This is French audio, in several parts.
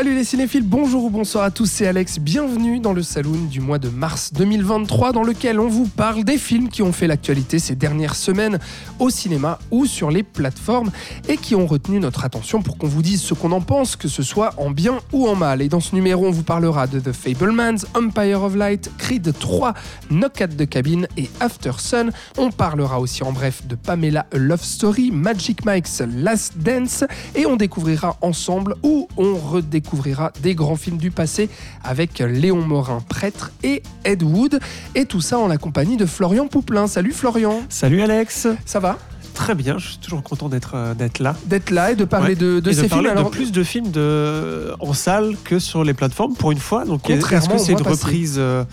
Salut les cinéphiles, bonjour ou bonsoir à tous, c'est Alex, bienvenue dans le Saloon du mois de mars 2023 dans lequel on vous parle des films qui ont fait l'actualité ces dernières semaines au cinéma ou sur les plateformes et qui ont retenu notre attention pour qu'on vous dise ce qu'on en pense, que ce soit en bien ou en mal. Et dans ce numéro, on vous parlera de The Fablemans, Empire of Light, Creed 3, Knock at the Cabin et After Sun. On parlera aussi en bref de Pamela Love Story, Magic Mike's Last Dance et on découvrira ensemble ou on redécouvrira des grands films du passé avec Léon Morin, prêtre, et Ed Wood. Et tout ça en la compagnie de Florian Pouplin. Salut Florian, Salut Alex. ça va? Très bien, je suis toujours content d'être euh, d'être là. D'être là et de parler Ouais. de, de Et ces parler films. de plus de films de, en salle que sur les plateformes pour une fois. Donc est-ce que c'est une reprise, euh,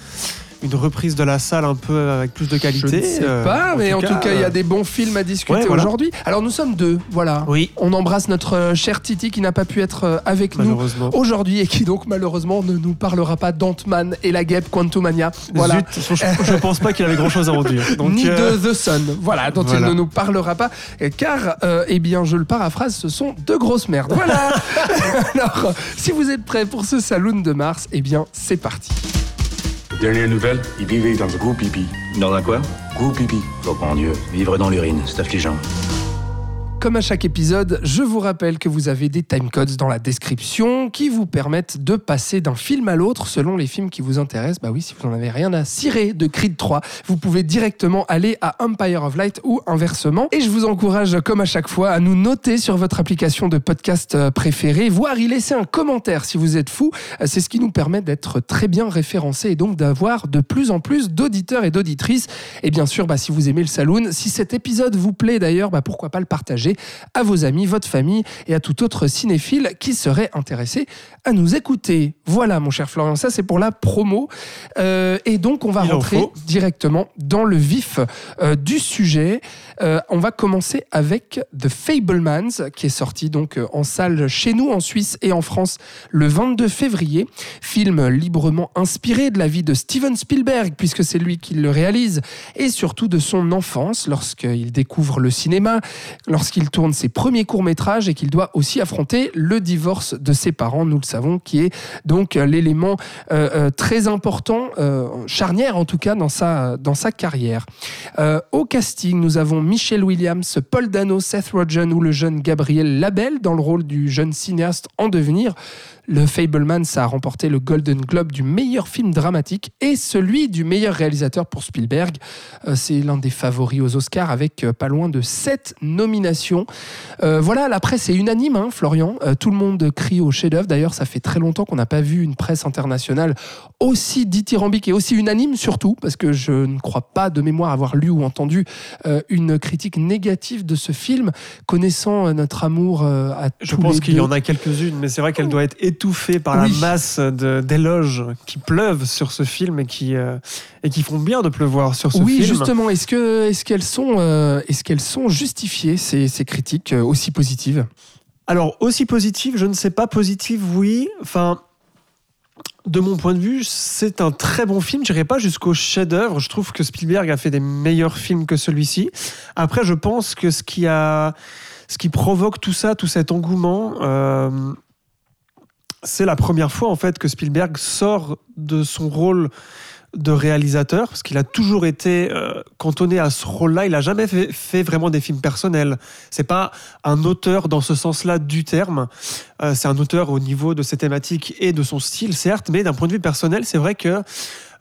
une reprise de la salle un peu avec plus de je qualité ne sais euh, pas, mais en tout cas, il y a des bons films à discuter ouais, voilà. aujourd'hui. Alors nous sommes deux, voilà. Oui, On embrasse notre euh, cher Titi qui n'a pas pu être euh, avec nous aujourd'hui et qui donc malheureusement ne nous parlera pas d'Ant-Man et la guêpe Quantumania. Voilà. Zut, je, je pense pas qu'il avait grand chose à en dire. Donc, ni euh, de The Sun, voilà, dont voilà. il ne nous parlera pas, euh, car, euh, eh bien, je le paraphrase, ce sont deux grosses merdes. Voilà Alors, euh, si vous êtes prêts pour ce saloon de Mars, eh bien, c'est parti. Dernière nouvelle, il vivait dans un gros pipi. Dans un quoi? Gros pipi. Oh mon dieu, vivre dans l'urine, c'est affligeant. Comme à chaque épisode, je vous rappelle que vous avez des timecodes dans la description qui vous permettent de passer d'un film à l'autre selon les films qui vous intéressent. Bah oui, si vous n'en avez rien à cirer de Creed 3, vous pouvez directement aller à Empire of Light ou inversement. Et je vous encourage, comme à chaque fois, à nous noter sur votre application de podcast euh, préférée, voire y laisser un commentaire si vous êtes fou. Euh, C'est ce qui nous permet d'être très bien référencés et donc d'avoir de plus en plus d'auditeurs et d'auditrices. Et bien sûr, bah, si vous aimez le saloon, si cet épisode vous plaît d'ailleurs, bah, pourquoi pas le partager à vos amis, votre famille et à tout autre cinéphile qui serait intéressé à nous écouter. Voilà, mon cher Florian, ça c'est pour la promo. Euh, et donc, on va Il rentrer directement dans le vif euh, du sujet. Euh, on va commencer avec The Fablemans, qui est sorti donc euh, en salle chez nous en Suisse et en France le 22 février. Film librement inspiré de la vie de Steven Spielberg, puisque c'est lui qui le réalise, et surtout de son enfance, lorsqu'il découvre le cinéma, lorsqu'il tourne ses premiers courts-métrages et qu'il doit aussi affronter le divorce de ses parents, nous le savons, qui est donc euh, l'élément très important, charnière en tout cas, dans sa, dans sa carrière. Au casting, nous avons Michelle Williams, Paul Dano, Seth Rogen ou le jeune Gabriel Labelle dans le rôle du jeune cinéaste en devenir. Le Fableman, ça a remporté le Golden Globe du meilleur film dramatique et celui du meilleur réalisateur pour Spielberg. Euh, C'est l'un des favoris aux Oscars avec euh, pas loin de sept nominations. Euh, voilà, la presse est unanime, hein, Florian. Euh, tout le monde crie au chef-d'œuvre. D'ailleurs, ça fait très longtemps qu'on n'a pas vu une presse internationale aussi dithyrambique et aussi unanime, surtout parce que je ne crois pas de mémoire avoir lu ou entendu euh, une critique négative de ce film, connaissant notre amour à Je tous pense qu'il y en a quelques-unes, mais c'est vrai qu'elle doit être étouffée par Oui. la masse de- d'éloges qui pleuvent sur ce film et qui, euh, et qui font bien de pleuvoir sur ce oui, film. justement. Est-ce que est-ce qu'elles sont euh, est-ce qu'elles sont justifiées ces, ces critiques euh, aussi positives? Alors, aussi positive, je ne sais pas, positive, oui. Enfin, de mon point de vue, c'est un très bon film. Je n'irai pas jusqu'au chef-d'œuvre. Je trouve que Spielberg a fait des meilleurs films que celui-ci. Après, je pense que ce qui, a, ce qui provoque tout ça, tout cet engouement, euh, c'est la première fois en fait que Spielberg sort de son rôle de réalisateur, parce qu'il a toujours été euh, cantonné à ce rôle-là. Il n'a jamais fait, vraiment des films personnels. C'est pas un auteur dans ce sens-là du terme. Euh, c'est un auteur au niveau de ses thématiques et de son style, certes, mais d'un point de vue personnel, c'est vrai que,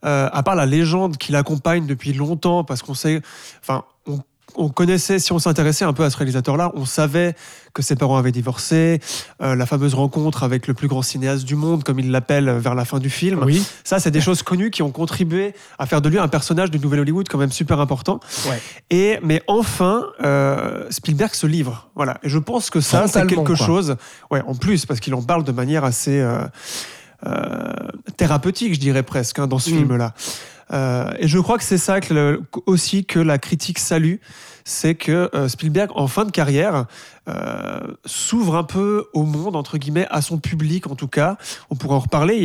euh, à part la légende qui l'accompagne depuis longtemps, parce qu'on sait, enfin, on, on connaissait, si on s'intéressait un peu à ce réalisateur-là, on savait que ses parents avaient divorcé, euh, la fameuse rencontre avec le plus grand cinéaste du monde, comme il l'appelle vers la fin du film. Oui. Ça, c'est des choses connues qui ont contribué à faire de lui un personnage du Nouvel Hollywood quand même super important. Ouais. Et mais enfin, euh, Spielberg se livre. Voilà. Et je pense que ça, c'est quelque quoi. chose. Ouais, en plus parce qu'il en parle de manière assez. euh, euh, thérapeutique, je dirais presque, hein, dans ce Mm. film-là. Euh, et je crois que c'est ça que le- aussi que la critique salue, c'est que euh, Spielberg, en fin de carrière, euh, s'ouvre un peu au monde, entre guillemets, à son public en tout cas. On pourra en reparler.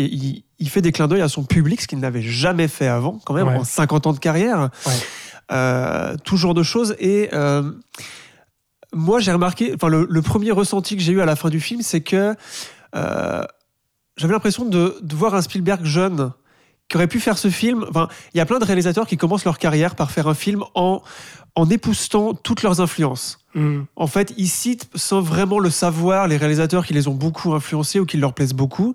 Il, fait des clins d'œil à son public, ce qu'il n'avait jamais fait avant, quand même, Ouais. en 50 ans de carrière. Ouais. Euh, tout genre de choses. Et euh, moi, j'ai remarqué, enfin, le, le premier ressenti que j'ai eu à la fin du film, c'est que euh, j'avais l'impression de, de voir un Spielberg jeune qui aurait pu faire ce film. Enfin, il y a plein de réalisateurs qui commencent leur carrière par faire un film en, en époustant toutes leurs influences. Mm. En fait, ils citent sans vraiment le savoir les réalisateurs qui les ont beaucoup influencés ou qui leur plaisent beaucoup.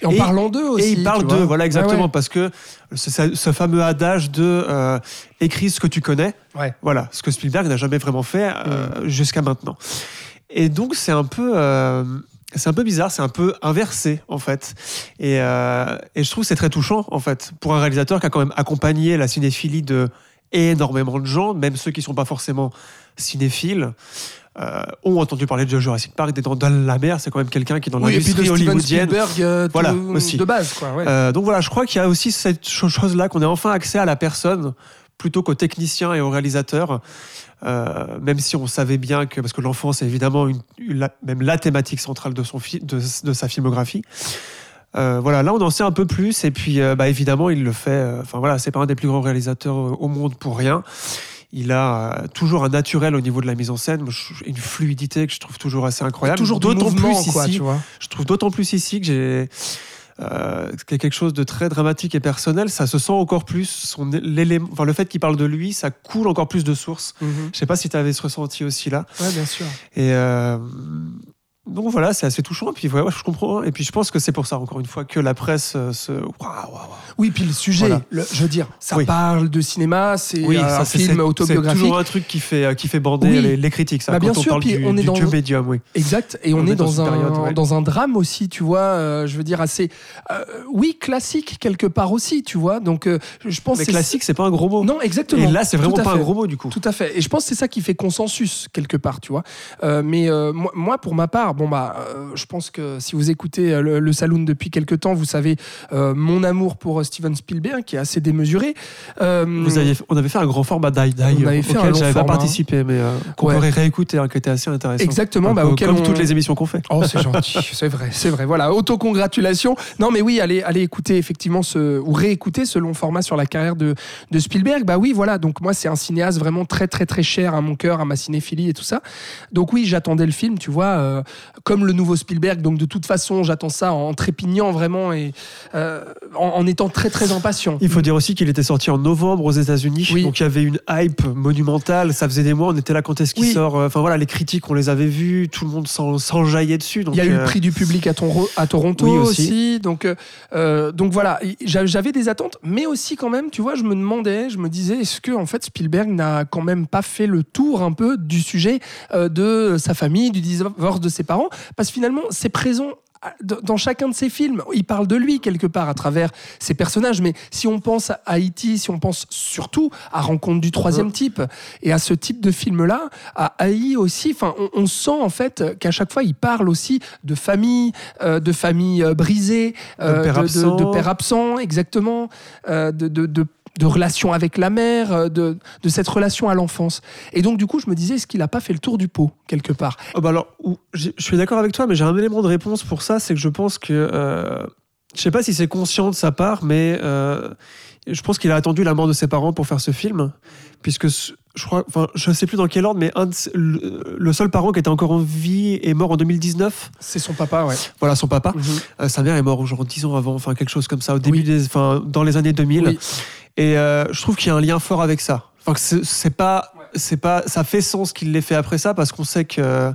Et en Et- parlant d'eux aussi. et ils parlent d'eux, voilà exactement, Ah ouais. parce que ce fameux adage de euh, écris ce que tu connais. Ouais. Voilà, ce que Spielberg n'a jamais vraiment fait euh, jusqu'à maintenant. Et donc c'est un peu, euh, c'est un peu bizarre, c'est un peu inversé en fait. Et, euh, et je trouve que c'est très touchant en fait pour un réalisateur qui a quand même accompagné la cinéphilie de énormément de gens, même ceux qui sont pas forcément cinéphiles. euh, ont entendu parler de Jurassic Park, des Dents de la mer, c'est quand même quelqu'un qui est dans Oui, l'industrie hollywoodienne. Euh, Voilà, aussi. de base, quoi. ouais. Euh, donc voilà, je crois qu'il y a aussi cette cho- chose-là, qu'on ait enfin accès à la personne plutôt qu'au technicien et au réalisateur. Euh, même si on savait bien que, parce que l'enfance est évidemment une, une- la- même la thématique centrale de, son de, de sa filmographie. Euh, voilà, là on en sait un peu plus et puis euh, bah, évidemment il le fait. Enfin voilà, c'est pas un des plus grands réalisateurs au monde pour rien. Il a toujours un naturel au niveau de la mise en scène, une fluidité que je trouve toujours assez incroyable. Toujours d'autant plus quoi, ici, tu vois. je trouve d'autant plus ici que j'ai euh, quelque chose de très dramatique et personnel. Ça se sent encore plus. Son l'élément, enfin, le fait qu'il parle de lui, ça coule encore plus de sources. Mhm. Je sais pas si tu avais ce ressenti aussi là. Ouais, bien sûr. Et euh, donc voilà, c'est assez touchant. Et puis ouais, ouais, je comprends. Et puis je pense que c'est pour ça, encore une fois, que la presse euh, se. Waouh, waouh, waouh. Oui, puis le sujet, Voilà. le- je veux dire, ça Oui. parle de cinéma, c'est Oui, un film c'est- C'est autobiographique. toujours un truc qui fait, euh, qui fait bander Oui. les, les critiques, ça, Bah, quand bien on sûr, parle puis du, on est du dans- dieu médium, oui. Exact, et on, On est, est dans un, période, ouais. dans un drame aussi, tu vois, euh, je veux dire assez, euh, oui, classique quelque part aussi, tu vois, donc je pense Mais classique, c'est pas un gros mot. Non, exactement. Et là, c'est vraiment pas un gros mot du coup. Tout à fait. Et je pense que c'est ça qui fait consensus quelque part, tu vois. Mais moi, pour ma part, bon bah, euh, je pense que si vous écoutez euh, le, le Saloon depuis quelque temps, vous savez euh, mon amour pour Steven Spielberg, qui est assez démesuré. Vous aviez, on avait fait un grand format Die Die auquel j'avais pas participé, mais qu'on Ouais. pourrait réécouter, hein, qui était assez intéressant. Exactement, bah, auquel comme on- toutes les émissions qu'on fait. Oh, c'est gentil, c'est vrai, c'est vrai. Voilà, autocongratulations. Non, mais oui, allez, allez écouter effectivement ce, ou réécouter ce long format sur la carrière de, de Spielberg. Bah oui, voilà, donc moi, c'est un cinéaste vraiment très, très, très cher à mon cœur, à ma cinéphilie et tout ça. Donc oui, j'attendais le film, tu vois, euh, comme le nouveau Spielberg. Donc de toute façon, j'attends ça en trépignant vraiment et euh, en, en étant très, très impatient. Il faut dire aussi qu'il était sorti en novembre aux États-Unis, Oui. donc il y avait une hype monumentale. Ça faisait des mois, on était là quand est-ce qu'il Oui. sort. euh, Enfin voilà, les critiques, on les avait vues, tout le monde s'en- s'enjaillait dessus. Donc, Il y a eu euh, le prix du public à, Toronto Oui, aussi. aussi. Donc, euh, euh, donc voilà, j'a- j'avais des attentes, mais aussi quand même, tu vois, je me demandais, je me disais, est-ce que en fait Spielberg n'a quand même pas fait le tour un peu du sujet euh, de sa famille, du divorce de ses parents Parce que finalement, c'est présent dans chacun de ses films. Il parle de lui quelque part à travers ses personnages, mais si on pense à Haïti, si on pense surtout à Rencontre du troisième type et à ce type de film-là, à Haï aussi, enfin, on, on sent en fait qu'à chaque fois il parle aussi de famille, euh, de famille euh, brisée, euh, père de, absent. de père absent, exactement, euh, de, de, de- relation avec la mère, euh, de, de cette relation à l'enfance. Et donc du coup, je me disais, est-ce qu'il n'a pas fait le tour du pot quelque part? Oh, bah alors, je suis d'accord avec toi, mais j'ai un élément de réponse pour ça, c'est que je pense que. euh, je sais pas si c'est conscient de sa part, mais euh, je pense qu'il a attendu la mort de ses parents pour faire ce film, puisque je crois, enfin, je sais plus dans quel ordre, mais un de ses- le, le seul parent qui était encore en vie est mort en 2019. C'est son papa, ouais. Voilà, son papa. Mhm. Euh, sa mère est morte genre 10 ans avant, enfin quelque chose comme ça, au début Oui. des, enfin dans les années 2000. Oui. Et euh, je trouve qu'il y a un lien fort avec ça. Enfin, c'est pas, c'est pas, ça fait sens qu'il l'ait fait après ça parce qu'on sait que euh,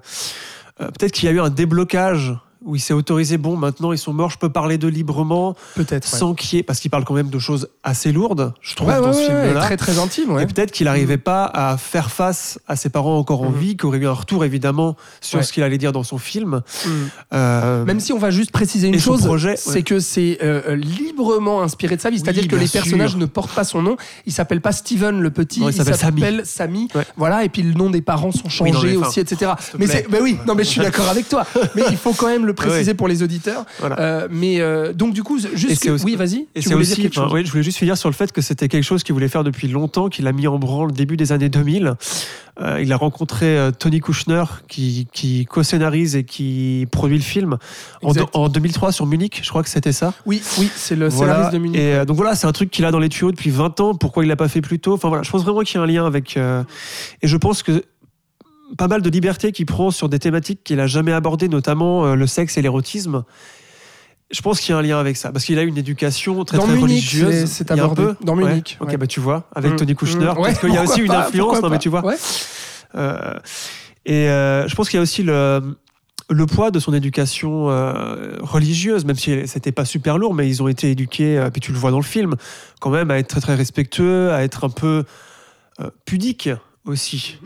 peut-être qu'il y a eu un déblocage où il s'est autorisé. Bon, maintenant ils sont morts, je peux parler d'eux librement Peut-être. ouais. sans qu'il y ait, parce qu'il parle quand même de choses assez lourdes, je trouve, Ouais, ouais, dans ce ouais, ouais, film-là. très très intime. ouais. Et peut-être qu'il n'arrivait pas à faire face à ses parents encore en Mhm. vie, qui auraient eu un retour évidemment sur Ouais. ce qu'il allait dire dans son film. Mm. Euh, Même si on va juste préciser une chose, c'est ouais. que c'est euh, librement inspiré de sa vie. C'est-à-dire que les sûr. personnages ne portent pas son nom. Il s'appelle pas Steven le petit, Non, il s'appelle Samy. Ouais. Voilà, et puis le nom des parents sont changés aussi, etc. Mais mais oui, non, mais je suis d'accord avec toi. Mais il faut quand même le préciser pour les auditeurs. Voilà. Euh, mais euh, donc du coup, juste c'est que- aussi- oui, vas-y. Et c'est aussi, dire enfin, oui, je voulais juste finir sur le fait que c'était quelque chose qu'il voulait faire depuis longtemps, qu'il a mis en branle début des années 2000. Euh, il a rencontré Tony Kushner, qui, qui co-scénarise et qui produit le film en, Exact. en 2003 sur Munich, je crois que c'était ça. Oui, oui, c'est le Voilà. scénariste de Munich. Et donc voilà, c'est un truc qu'il a dans les tuyaux depuis 20 ans. Pourquoi il l'a pas fait plus tôt? Enfin voilà, je pense vraiment qu'il y a un lien avec. et je pense que pas mal de liberté qu'il prend sur des thématiques qu'il a jamais abordées, notamment euh, le sexe et l'érotisme. Je pense qu'il y a un lien avec ça, parce qu'il a une éducation très Dans très Munich, religieuse. c'est- abordé. peu Dans Ouais. Munich, Ok, bah tu vois, avec Mm, Tony Kushner, mm, ouais, parce qu'il y a aussi une pas, influence. Non mais tu vois. Euh, et euh, je pense qu'il y a aussi le, le poids de son éducation euh, religieuse, même si c'était pas super lourd, mais ils ont été éduqués, euh, puis tu le vois dans le film, quand même, à être très très respectueux, à être un peu euh, pudiques aussi.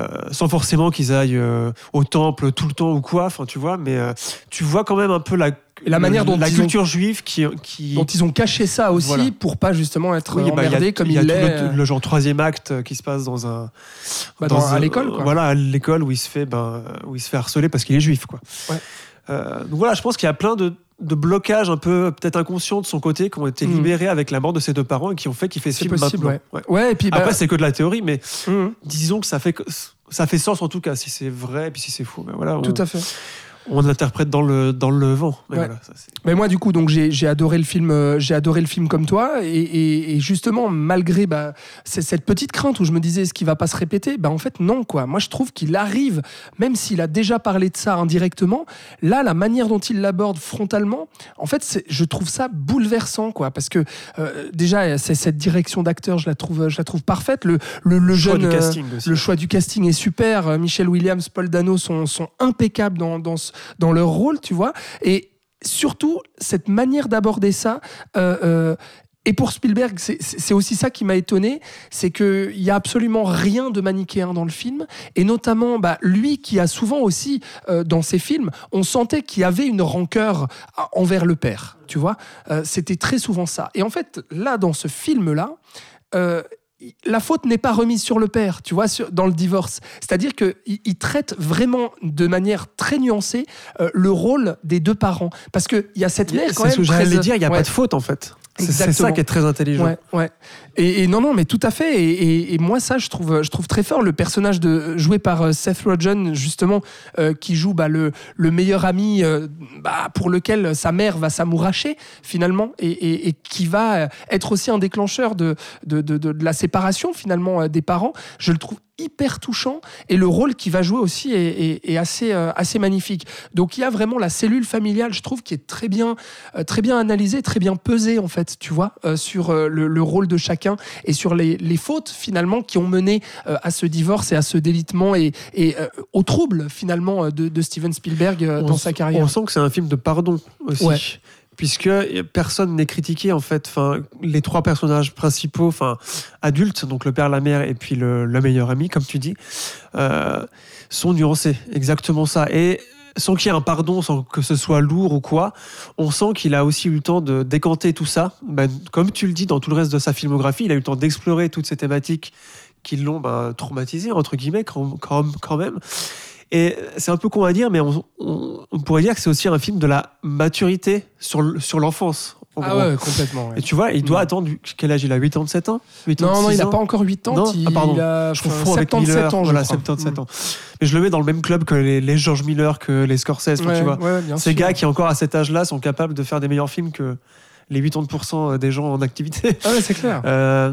Euh, sans forcément qu'ils aillent euh, au temple tout le temps ou quoi, enfin tu vois, mais euh, tu vois quand même un peu la, la manière dont la ont- culture juive qui, qui dont ils ont caché ça aussi Voilà. pour pas justement être Oui, bah, a- comme il l'est. le, le genre troisième acte qui se passe dans un Bah, dans- à un- l'école, quoi. Voilà, à l'école où il se fait ben, où il se fait harceler parce qu'il est juif quoi. Ouais. Euh, donc voilà, je pense qu'il y a plein de, de blocages un peu peut-être inconscients de son côté qui ont été Mm. libérés avec la mort de ses deux parents et qui ont fait qu'il fait ce film possible, maintenant. ouais. Ouais, et puis bah, Après c'est que de la théorie, mais hum, disons que ça fait que- ça fait sens en tout cas si c'est vrai et puis si c'est faux. Voilà, on, tout à fait. On interprète dans le dans le vent. Mais Ouais. voilà, ça, c'est- Mais moi, du coup, donc j'ai adoré le film. euh, j'ai adoré le film comme toi, et, et- et justement, malgré bah, cette petite crainte où je me disais est-ce qu'il va pas se répéter, bah en fait non quoi. Moi, je trouve qu'il arrive, même s'il a déjà parlé de ça indirectement. Là, la manière dont il l'aborde frontalement, en fait, je trouve ça bouleversant quoi, parce que euh, déjà, cette direction d'acteur, je la trouve, je la trouve parfaite. Le le, le choix jeune du euh, casting aussi. le choix du casting est super. Michel Williams, Paul Dano sont, sont impeccables dans, dans, ce- dans leur rôle, tu vois. Et surtout, cette manière d'aborder ça. euh, euh, et pour Spielberg, c'est- aussi ça qui m'a étonné, c'est qu'il n'y a absolument rien de manichéen dans le film, et notamment bah, lui qui a souvent aussi, euh, dans ses films, on sentait qu'il y avait une rancœur envers le père, tu vois, c'était très souvent ça. Et en fait, là, dans ce film-là, la faute n'est pas remise sur le père, tu vois, sur- dans le divorce. C'est-à-dire qu'il il traite vraiment de manière très nuancée euh, le rôle des deux parents. Parce qu'il y a cette mère quand C'est même. ce que j'allais dire, il n'y a Ouais. pas de faute en fait. C'est ça qui est très intelligent. Ouais, ouais. Et, et non, non, mais tout à fait. Et, et- et moi, ça, je trouve, je trouve très fort le personnage de joué par euh, Seth Rogen, justement, euh, qui joue bah, le, le meilleur ami euh, bah, pour lequel sa mère va s'amouracher finalement, et, qui va être aussi un déclencheur de, de, de- de- de la séparation finalement des parents. Je le trouve hyper touchant et le rôle qu'il va jouer aussi est, est- est assez, euh, assez magnifique. Donc il y a vraiment la cellule familiale, je trouve, qui est très bien, euh, très bien analysée, très bien pesée en fait, tu vois, euh, sur le, le rôle de chacun et sur les, les fautes finalement qui ont mené à ce divorce et à ce délitement et, et au trouble finalement de, de Steven Spielberg On dans sa carrière. On sent que c'est un film de pardon aussi. Ouais. Puisque personne n'est critiqué en fait. Enfin, les trois personnages principaux, enfin adultes, donc le père, la mère et puis le, le meilleur ami, comme tu dis, euh, sont nuancés. Exactement ça. Et sans qu'il y ait un pardon, sans que ce soit lourd ou quoi, on sent qu'il a aussi eu le temps de décanter tout ça. Ben, comme tu le dis dans tout le reste de sa filmographie, il a eu le temps d'explorer toutes ces thématiques qui l'ont ben, traumatisé, entre guillemets, quand, quand même. Et c'est un peu con à dire, mais on, on- on pourrait dire que c'est aussi un film de la maturité sur, l'enfance. en Ah gros. ouais, complètement. ouais. Et tu vois, il doit Mm. attendre. Quel âge il a 8 ans, 7 ans? 8 ans, Non, non, 6 il n'a pas encore 8 ans. Non? il, Ah, pardon. a Je enfin, confonds avec 77 Miller. ans, je voilà, crois. 77 Mm. ans. Mais je le mets dans le même club que les, les George Miller, que les Scorsese, Ouais, tu vois. Ces sûr. gars qui, encore à cet âge-là, sont capables de faire des meilleurs films que les 80% des gens en activité. Ah ouais, c'est clair. Euh,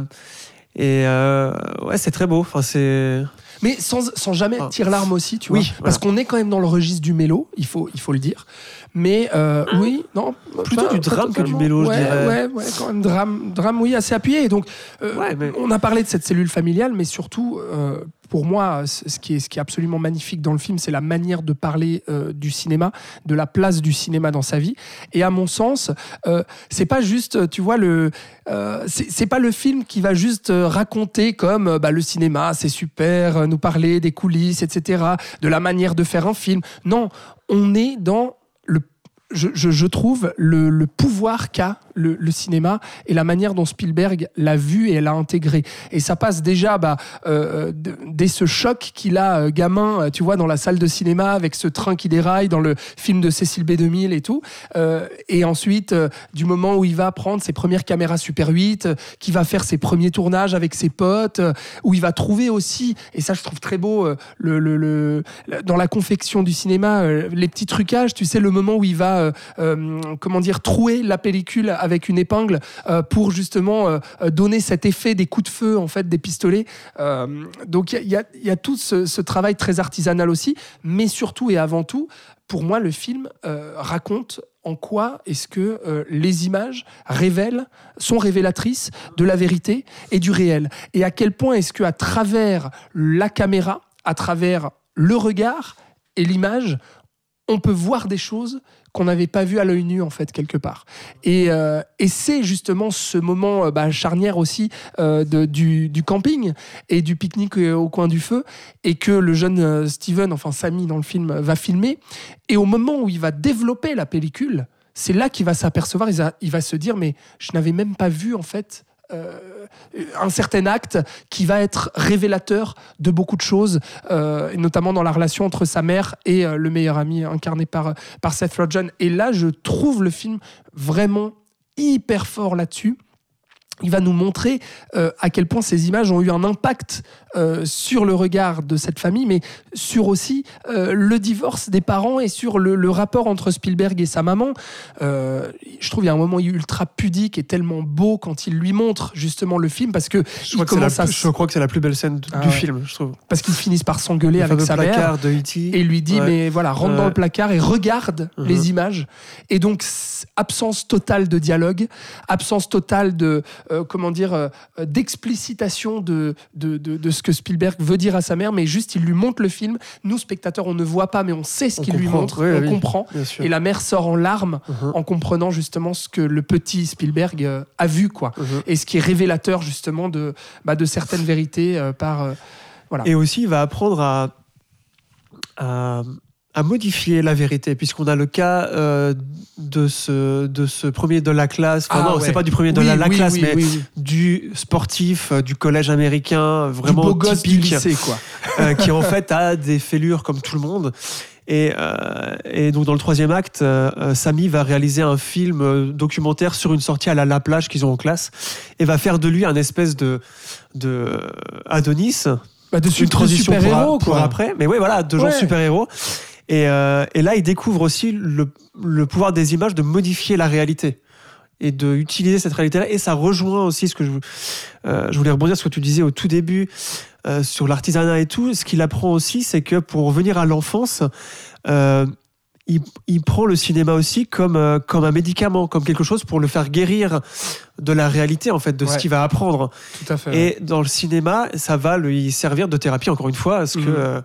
et euh, ouais, c'est très beau. Enfin, c'est. Mais sans, sans jamais Ah. tirer l'arme aussi, tu Oui, vois. Parce qu'on est quand même dans le registre du mélo, il faut, il faut le dire. Mais euh, oui, non. Plutôt pas- du drame que du mélo, je ouais, dirais. Ouais, ouais, quand même drame, drame, oui, assez appuyé. Et donc, euh, Ouais, mais- on a parlé de cette cellule familiale, mais surtout, euh, pour moi, ce qui, est, ce qui est absolument magnifique dans le film, c'est la manière de parler euh, du cinéma, de la place du cinéma dans sa vie. Et à mon sens, euh, c'est pas juste, tu vois, le, euh, c'est c'est pas le film qui va juste raconter comme bah, le cinéma, c'est super, nous parler des coulisses, etc., de la manière de faire un film. Non, on est dans le je, trouve le pouvoir qu'a le, cinéma et la manière dont Spielberg l'a vu et l'a intégré. Et ça passe déjà bah, euh, dès ce choc qu'il a euh, gamin, euh, tu vois, dans la salle de cinéma avec ce train qui déraille, dans le film de Cécile B2000 et tout. Et ensuite, du moment où il va prendre ses premières caméras Super 8, euh, qui va faire ses premiers tournages avec ses potes, où il va trouver aussi, et ça je trouve très beau, le, le- dans la confection du cinéma, les petits trucages, tu sais, le moment où il va, comment dire, trouer la pellicule une épingle euh, pour justement euh, euh, donner cet effet des coups de feu, en fait, des pistolets. Donc il y a- tout ce, travail très artisanal aussi, mais surtout et avant tout, pour moi, le film raconte en quoi est-ce que les images révèlent, sont révélatrices de la vérité et du réel. Et à quel point est-ce que à travers la caméra, à travers le regard et l'image, on peut voir des choses qu'on n'avait pas vues à l'œil nu en fait quelque part. Et, euh, et c'est justement ce moment euh, bah, charnière aussi euh, du, du camping et du pique-nique au coin du feu et que le jeune Steven, enfin Sammy dans le film, va filmer. Et au moment où il va développer la pellicule, c'est là qu'il va s'apercevoir, il va, il va se dire mais je n'avais même pas vu en fait un certain acte qui va être révélateur de beaucoup de choses, euh, et notamment dans la relation entre sa mère et euh, le meilleur ami incarné par, par Seth Rogen. Et là, je trouve le film vraiment hyper fort là-dessus. Il va nous montrer euh, à quel point ces images ont eu un impact euh, sur le regard de cette famille, mais sur aussi euh, le divorce des parents et sur le, le rapport entre Spielberg et sa maman. Euh, je trouve qu'il y a un moment ultra pudique et tellement beau quand il lui montre justement le film parce que Je il crois, que c'est la, à plus- je crois que c'est la plus belle scène Ah du ouais. film, je trouve. parce qu'ils finissent par s'engueuler Le avec sa mère de E.T. et il lui dit Ouais. mais voilà rentre dans le placard et regarde Mhm. les images et donc absence totale de dialogue absence totale de comment dire d'explicitation de, de, de, de ce que Spielberg veut dire à sa mère mais juste il lui montre le film nous spectateurs on ne voit pas mais on sait ce qu'il lui montre on oui. comprend et la mère sort en larmes Mhm. en comprenant justement ce que le petit Spielberg euh, a vu quoi Mhm. et ce qui est révélateur justement de, bah, de certaines vérités euh, par euh, voilà Et aussi, il va apprendre à, à, à modifier la vérité, puisqu'on a le cas euh, de, ce, de ce premier de la classe. Enfin, Ah, non, ouais. c'est pas du premier de Oui, la, la oui, classe, oui, mais du sportif euh, du collège américain, du vraiment beau gosse du lycée quoi euh, qui en fait a des fêlures comme tout le monde. Et, et donc dans le troisième acte, Samy va réaliser un film documentaire sur une sortie à la La Plage qu'ils ont en classe et va faire de lui un espèce de, de Adonis, Bah, de, une transition pour, super-héros, pour quoi. après. Mais oui, voilà, de gens Ouais. super-héros. Et, euh, et là, il découvre aussi le, le pouvoir des images de modifier la réalité et de utiliser cette réalité-là. Et ça rejoint aussi ce que je, euh, je voulais rebondir sur ce que tu disais au tout début euh, sur l'artisanat et tout. Ce qu'il apprend aussi, c'est que pour revenir à l'enfance, euh, il, il prend le cinéma aussi comme, comme un médicament, comme quelque chose pour le faire guérir de la réalité, en fait, de ce qu'il va apprendre. Tout à fait. Et dans le cinéma, ça va lui servir de thérapie, encore une fois. Parce que, Mhm. euh,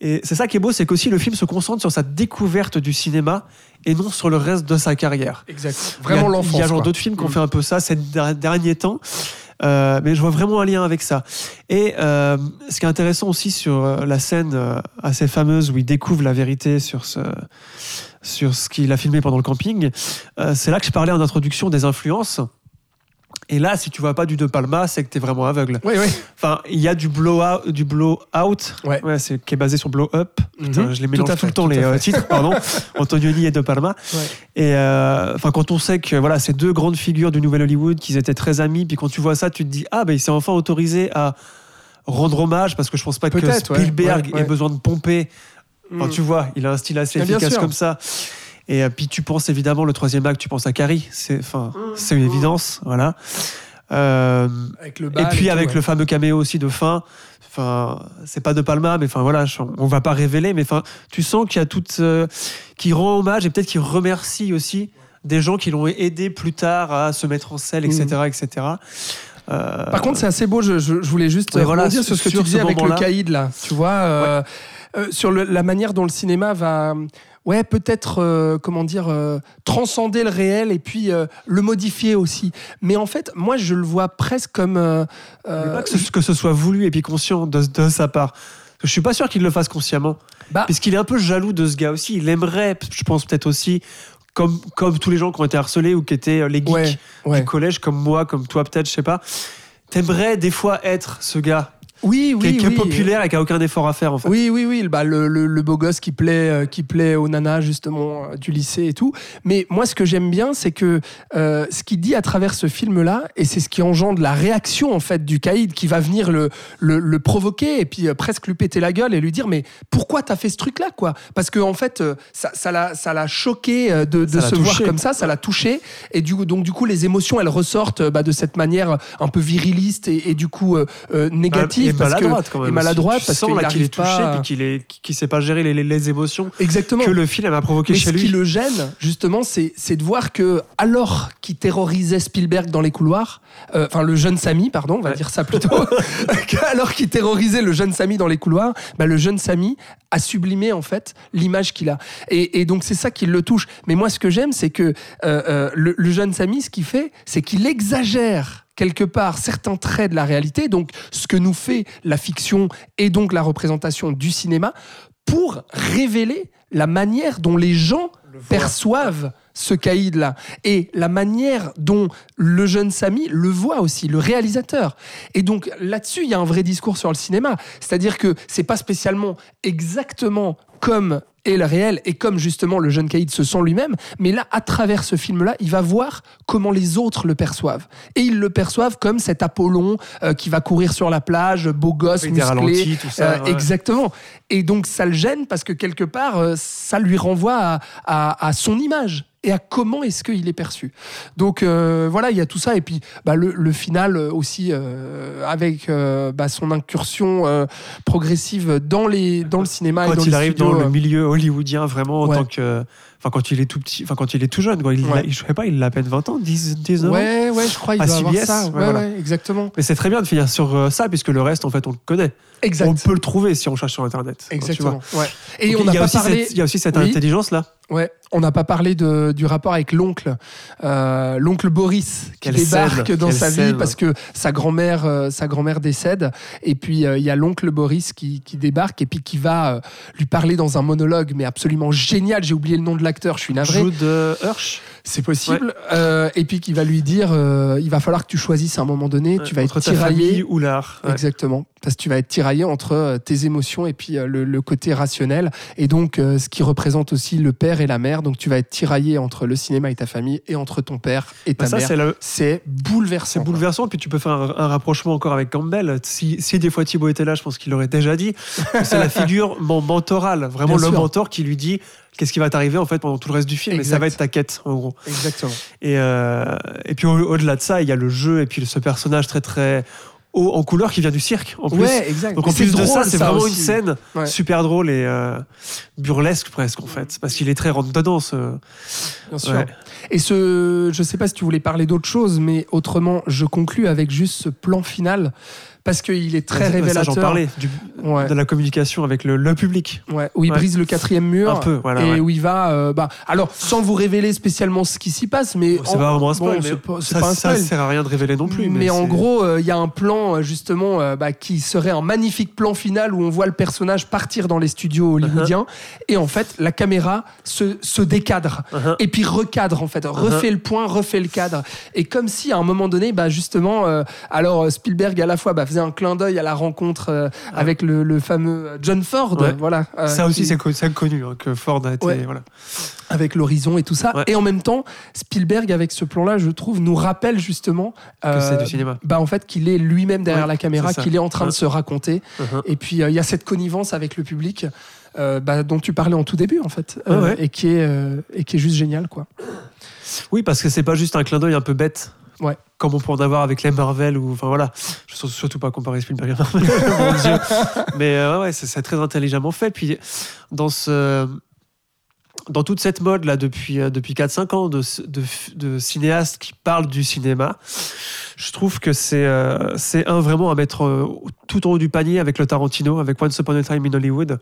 et c'est ça qui est beau, c'est qu'aussi le film se concentre sur sa découverte du cinéma et non sur le reste de sa carrière. Exact. Il y a- Vraiment l'enfance. Il y a genre d'autres films qui ont Mhm. fait un peu ça ces der- derniers temps. Euh, mais je vois vraiment un lien avec ça. Et euh, ce qui est intéressant aussi sur euh, la scène euh, assez fameuse où il découvre la vérité sur ce, sur ce qu'il a filmé pendant le camping, euh, c'est là que je parlais en introduction des influences. Et là, si tu vois pas du De Palma, c'est que tu es vraiment aveugle. Oui, oui. Enfin, il y a du blow out, du blow out Ouais. c'est, qui est basé sur blow up. Putain, Mhm. je les Tout mélange à tout, fait, le temps, tout les à euh, titres, pardon. Antonioni et De Palma. Ouais. Et euh, enfin, quand on sait que voilà, ces deux grandes figures du Nouvel Hollywood, qu'ils éient très amis, puis quand tu vois ça, tu te dis ah ben il s'est enfin autorisé à rendre hommage parce que je pense pas que Peut-être. Spielberg Ouais, ait besoin de pomper. Enfin, Mm. tu vois, il a un style assez bien efficace comme ça. Et euh, puis tu penses évidemment le troisième acte, tu penses à Carrie. C'est enfin, Mm. c'est une évidence, voilà. Euh, Avec le et puis avec ouais. le fameux caméo aussi de fin. Enfin, c'est pas de Palma, mais enfin voilà, on va pas révéler, mais enfin, tu sens qu'il y a tout euh, qui rend hommage et peut-être qui remercie aussi des gens qui l'ont aidé plus tard à se mettre en selle, etc., etc. Euh, Par contre, c'est assez beau. Je, je- je voulais juste Ouais, voilà, rebondir sur ce que sur tu disais avec le caïd là. Tu vois, euh, euh, sur le- la manière dont le cinéma va, ouais, peut-être, euh, comment dire, euh, transcender le réel et puis euh, le modifier aussi. Mais en fait, moi, je le vois presque comme. pas que ce, que ce soit voulu et puis conscient de, de sa part. Je suis pas sûr qu'il le fasse consciemment, bah, puisqu'il est un peu jaloux de ce gars aussi. Il aimerait, je pense peut-être aussi, comme, comme tous les gens qui ont été harcelés ou qui étaient les geeks Ouais, ouais. du collège, comme moi, comme toi peut-être, je sais pas. T'aimerais des fois être ce gars Oui, qui, est- oui, qui est oui. populaire et qui a aucun effort à faire en fait. Oui, oui, oui, bah, le, le- le beau gosse qui plaît, euh, qui plaît aux nanas justement euh, du lycée et tout. Mais moi, ce que j'aime bien, c'est que euh, ce qu'il dit à travers ce film-là, et c'est ce qui engendre la réaction en fait du caïd qui va venir le, le, le provoquer et puis euh, presque lui péter la gueule et lui dire mais pourquoi t'as fait ce truc-là quoi? Parce que en fait, ça, ça l'a, ça l'a choqué de, de se voir comme ça, ça l'a touché et du donc du coup les émotions elles ressortent bah, de cette manière un peu viriliste et, et du coup euh, euh, négative et parce maladroite quand même. et maladroite parce qu'il est touché pas puis qu'il est qu'il sait pas gérer les, les- les émotions Exactement. que le film a provoqué Mais chez ce lui. qui le gêne, justement, c'est de voir que, alors qu'il terrorisait Spielberg dans les couloirs, euh, enfin le jeune Samy, pardon, on va Ouais. dire ça plutôt, alors qu'il terrorisait le jeune Samy dans les couloirs, bah, le jeune Samy a sublimé en fait l'image qu'il a. Et, et donc c'est ça qui le touche. Mais moi, ce que j'aime, c'est que euh, euh, le, le jeune Samy, ce qu'il fait, c'est qu'il exagère quelque part certains traits de la réalité, donc ce que nous fait la fiction et donc la représentation du cinéma, pour révéler la manière dont les gens perçoivent ce caïd-là et la manière dont le jeune Samy le voit aussi, le réalisateur. Et donc là-dessus, il y a un vrai discours sur le cinéma. C'est-à-dire que c'est pas spécialement exactement comme est le réel et comme justement le jeune caïd se sent lui-même, mais là, à travers ce film-là, il va voir comment les autres le perçoivent. Et ils le perçoivent comme cet Apollon euh, qui va courir sur la plage, beau gosse, musclé. ralentis, tout ça, Euh, ouais. Exactement. Et donc ça le gêne parce que quelque part, euh, ça lui renvoie à, à- à son image et à comment est-ce qu'il est perçu. Donc euh, voilà, il y a tout ça. Et puis bah, le, le final aussi, euh, avec euh, bah, son incursion progressive dans, les, dans le cinéma et dans quand il les arrive studios, dans le milieu hollywoodien vraiment en Ouais. tant que enfin quand il est tout petit enfin quand il est tout jeune quoi. il, Ouais. je sais pas il a à peine 20 ans 10 19 ans Ouais, ouais, je crois il À doit avoir ça. ouais, Ouais, voilà. ouais, exactement. mais c'est très bien de finir sur euh, ça puisque le reste en fait on le connaît Exact. on peut le trouver si on cherche sur internet vois. Exactement. Ouais. Et Donc, on il y a pas aussi parlé. cette, il y a aussi cette Oui. intelligence là Ouais, on n'a pas parlé de, du rapport avec l'oncle, euh, l'oncle Boris qui Quelle débarque scène, dans sa vie parce que sa grand-mère, euh, sa grand-mère décède et puis euh, il y a l'oncle Boris qui, qui débarque et puis qui va lui parler dans un monologue mais absolument génial. J'ai oublié le nom de l'acteur, je suis navré. Jude euh, Hirsch C'est possible. Euh, et puis qui va lui dire, euh, il va falloir que tu choisisses à un moment donné, tu vas entre être tiraillé. ou l'art Ouais. Exactement. Parce que tu vas être tiraillé entre tes émotions et puis le, le côté rationnel. Et donc, euh, ce qui représente aussi le père et la mère. Donc, tu vas être tiraillé entre le cinéma et ta famille et entre ton père et ta Bah, ça mère. c'est le- C'est bouleversant. C'est quoi. bouleversant, puis tu peux faire un, un rapprochement encore avec Campbell. Si, si des fois Thibaut était là, je pense qu'il l'aurait déjà dit. C'est la figure mon mentorale, vraiment Bien le sûr. mentor qui lui dit qu'est-ce qui va t'arriver en fait pendant tout le reste du film, et ça Exact. va être ta quête en gros. Exactement. Et, euh, et puis au- au-delà de ça, il y a le jeu et puis ce personnage très très haut en couleur qui vient du cirque en plus. Ouais, exact. Donc en plus de ça, c'est vraiment aussi. une scène Ouais. super drôle et euh, burlesque presque en fait, parce qu'il est très rentre dedans. Ce... Bien sûr. Ouais. Et ce, je sais pas si tu voulais parler d'autre chose, mais autrement, je conclus avec juste ce plan final parce qu'il est très Ça, révélateur. J'en parlais du- Ouais. de la communication avec le, le public. Ouais, où il Ouais. brise le quatrième mur. Un peu, voilà, Et où il va. euh, bah, alors, sans vous révéler spécialement ce qui s'y passe, mais. C'est pas vraiment un spoil, bon, ça, pas un ça spoil. sert à rien de révéler non plus. Mais, Mais, en gros, euh, il y a un plan, euh, justement, euh, bah, qui serait un magnifique plan final où on voit le personnage partir dans les studios hollywoodiens. Et en fait, la caméra se, se décadre. Uh-huh. Et puis recadre, en fait. Refait le point, refait le cadre. Et comme si, à un moment donné, bah, justement, alors Spielberg, à la fois, bah, faisait un clin d'œil à la rencontre euh, avec le, le fameux John Ford. Ouais. Voilà, euh, ça aussi, qui- c'est co- c'est connu hein, que Ford a été. Ouais. Voilà. avec l'horizon et tout ça. Ouais. Et en même temps, Spielberg, avec ce plan-là, je trouve, nous rappelle justement Que c'est du cinéma. Bah, en fait, qu'il est lui-même derrière la caméra, qu'il est en train de se raconter. Uh-huh. Et puis, euh, il y a cette connivence avec le public. euh, bah, dont tu parlais en tout début en fait euh, et qui est euh, et qui est juste génial quoi Oui, parce que c'est pas juste un clin d'œil un peu bête. Ouais. Comme on peut en avoir avec les Marvel ou enfin voilà. Surtout pas comparer Spielberg. Mais euh, ouais, c'est très intelligemment fait. Puis dans ce dans toute cette mode là depuis euh, depuis 4-5 ans de, cinéastes qui parlent du cinéma, je trouve que c'est euh, c'est un vraiment à mettre tout en haut du panier avec le Tarantino, avec Once Upon a Time in Hollywood.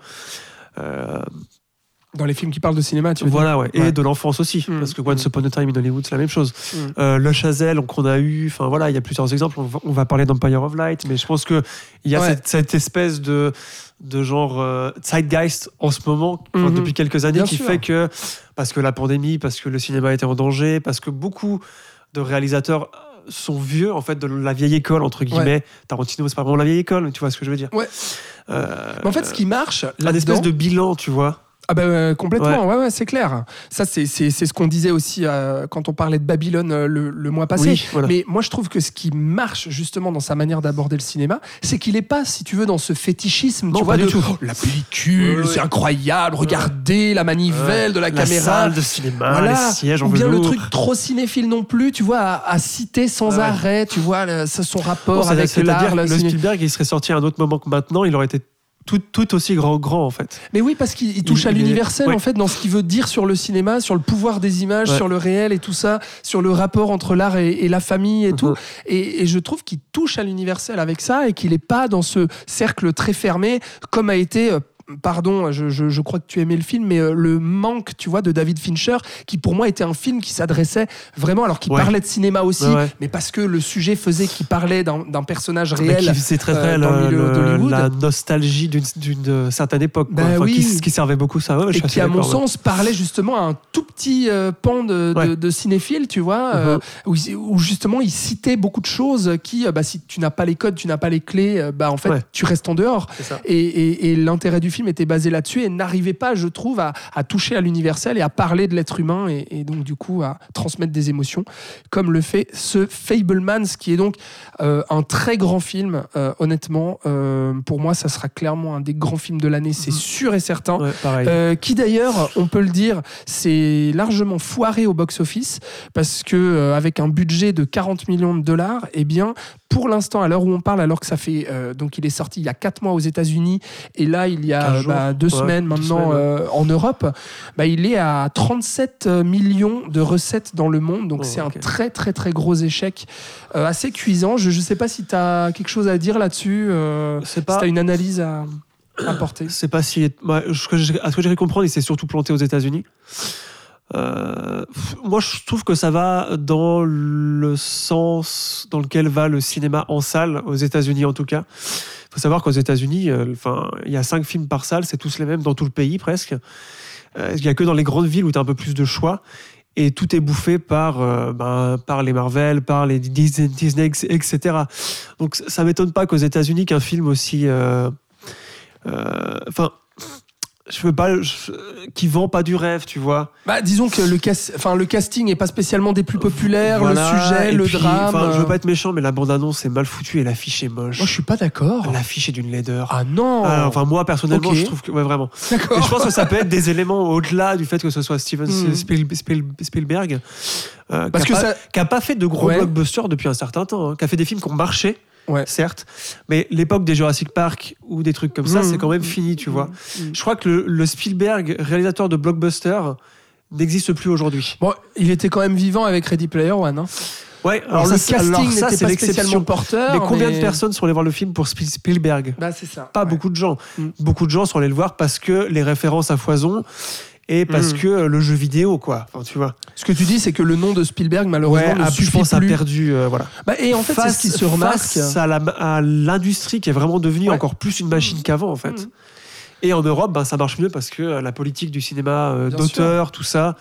Dans les films qui parlent de cinéma, tu veux Voilà, ouais. Et Ouais. de l'enfance aussi. Mm. Parce que Once Upon a Time in Hollywood, c'est la même chose. Euh, le Chazelle qu'on a eu, enfin voilà, il y a plusieurs exemples. On va, on va parler d'Empire of Light, mais je pense qu'il y a Ouais. cette, cette espèce de, de genre euh, zeitgeist en ce moment, Mhm. depuis quelques années, Bien qui sûr. fait que, parce que la pandémie, parce que le cinéma était en danger, parce que beaucoup de réalisateurs sont vieux, en fait, de la vieille école, entre guillemets. Tarantino, c'est pas vraiment la vieille école, tu vois ce que je veux dire. Ouais. Euh, Mais en fait, ce qui marche, un espèce de bilan, tu vois. Ah bah complètement, ouais, ouais, c'est clair. Ça, c'est c'est- c'est ce qu'on disait aussi euh, quand on parlait de Babylone euh, le, le mois passé. Oui, voilà. Mais moi, je trouve que ce qui marche justement dans sa manière d'aborder le cinéma, c'est qu'il est pas, si tu veux, dans ce fétichisme, Non, tu vois, de tout. oh, la pellicule, Ouais, c'est incroyable, regardez la manivelle de la, La caméra. salle de cinéma, Voilà. les sièges en Ou bien le truc trop cinéphile non plus, tu vois, à, à citer sans arrêt, tu vois, le- son rapport avec l'art. le le Spielberg, il serait sorti à un autre moment que maintenant, il aurait été tout, tout aussi grand, grand en fait. Mais oui, parce qu'il il touche Il- à l'universel, ouais. en fait, dans ce qu'il veut dire sur le cinéma, sur le pouvoir des images, Ouais. sur le réel et tout ça, sur le rapport entre l'art et, et la famille et Mhm. tout. Et, et je trouve qu'il touche à l'universel avec ça et qu'il n'est pas dans ce cercle très fermé, comme a été. Euh, Pardon, je, je- je crois que tu aimais le film, mais euh, le manque, tu vois, de David Fincher, qui pour moi était un film qui s'adressait vraiment, alors qu'il Ouais. parlait de cinéma aussi, Ouais, ouais. mais parce que le sujet faisait qu'il parlait d'un personnage Mais réel. C'est très euh, très le- d'Hollywood. la nostalgie d'une- euh, certaine époque, quoi. Bah Enfin, oui. qui, qui servait beaucoup ça. Et qui, à mon sens, parlait justement à un tout petit euh, pan de, de, cinéphiles, tu vois, euh, Mhm. où, justement il citait beaucoup de choses qui, euh, bah, si tu n'as pas les codes, tu n'as pas les clés, euh, bah, en fait, tu restes en dehors. Et- et l'intérêt du film était basé là-dessus et n'arrivait pas, je trouve, à, à toucher à l'universel et à parler de l'être humain et, et donc, du coup, à transmettre des émotions, comme le fait ce Fablemans, qui est donc euh, un très grand film, euh, honnêtement. Euh, pour moi, ça sera clairement un des grands films de l'année, c'est Mhm. sûr et certain. Ouais, qui d'ailleurs, on peut le dire, c'est largement foiré au box-office parce que avec un budget de 40 millions de dollars, eh bien, pour l'instant, à l'heure où on parle, alors que ça fait euh, donc il est sorti il y a 4 mois aux États-Unis et là il y a 15 euh, jours. bah, deux Ouais, semaines maintenant semaines, euh, en Europe, bah, il est à 37 millions de recettes dans le monde, donc Oh, c'est un très très très gros échec, euh, assez cuisant. Je ne sais pas si tu as quelque chose à dire là-dessus, euh, si tu as une analyse à apporter. C'est pas si. ouais, ce que j'ai- à ce que j'ai comprendre, il s'est surtout planté aux États-Unis. Euh, moi, je trouve que ça va dans le sens dans lequel va le cinéma en salle, aux États-Unis en tout cas. Il faut savoir qu'aux États-Unis, euh, il y a cinq films par salle, c'est tous les mêmes dans tout le pays presque. Euh, Il n'y a que dans les grandes villes où tu as un peu plus de choix. Et tout est bouffé par, euh, ben, par les Marvel, par les Disney, Disney, etc. Donc ça m'étonne pas qu'aux États-Unis, qu'un film aussi. euh, euh, Enfin, je veux pas. qui vend pas du rêve, tu vois. Bah, disons que le, cas- enfin, le casting est pas spécialement des plus populaires, Voilà, le sujet, et le puis, drame. je veux pas être méchant, mais la bande-annonce est mal foutue et l'affiche est moche. Moi, je suis pas d'accord. L'affiche est d'une laideur. Ah non Ah, enfin, moi, personnellement, je trouve que. Ouais, vraiment. D'accord. Et je pense que ça peut être des éléments au-delà du fait que ce soit Steven Hmm. Spiel- Spiel- Spielberg. euh, Parce qui que a pas, ça. a pas fait de gros Ouais. blockbusters depuis un certain temps, hein, qui a fait des films qui ont marché, Ouais. certes, mais l'époque des Jurassic Park ou des trucs comme ça, Mhm. c'est quand même fini, tu vois. Mhm. Je crois que le, le Spielberg, réalisateur de blockbuster, n'existe plus aujourd'hui. Bon, il était quand même vivant avec Ready Player One. hein. Ouais, Alors, le ça, casting alors n'était c'est pas spécialement porteur. Mais combien de personnes sont allées voir le film pour Spiel- Spielberg? Bah, c'est ça. Pas ouais. beaucoup de gens. Mm. Beaucoup de gens sont allés le voir parce que les références à foison et parce Mm. que euh, le jeu vidéo, quoi. Enfin, tu vois. Ce que tu dis, c'est que le nom de Spielberg, malheureusement, Ouais, ne ah, suffit je pense a perdu. euh, voilà. Bah, et en fait, c'est ce qui se remarque. face à l'industrie qui est vraiment devenue Ouais. encore plus une machine qu'avant, en fait. Mhm. Et en Europe, ben, ça marche mieux parce que euh, la politique du cinéma euh, d'auteur, tout ça.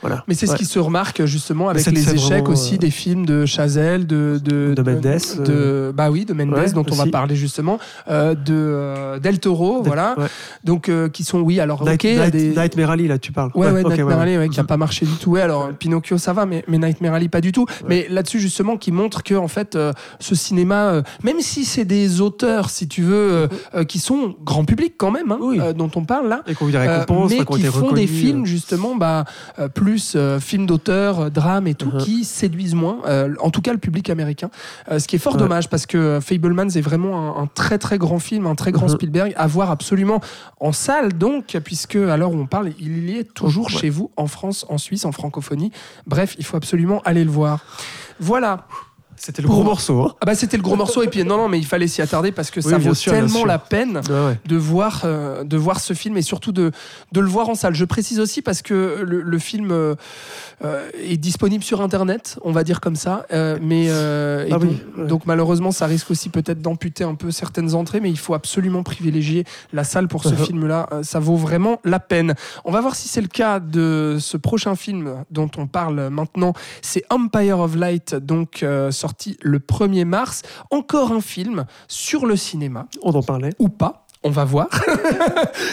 Voilà. Mais c'est ce qui se remarque justement avec les échecs vraiment, aussi euh, des films de Chazelle, de de, De Mendes, de, bah oui, de Mendes ouais, dont on va parler justement, euh, de euh, Del Toro, voilà. Ouais. Donc euh, qui sont oui, alors Night, ok, des Nightmare Alley, là, tu parles. Ouais, ouais, Nightmare Alley, qui a Mhm. pas marché du tout. Ouais, alors. Pinocchio, ça va, mais, mais Nightmare Alley, pas du tout. Mais là-dessus, justement, qui montre que, en fait, euh, ce cinéma, euh, même si c'est des auteurs, si tu veux, euh, euh, qui sont grand public quand même, hein. Oui. euh, dont on parle là, Et qu'on euh, mais qui font des films euh. justement bah, euh, plus euh, films d'auteur, euh, drame et tout, Mhm. qui séduisent moins, euh, en tout cas le public américain. Ce qui est fort Ouais. dommage parce que Fablemans est vraiment un, un très très grand film, un très grand Mhm. Spielberg à voir absolument en salle donc, puisque à l'heure où on parle, il y est toujours Ouais. chez vous en France, en Suisse, en francophonie. Bref, il faut absolument aller le voir. Voilà. C'était le gros morceau. Hein. Ah bah c'était le gros morceau et puis non non mais il fallait s'y attarder parce que ça vaut sûr, tellement la peine Ouais, ouais. de voir euh, de voir ce film et surtout de de le voir en salle. Je précise aussi parce que le, le film euh, euh, est disponible sur internet, on va dire comme ça, euh, mais et Ah donc, oui, ouais. donc malheureusement ça risque aussi peut-être d'amputer un peu certaines entrées, mais il faut absolument privilégier la salle pour ce film-là. Euh, Ça vaut vraiment la peine. On va voir si c'est le cas de ce prochain film dont on parle maintenant. C'est Empire of Light, donc euh, sorti le 1er mars. Encore un film sur le cinéma, On en parlait. ou pas. On va voir.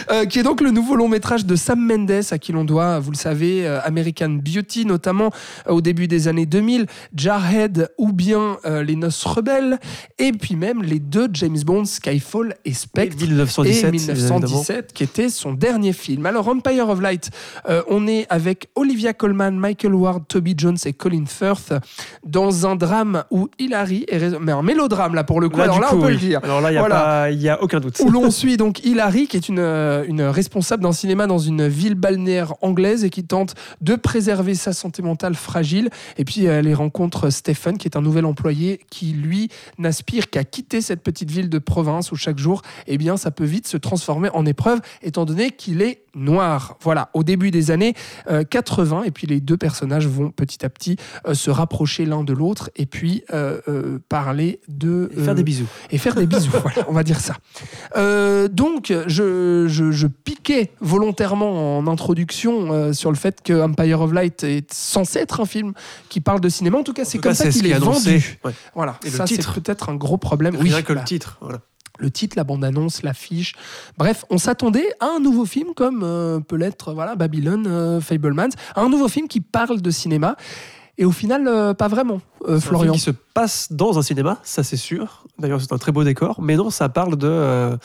Euh, qui est donc le nouveau long métrage de Sam Mendes, à qui l'on doit, vous le savez, euh, American Beauty, notamment euh, au début des années 2000, Jarhead ou bien Les Noces Rebelles, et puis même les deux James Bond, Skyfall et Spectre. 1917. Et 1917, qui était son dernier film. Alors, Empire of Light, on est avec Olivia Colman, Michael Ward, Toby Jones et Colin Firth dans un drame où Hilary est. Mais un mélodrame, là, pour le coup. Là, Alors là, coup, on peut oui. le dire. Alors là, il n'y a, Voilà. pas- il y a aucun doute. Où l'on suit donc Hilary, qui est une, euh, une responsable d'un cinéma dans une ville balnéaire anglaise et qui tente de préserver sa santé mentale fragile. Et puis elle y rencontre Stephen, qui est un nouvel employé qui, lui, n'aspire qu'à quitter cette petite ville de province où chaque jour, eh bien, ça peut vite se transformer en épreuve, étant donné qu'il est noir. Voilà, au début des années euh, 80, et puis les deux personnages vont petit à petit euh, se rapprocher l'un de l'autre et puis euh, euh, parler de... Et faire euh, des bisous. et faire des bisous. voilà, on va dire ça. Euh, donc, je, je- je piquais volontairement en introduction euh, sur le fait que Empire of Light est censé être un film qui parle de cinéma. En tout cas, c'est comme cas, ça qu'il qui est est annoncé. vendu. Ouais. Voilà, Et ça c'est peut-être un gros problème. Rien que bah, le titre. Voilà. le titre, la bande-annonce, l'affiche. Bref, on s'attendait à un nouveau film comme euh, peut l'être voilà, Babylon, euh, Fablemans, à un nouveau film qui parle de cinéma. Et au final, euh, pas vraiment, euh, un Florian. film qui se passe dans un cinéma, ça c'est sûr. D'ailleurs, c'est un très beau décor. Mais non, ça parle de.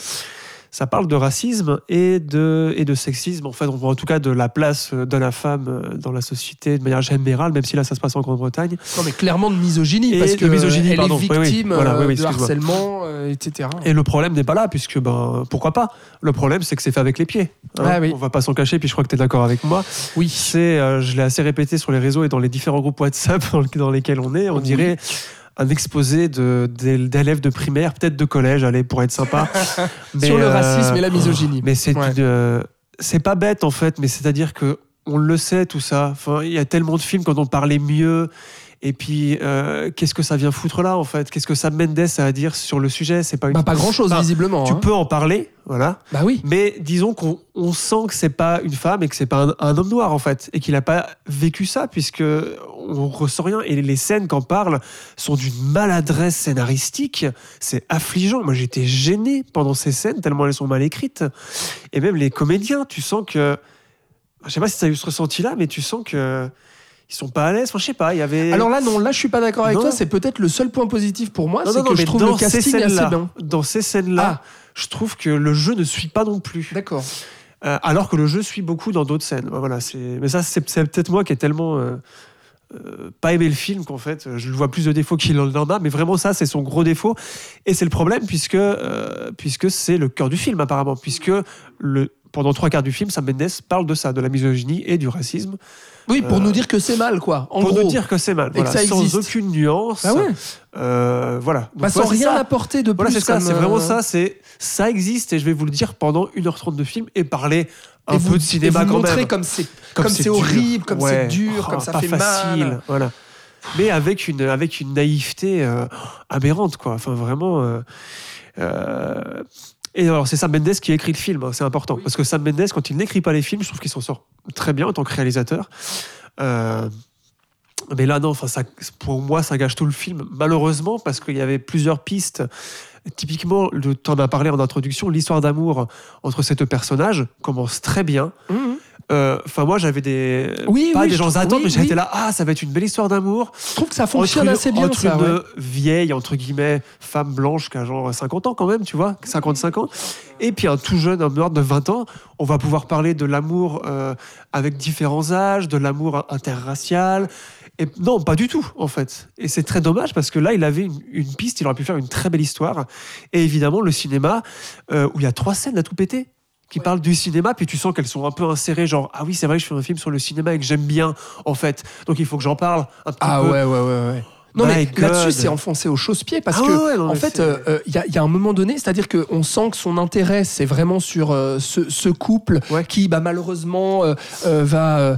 Euh, ça parle de racisme et de, et de sexisme, en fait, en tout cas de la place de la femme euh, dans la société de manière générale, même si là ça se passe en Grande-Bretagne. Non, mais clairement de misogynie, Et parce que misogynie, elle pardon. est Oui, oui. victime Voilà, euh, oui, oui, de harcèlement, euh, etc. Et le problème n'est pas là, puisque ben pourquoi pas? Le problème, c'est que c'est fait avec les pieds. hein. Ah oui. On va pas s'en cacher, puis je crois que tu es d'accord avec moi. Oui. C'est, euh, je l'ai assez répété sur les réseaux et dans les différents groupes WhatsApp dans, le- dans lesquels on est. On Oui. dirait un exposé d'élèves de primaire, peut-être de collège, allez, pour être sympa. Mais, Sur le euh, racisme et la misogynie. Mais c'est Ouais. une, euh, c'est pas bête en fait, mais c'est-à-dire que on le sait tout ça. Enfin, il y a tellement de films quand on parlait mieux. Et puis, euh, qu'est-ce que ça vient foutre là en fait? Qu'est-ce que Sam Mendes a à dire sur le sujet? C'est pas une Bah, pas grand chose, Enfin, visiblement. tu hein. peux en parler, voilà. Bah oui. Mais disons qu'on on sent que c'est pas une femme et que c'est pas un, un homme noir en fait, et qu'il n'a pas vécu ça puisque on ressent rien. Et les scènes qu'en parle sont d'une maladresse scénaristique. C'est affligeant. Moi, j'étais gêné pendant ces scènes tellement elles sont mal écrites. Et même les comédiens, tu sens que, je sais pas si tu as eu ce ressenti-là, mais tu sens que ils sont pas à l'aise. Enfin, je sais pas. Il y avait. Alors là, non, là, je suis pas d'accord avec Non. toi. C'est peut-être le seul point positif pour moi, c'est que je trouve le ces casting assez bien. dans ces scènes-là, Ah. je trouve que le jeu ne suit pas non plus. D'accord. Euh, alors que le jeu suit beaucoup dans d'autres scènes. Voilà, c'est... Mais ça, c'est, peut-être moi qui ai tellement euh, euh, pas aimé le film qu'en fait, je le vois plus de défauts qu'il en a. Mais vraiment, ça, c'est son gros défaut. Et c'est le problème puisque, puisque c'est le cœur du film, apparemment. Puisque le, pendant trois quarts du film, Sam Mendes parle de ça, de la misogynie et du racisme. Oui, pour Euh, nous dire que c'est mal, quoi. En pour gros. nous dire que c'est mal. Et que Voilà, ça sans aucune nuance. Ah ouais. Euh, voilà. Donc, Bah, sans voilà, c'est rien apporter de plus. Voilà, c'est ça, c'est vraiment euh, ça. C'est ça existe et je vais vous le dire pendant 1h30 de film et parler un et peu vous, de cinéma et vous quand montrer même. comme c'est comme c'est horrible, comme c'est dur, Oh, comme ça pas fait facile. mal. Voilà. Mais avec une avec une naïveté euh, aberrante quoi. Enfin vraiment. euh, Et alors, c'est Sam Mendes qui écrit le film, hein, c'est important. Parce que Sam Mendes, quand il n'écrit pas les films, je trouve qu'il s'en sort très bien en tant que réalisateur. Euh, mais là, non, enfin, ça, pour moi, ça gâche tout le film, malheureusement, parce qu'il y avait plusieurs pistes. Typiquement, le t'en as parlé en introduction, l'histoire d'amour entre ces deux personnages commence très bien. Mhm. Euh, Enfin, moi, j'avais des. Oui, pas oui, des gens attendent, oui, mais j'étais là, ah, ça va être une belle histoire d'amour Je trouve que ça fonctionne entre, assez bien, entre ça. une ouais. vieille, entre guillemets, femme blanche qui a genre 50 ans quand même, tu vois, 55 ans, et puis un tout jeune homme noir de 20 ans. On va pouvoir parler de l'amour euh, avec différents âges, de l'amour interracial. Et non, pas du tout, en fait. Et c'est très dommage parce que là, il avait une, une piste, il aurait pu faire une très belle histoire. Et évidemment, le cinéma, euh, où il y a trois scènes à tout péter qui parlent du cinéma, puis tu sens qu'elles sont un peu insérées, genre ah oui c'est vrai je fais un film sur le cinéma et que j'aime bien en fait, donc il faut que j'en parle un petit Ah peu. ouais, ouais, ouais, ouais. Non, mais My God. là-dessus, c'est enfoncé au chausse-pied parce Ah que, ouais, ouais, non, en mais fait, c'est- euh, euh, il y, a- il y a un moment donné, c'est-à-dire qu'on sent que son intérêt, c'est vraiment sur euh, ce, ce couple Ouais. qui, bah, malheureusement, euh, va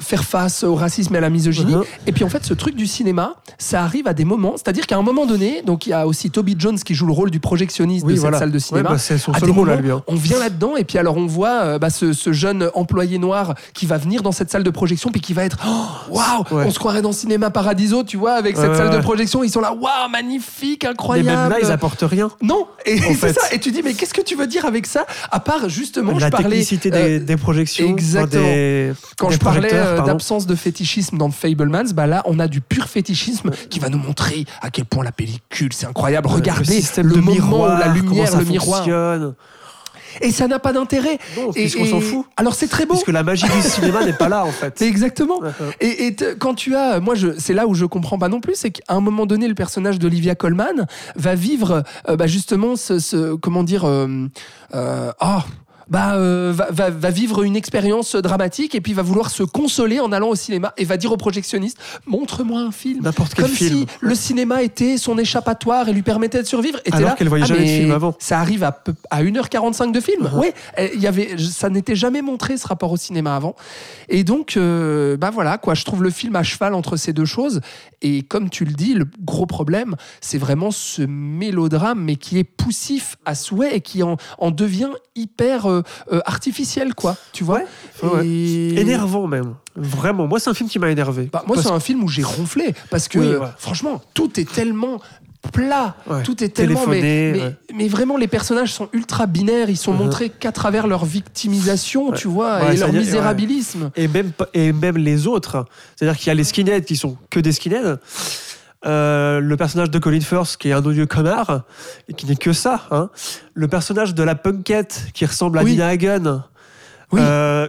faire face au racisme et à la misogynie. Mhm. Et puis, en fait, ce truc du cinéma, ça arrive à des moments, c'est-à-dire qu'à un moment donné, donc il y a aussi Toby Jones qui joue le rôle du projectionniste Oui, de voilà. cette salle de Ouais, cinéma. bah, c'est son à seul des rôle moments, lui, hein. on vient là-dedans et puis alors on voit bah, ce, ce jeune employé noir qui va venir dans cette salle de projection puis qui va être oh, waouh Ouais. on se croirait dans Cinéma Paradiso tu vois avec cette salle de projection ils sont là waouh magnifique incroyable même là, ils apportent rien. non et c'est ça et tu dis mais qu'est-ce que tu veux dire avec ça à part justement je la parlais technicité euh, des, des projections, exactement. des, quand des je parlais euh, d'absence de fétichisme dans Fablemans, bah là on a du pur fétichisme qui va nous montrer à quel point la pellicule c'est incroyable. Regardez le moment miroir, où la lumière, le miroir, fonctionne. Et ça n'a pas d'intérêt. Non, Et- puisqu'on et- s'en fout. Alors c'est très beau. Puisque la magie du cinéma n'est pas là, en fait. Exactement. Et, quand tu as, moi, je, c'est là où je comprends pas non plus, c'est qu'à un moment donné, le personnage d'Olivia Colman va vivre, euh, bah, justement, ce, ce- comment dire, euh, euh, ah, bah, euh, va, va- va vivre une expérience dramatique et puis va vouloir se consoler en allant au cinéma et va dire au projectionniste, montre-moi un film. N'importe quel Comme film. si le cinéma était son échappatoire et lui permettait de survivre. Et Alors qu'elle voyait ah, jamais de mais film avant. Ça arrive à, peu- à 1h45 de film. Uh-huh. Oui, il y avait, ça n'était jamais montré ce rapport au cinéma avant. Et donc, euh, bah voilà, quoi, je trouve le film à cheval entre ces deux choses. Et comme tu le dis, le gros problème, c'est vraiment ce mélodrame, mais qui est poussif à souhait et qui en, en devient hyper euh, euh, artificiel, quoi. Tu vois Ouais. Et- Énervant, même. Vraiment. Moi, c'est un film qui m'a énervé. bah, moi, Parce c'est un film où j'ai ronflé parce que, Oui, ouais. franchement, tout est tellement plat, Ouais. tout est tellement. Mais, mais, ouais. mais vraiment, les personnages sont ultra binaires. Ils sont Mhm. montrés qu'à travers leur victimisation, Ouais. tu vois, et leur misérabilisme. et même, et même les autres. C'est-à-dire qu'il y a les skinheads qui sont que des skinheads. Euh, le personnage de Colin Firth qui est un odieux connard et qui n'est que ça. hein. Le personnage de la punkette qui ressemble à Oui. Nina Hagen. Oui. Euh,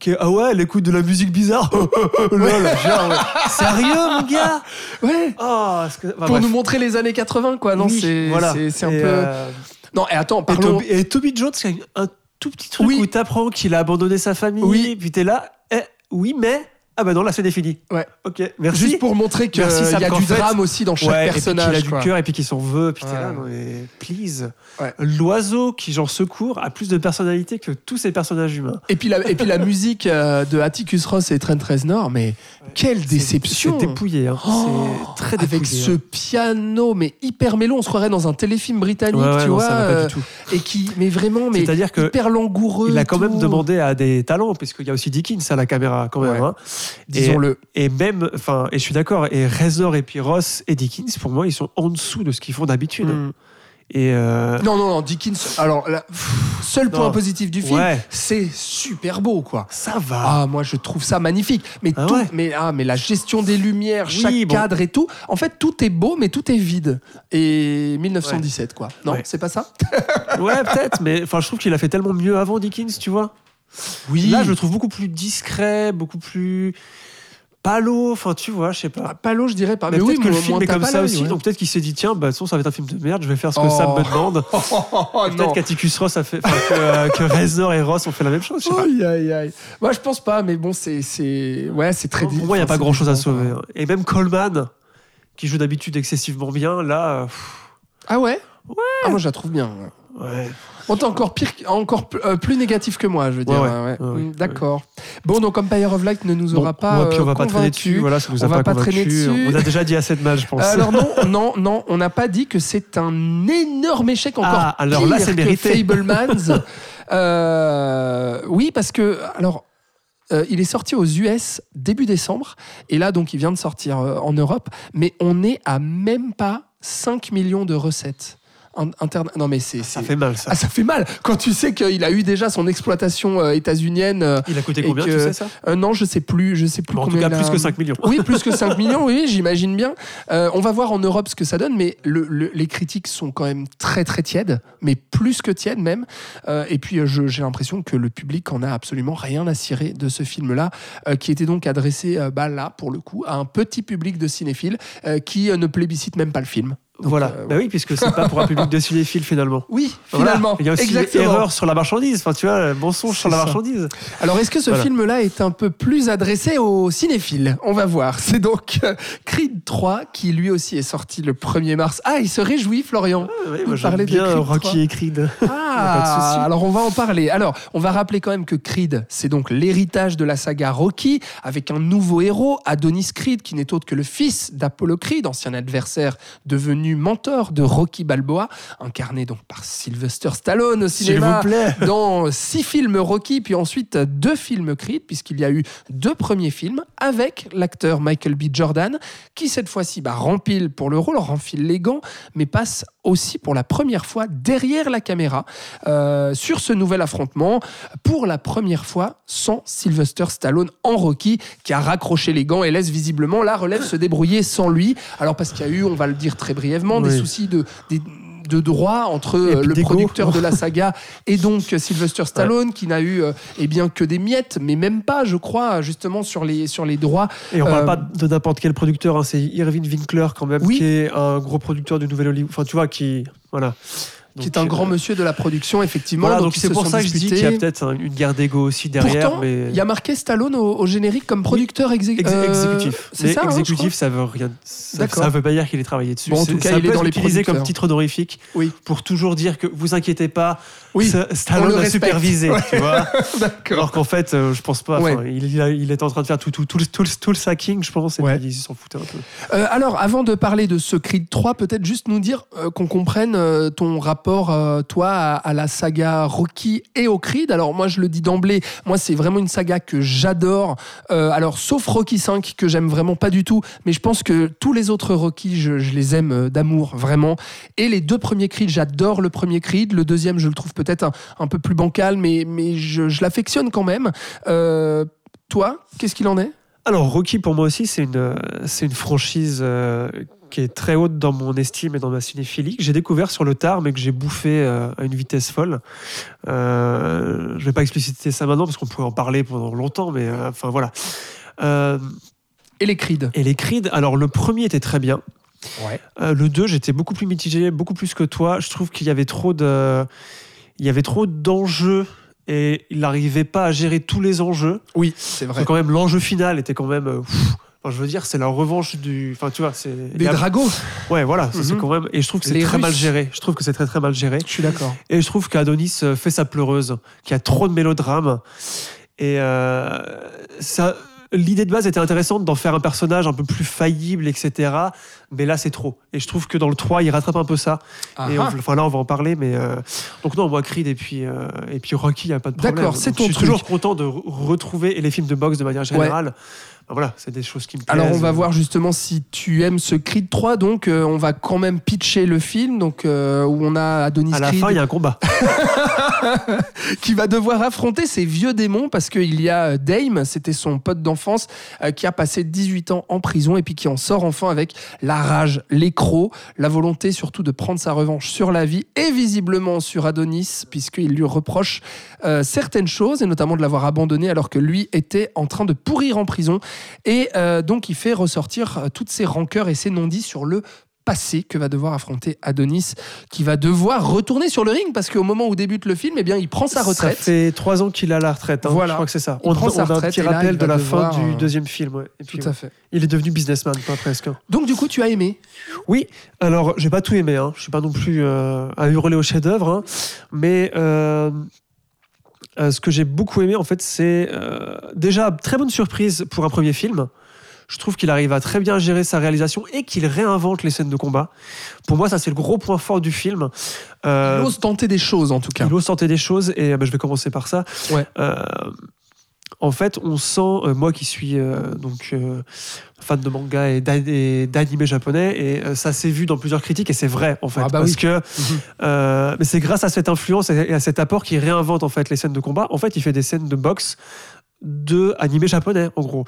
qui est- ah ouais, elle écoute de la musique bizarre. Lol, genre, ouais. Sérieux, mon gars? Ouais. Oh, que- Pour bref. nous montrer les années 80, quoi. Non, Oui, c'est voilà. un Et, peu. euh, Non, et attends, et, parlons. Toby, et Toby Jones, qui a un tout petit truc où t'apprends qu'il a abandonné sa famille. Oui. Puis t'es là, eh, oui, mais. Ah bah non, là c'est défini. Ouais. Ok, merci. Juste pour montrer qu'il y a du fait- drame aussi dans chaque Ouais, personnage. Et puis qu'il a quoi. du cœur et puis qu'il s'en veut. Puis t'es Ouais. là, non mais please. Ouais. L'oiseau qui genre secours a plus de personnalité que tous ces personnages humains. Et puis la, et puis la musique euh, de Atticus Ross et Trent Reznor, mais quelle déception C'est dépouillé. Hein. Oh, c'est très dépouillé. Avec ce hein. piano, mais hyper mélo, on se croirait dans un téléfilm britannique, Ouais, ouais, tu non, vois, ça va pas euh, du tout. et qui, mais vraiment, mais C'est-à-dire que hyper langoureux. il a quand tout. même demandé à des talents, puisqu'il y a aussi Dickens à la caméra quand même. Ouais. hein. disons-le. Et même, enfin, et je suis d'accord, et Reznor et puis Ross et Dickens, pour moi, ils sont en dessous de ce qu'ils font d'habitude. Mm. Et euh, Non, non, non, Dickens. Alors, seul point Non. positif du film, Ouais. c'est super beau, quoi. ça va. Ah, moi, je trouve ça magnifique. Mais Ah tout, ouais. mais ah, mais la gestion des lumières, Oui, chaque bon. cadre et tout. En fait, tout est beau, mais tout est vide. Et 1917, quoi. Non, c'est pas ça Ouais, peut-être, mais enfin, je trouve qu'il a fait tellement mieux avant Dickens, tu vois. Oui. Là, je le trouve beaucoup plus discret, beaucoup plus palo, enfin, tu vois, je sais pas. Ah, Palo, je dirais pas. mais Mais, peut-être oui, que le film est comme ça aussi, ouais. donc peut-être qu'il s'est dit tiens, bah, façon, ça va être un film de merde, je vais faire ce que Oh. Sam me demande. Oh, Et non. peut-être qu'Atticus Ross a fait, que, euh, que Reznor et Ross ont fait la même chose. Je sais pas. Aïe, aïe, aïe. Moi, je pense pas, mais bon, c'est. c'est- Ouais, c'est très Pour moi, il n'y a pas grand chose à sauver. quoi. hein. Et même Coleman, qui joue d'habitude excessivement bien, là. euh, pff, Ah ouais? Ouais. Ah, moi, je la trouve bien. ouais. Ouais. T'es encore pire, encore plus- euh, plus négatif que moi, je veux dire. Ouais, ouais, ouais, Mm, D'accord. Bon, donc Empire of Light ne nous aura pas. puis on va euh, pas traîner convaincus. dessus. Voilà, ça nous a On va pas traîner dessus. On a déjà dit assez de mal, je pense. Alors non, non, non, on n'a pas dit que c'est un énorme échec encore Ah, alors là, pire c'est que mérité. Fablemans. Euh, oui, parce que alors. euh, il est sorti aux US début décembre et là donc il vient de sortir euh, en Europe mais on est à même pas 5 millions de recettes interne non mais c'est ça c'est- fait mal, ça. ah, ça fait mal quand tu sais qu'il a eu déjà son exploitation euh, états-unienne euh, Il a coûté et combien, que- tu sais ça? euh, non je sais plus je sais plus Bon, En tout combien cas, il a- plus que 5 millions. oui, plus que 5 millions, oui, j'imagine bien. Euh, on va voir en Europe ce que ça donne, mais le- le- les critiques sont quand même très très tièdes, mais plus que tièdes même. Euh, et puis euh, je- j'ai l'impression que le public en a absolument rien à cirer de ce film-là, euh, qui était donc adressé euh, bah, là, pour le coup, à un petit public de cinéphiles euh, qui euh, ne plébiscite même pas le film. Donc, voilà. euh, bah oui, puisque c'est pas pour un public de cinéphile finalement. Oui, Voilà. finalement. Il y a aussi Exactement. erreur sur la marchandise. Enfin, tu vois, mensonge sur la ça. marchandise. Alors, est-ce que ce Voilà. film-là est un peu plus adressé aux cinéphiles? On va voir. C'est donc euh, Creed 3 qui lui aussi est sorti le 1er mars. Ah, il se réjouit, Florian. Oui, Vous moi, de bien Creed 3. Rocky et Creed. Ah, alors on va en parler. Alors, on va rappeler quand même que Creed, c'est donc l'héritage de la saga Rocky, avec un nouveau héros, Adonis Creed, qui n'est autre que le fils d'Apollo Creed, ancien adversaire devenu mentor de Rocky Balboa, incarné donc par Sylvester Stallone au cinéma vous plaît. dans six films Rocky, puis ensuite deux films Creed, puisqu'il y a eu deux premiers films avec l'acteur Michael B. Jordan, qui cette fois-ci bah, rempile pour le rôle, renfile les gants, mais passe aussi pour la première fois derrière la caméra euh, sur ce nouvel affrontement, pour la première fois sans Sylvester Stallone en Rocky, qui a raccroché les gants et laisse visiblement la relève se débrouiller sans lui. Alors parce qu'il y a eu, on va le dire très brièvement, des Oui. soucis de... des- de droit entre euh, le producteur de la saga et donc Sylvester Stallone qui n'a eu euh, eh bien que des miettes mais même pas je crois justement sur les sur les droits Et on Euh, parle pas de n'importe quel producteur, hein, c'est Irving Winkler quand même, Oui. qui est un gros producteur du Nouvel Hollywood. Enfin, tu vois, qui. Voilà. Qui est un euh, grand monsieur de la production effectivement Voilà, donc, c'est pour ça que je dis qu'il y a peut-être un- une guerre d'ego aussi derrière. Pourtant, mais... il y a marqué Stallone au, au générique comme producteur exé- Ex- euh, exécutif. c'est ça, hein, exécutif, ça veut rien. Ça, veut pas dire qu'il ait travaillé dessus. Bon, en tout cas, ça il est peut dans être les utilisé comme titre honorifique Oui. pour toujours dire que vous inquiétez pas, Oui, Stallone a supervisé, tu vois. d'accord Alors qu'en fait, euh, je pense pas. Ouais. Il, il a- il était en train de faire tout, tout, tout, le- tout, le- tout le sacking, je pense, et Ouais. puis ils s'en foutaient un peu. Euh, alors, avant de parler de ce Creed 3, peut-être juste nous dire euh, qu'on comprenne ton rapport, euh, toi, à, la saga Rocky et au Creed. Alors, moi, je le dis d'emblée, moi, c'est vraiment une saga que j'adore. Euh, alors, sauf Rocky 5, que j'aime vraiment pas du tout, mais je pense que tous les autres Rocky, je, les aime euh, d'amour, vraiment. Et les deux premiers Creed, j'adore le premier Creed. Le deuxième, je le trouve peut-être un, peu plus bancal, mais, mais je, l'affectionne quand même. Toi, qu'est-ce qu'il en est? Alors, Rocky, pour moi aussi, c'est une, une franchise qui est très haute dans mon estime et dans ma cinéphilie, que j'ai découvert sur le tard, mais que j'ai bouffé euh, à une vitesse folle. Euh, je vais pas expliciter ça maintenant, parce qu'on pourrait en parler pendant longtemps, mais euh, enfin voilà. Et les Creed et les Creed, alors le premier était très bien. Ouais. Le 2, j'étais beaucoup plus mitigé, beaucoup plus que toi. Je trouve qu'il y avait trop de, il y avait trop d'enjeux et il n'arrivait pas à gérer tous les enjeux. Oui, c'est Parce vrai. que quand même, l'enjeu final était quand même. pff, enfin, je veux dire, c'est la revanche du. Enfin, tu vois, c'est. Des a- dragos Ouais, voilà, c'est Mhm. quand même. Et je trouve que c'est très mal géré. Je trouve que c'est très très mal géré. Je suis d'accord. Et je trouve qu'Adonis euh, fait sa pleureuse, qu'il y a trop de mélodrame. Et euh, ça. L'idée de base était intéressante d'en faire un personnage un peu plus faillible, etc. Mais là, c'est trop. Et je trouve que dans le 3, il rattrape un peu ça. Et on- Ah, enfin, là, on va en parler. Mais euh, donc, non, moi, Creed et puis, euh, et puis Rocky, il n'y a pas de problème. D'accord, c'est ton Je suis truc. toujours content de re- retrouver les films de boxe de manière générale. Voilà, c'est des choses qui me plaisent. Alors on va voir justement si tu aimes ce Creed 3. Donc euh, on va quand même pitcher le film donc euh, où on a Adonis À la Creed fin, il y a un combat. qui va devoir affronter ses vieux démons parce qu'il y a euh, Dame, c'était son pote d'enfance euh, qui a passé 18 ans en prison et puis qui en sort enfin avec la rage, les crocs, la volonté surtout de prendre sa revanche sur la vie et visiblement sur Adonis puisqu'il lui reproche certaines choses et notamment de l'avoir abandonné alors que lui était en train de pourrir en prison et euh, donc il fait ressortir euh, toutes ses rancœurs et ses non-dits sur le passé que va devoir affronter Adonis, qui va devoir retourner sur le ring parce qu'au moment où débute le film, eh bien, il prend sa retraite. Ça fait trois ans qu'il a la retraite. hein. Voilà. Je crois que c'est ça. Il on prend on sa a un retraite petit et là, rappel de la fin euh, du deuxième film. ouais. Et puis, Tout à fait. Il est devenu businessman, pas presque. Donc, du coup, tu as aimé? Oui, alors j'ai pas tout aimé. Hein. Je suis pas non plus euh, à hurler au chef-d'œuvre, hein. mais euh, euh, ce que j'ai beaucoup aimé, en fait, c'est euh, déjà très bonne surprise pour un premier film. Je trouve qu'il arrive à très bien gérer sa réalisation et qu'il réinvente les scènes de combat. Pour moi, ça c'est le gros point fort du film. Euh, Il ose tenter des choses, en tout cas. il ose tenter des choses et euh, bah, je vais commencer par ça. Ouais. En fait, on sent, euh, moi qui suis euh, donc euh, fan de manga et d'a- et d'anime japonais, et euh, ça s'est vu dans plusieurs critiques et c'est vrai en fait, Ah bah parce oui. que euh, mais c'est grâce à cette influence et à cet apport qu'il réinvente en fait les scènes de combat. En fait, il fait des scènes de boxe de animé japonais en gros.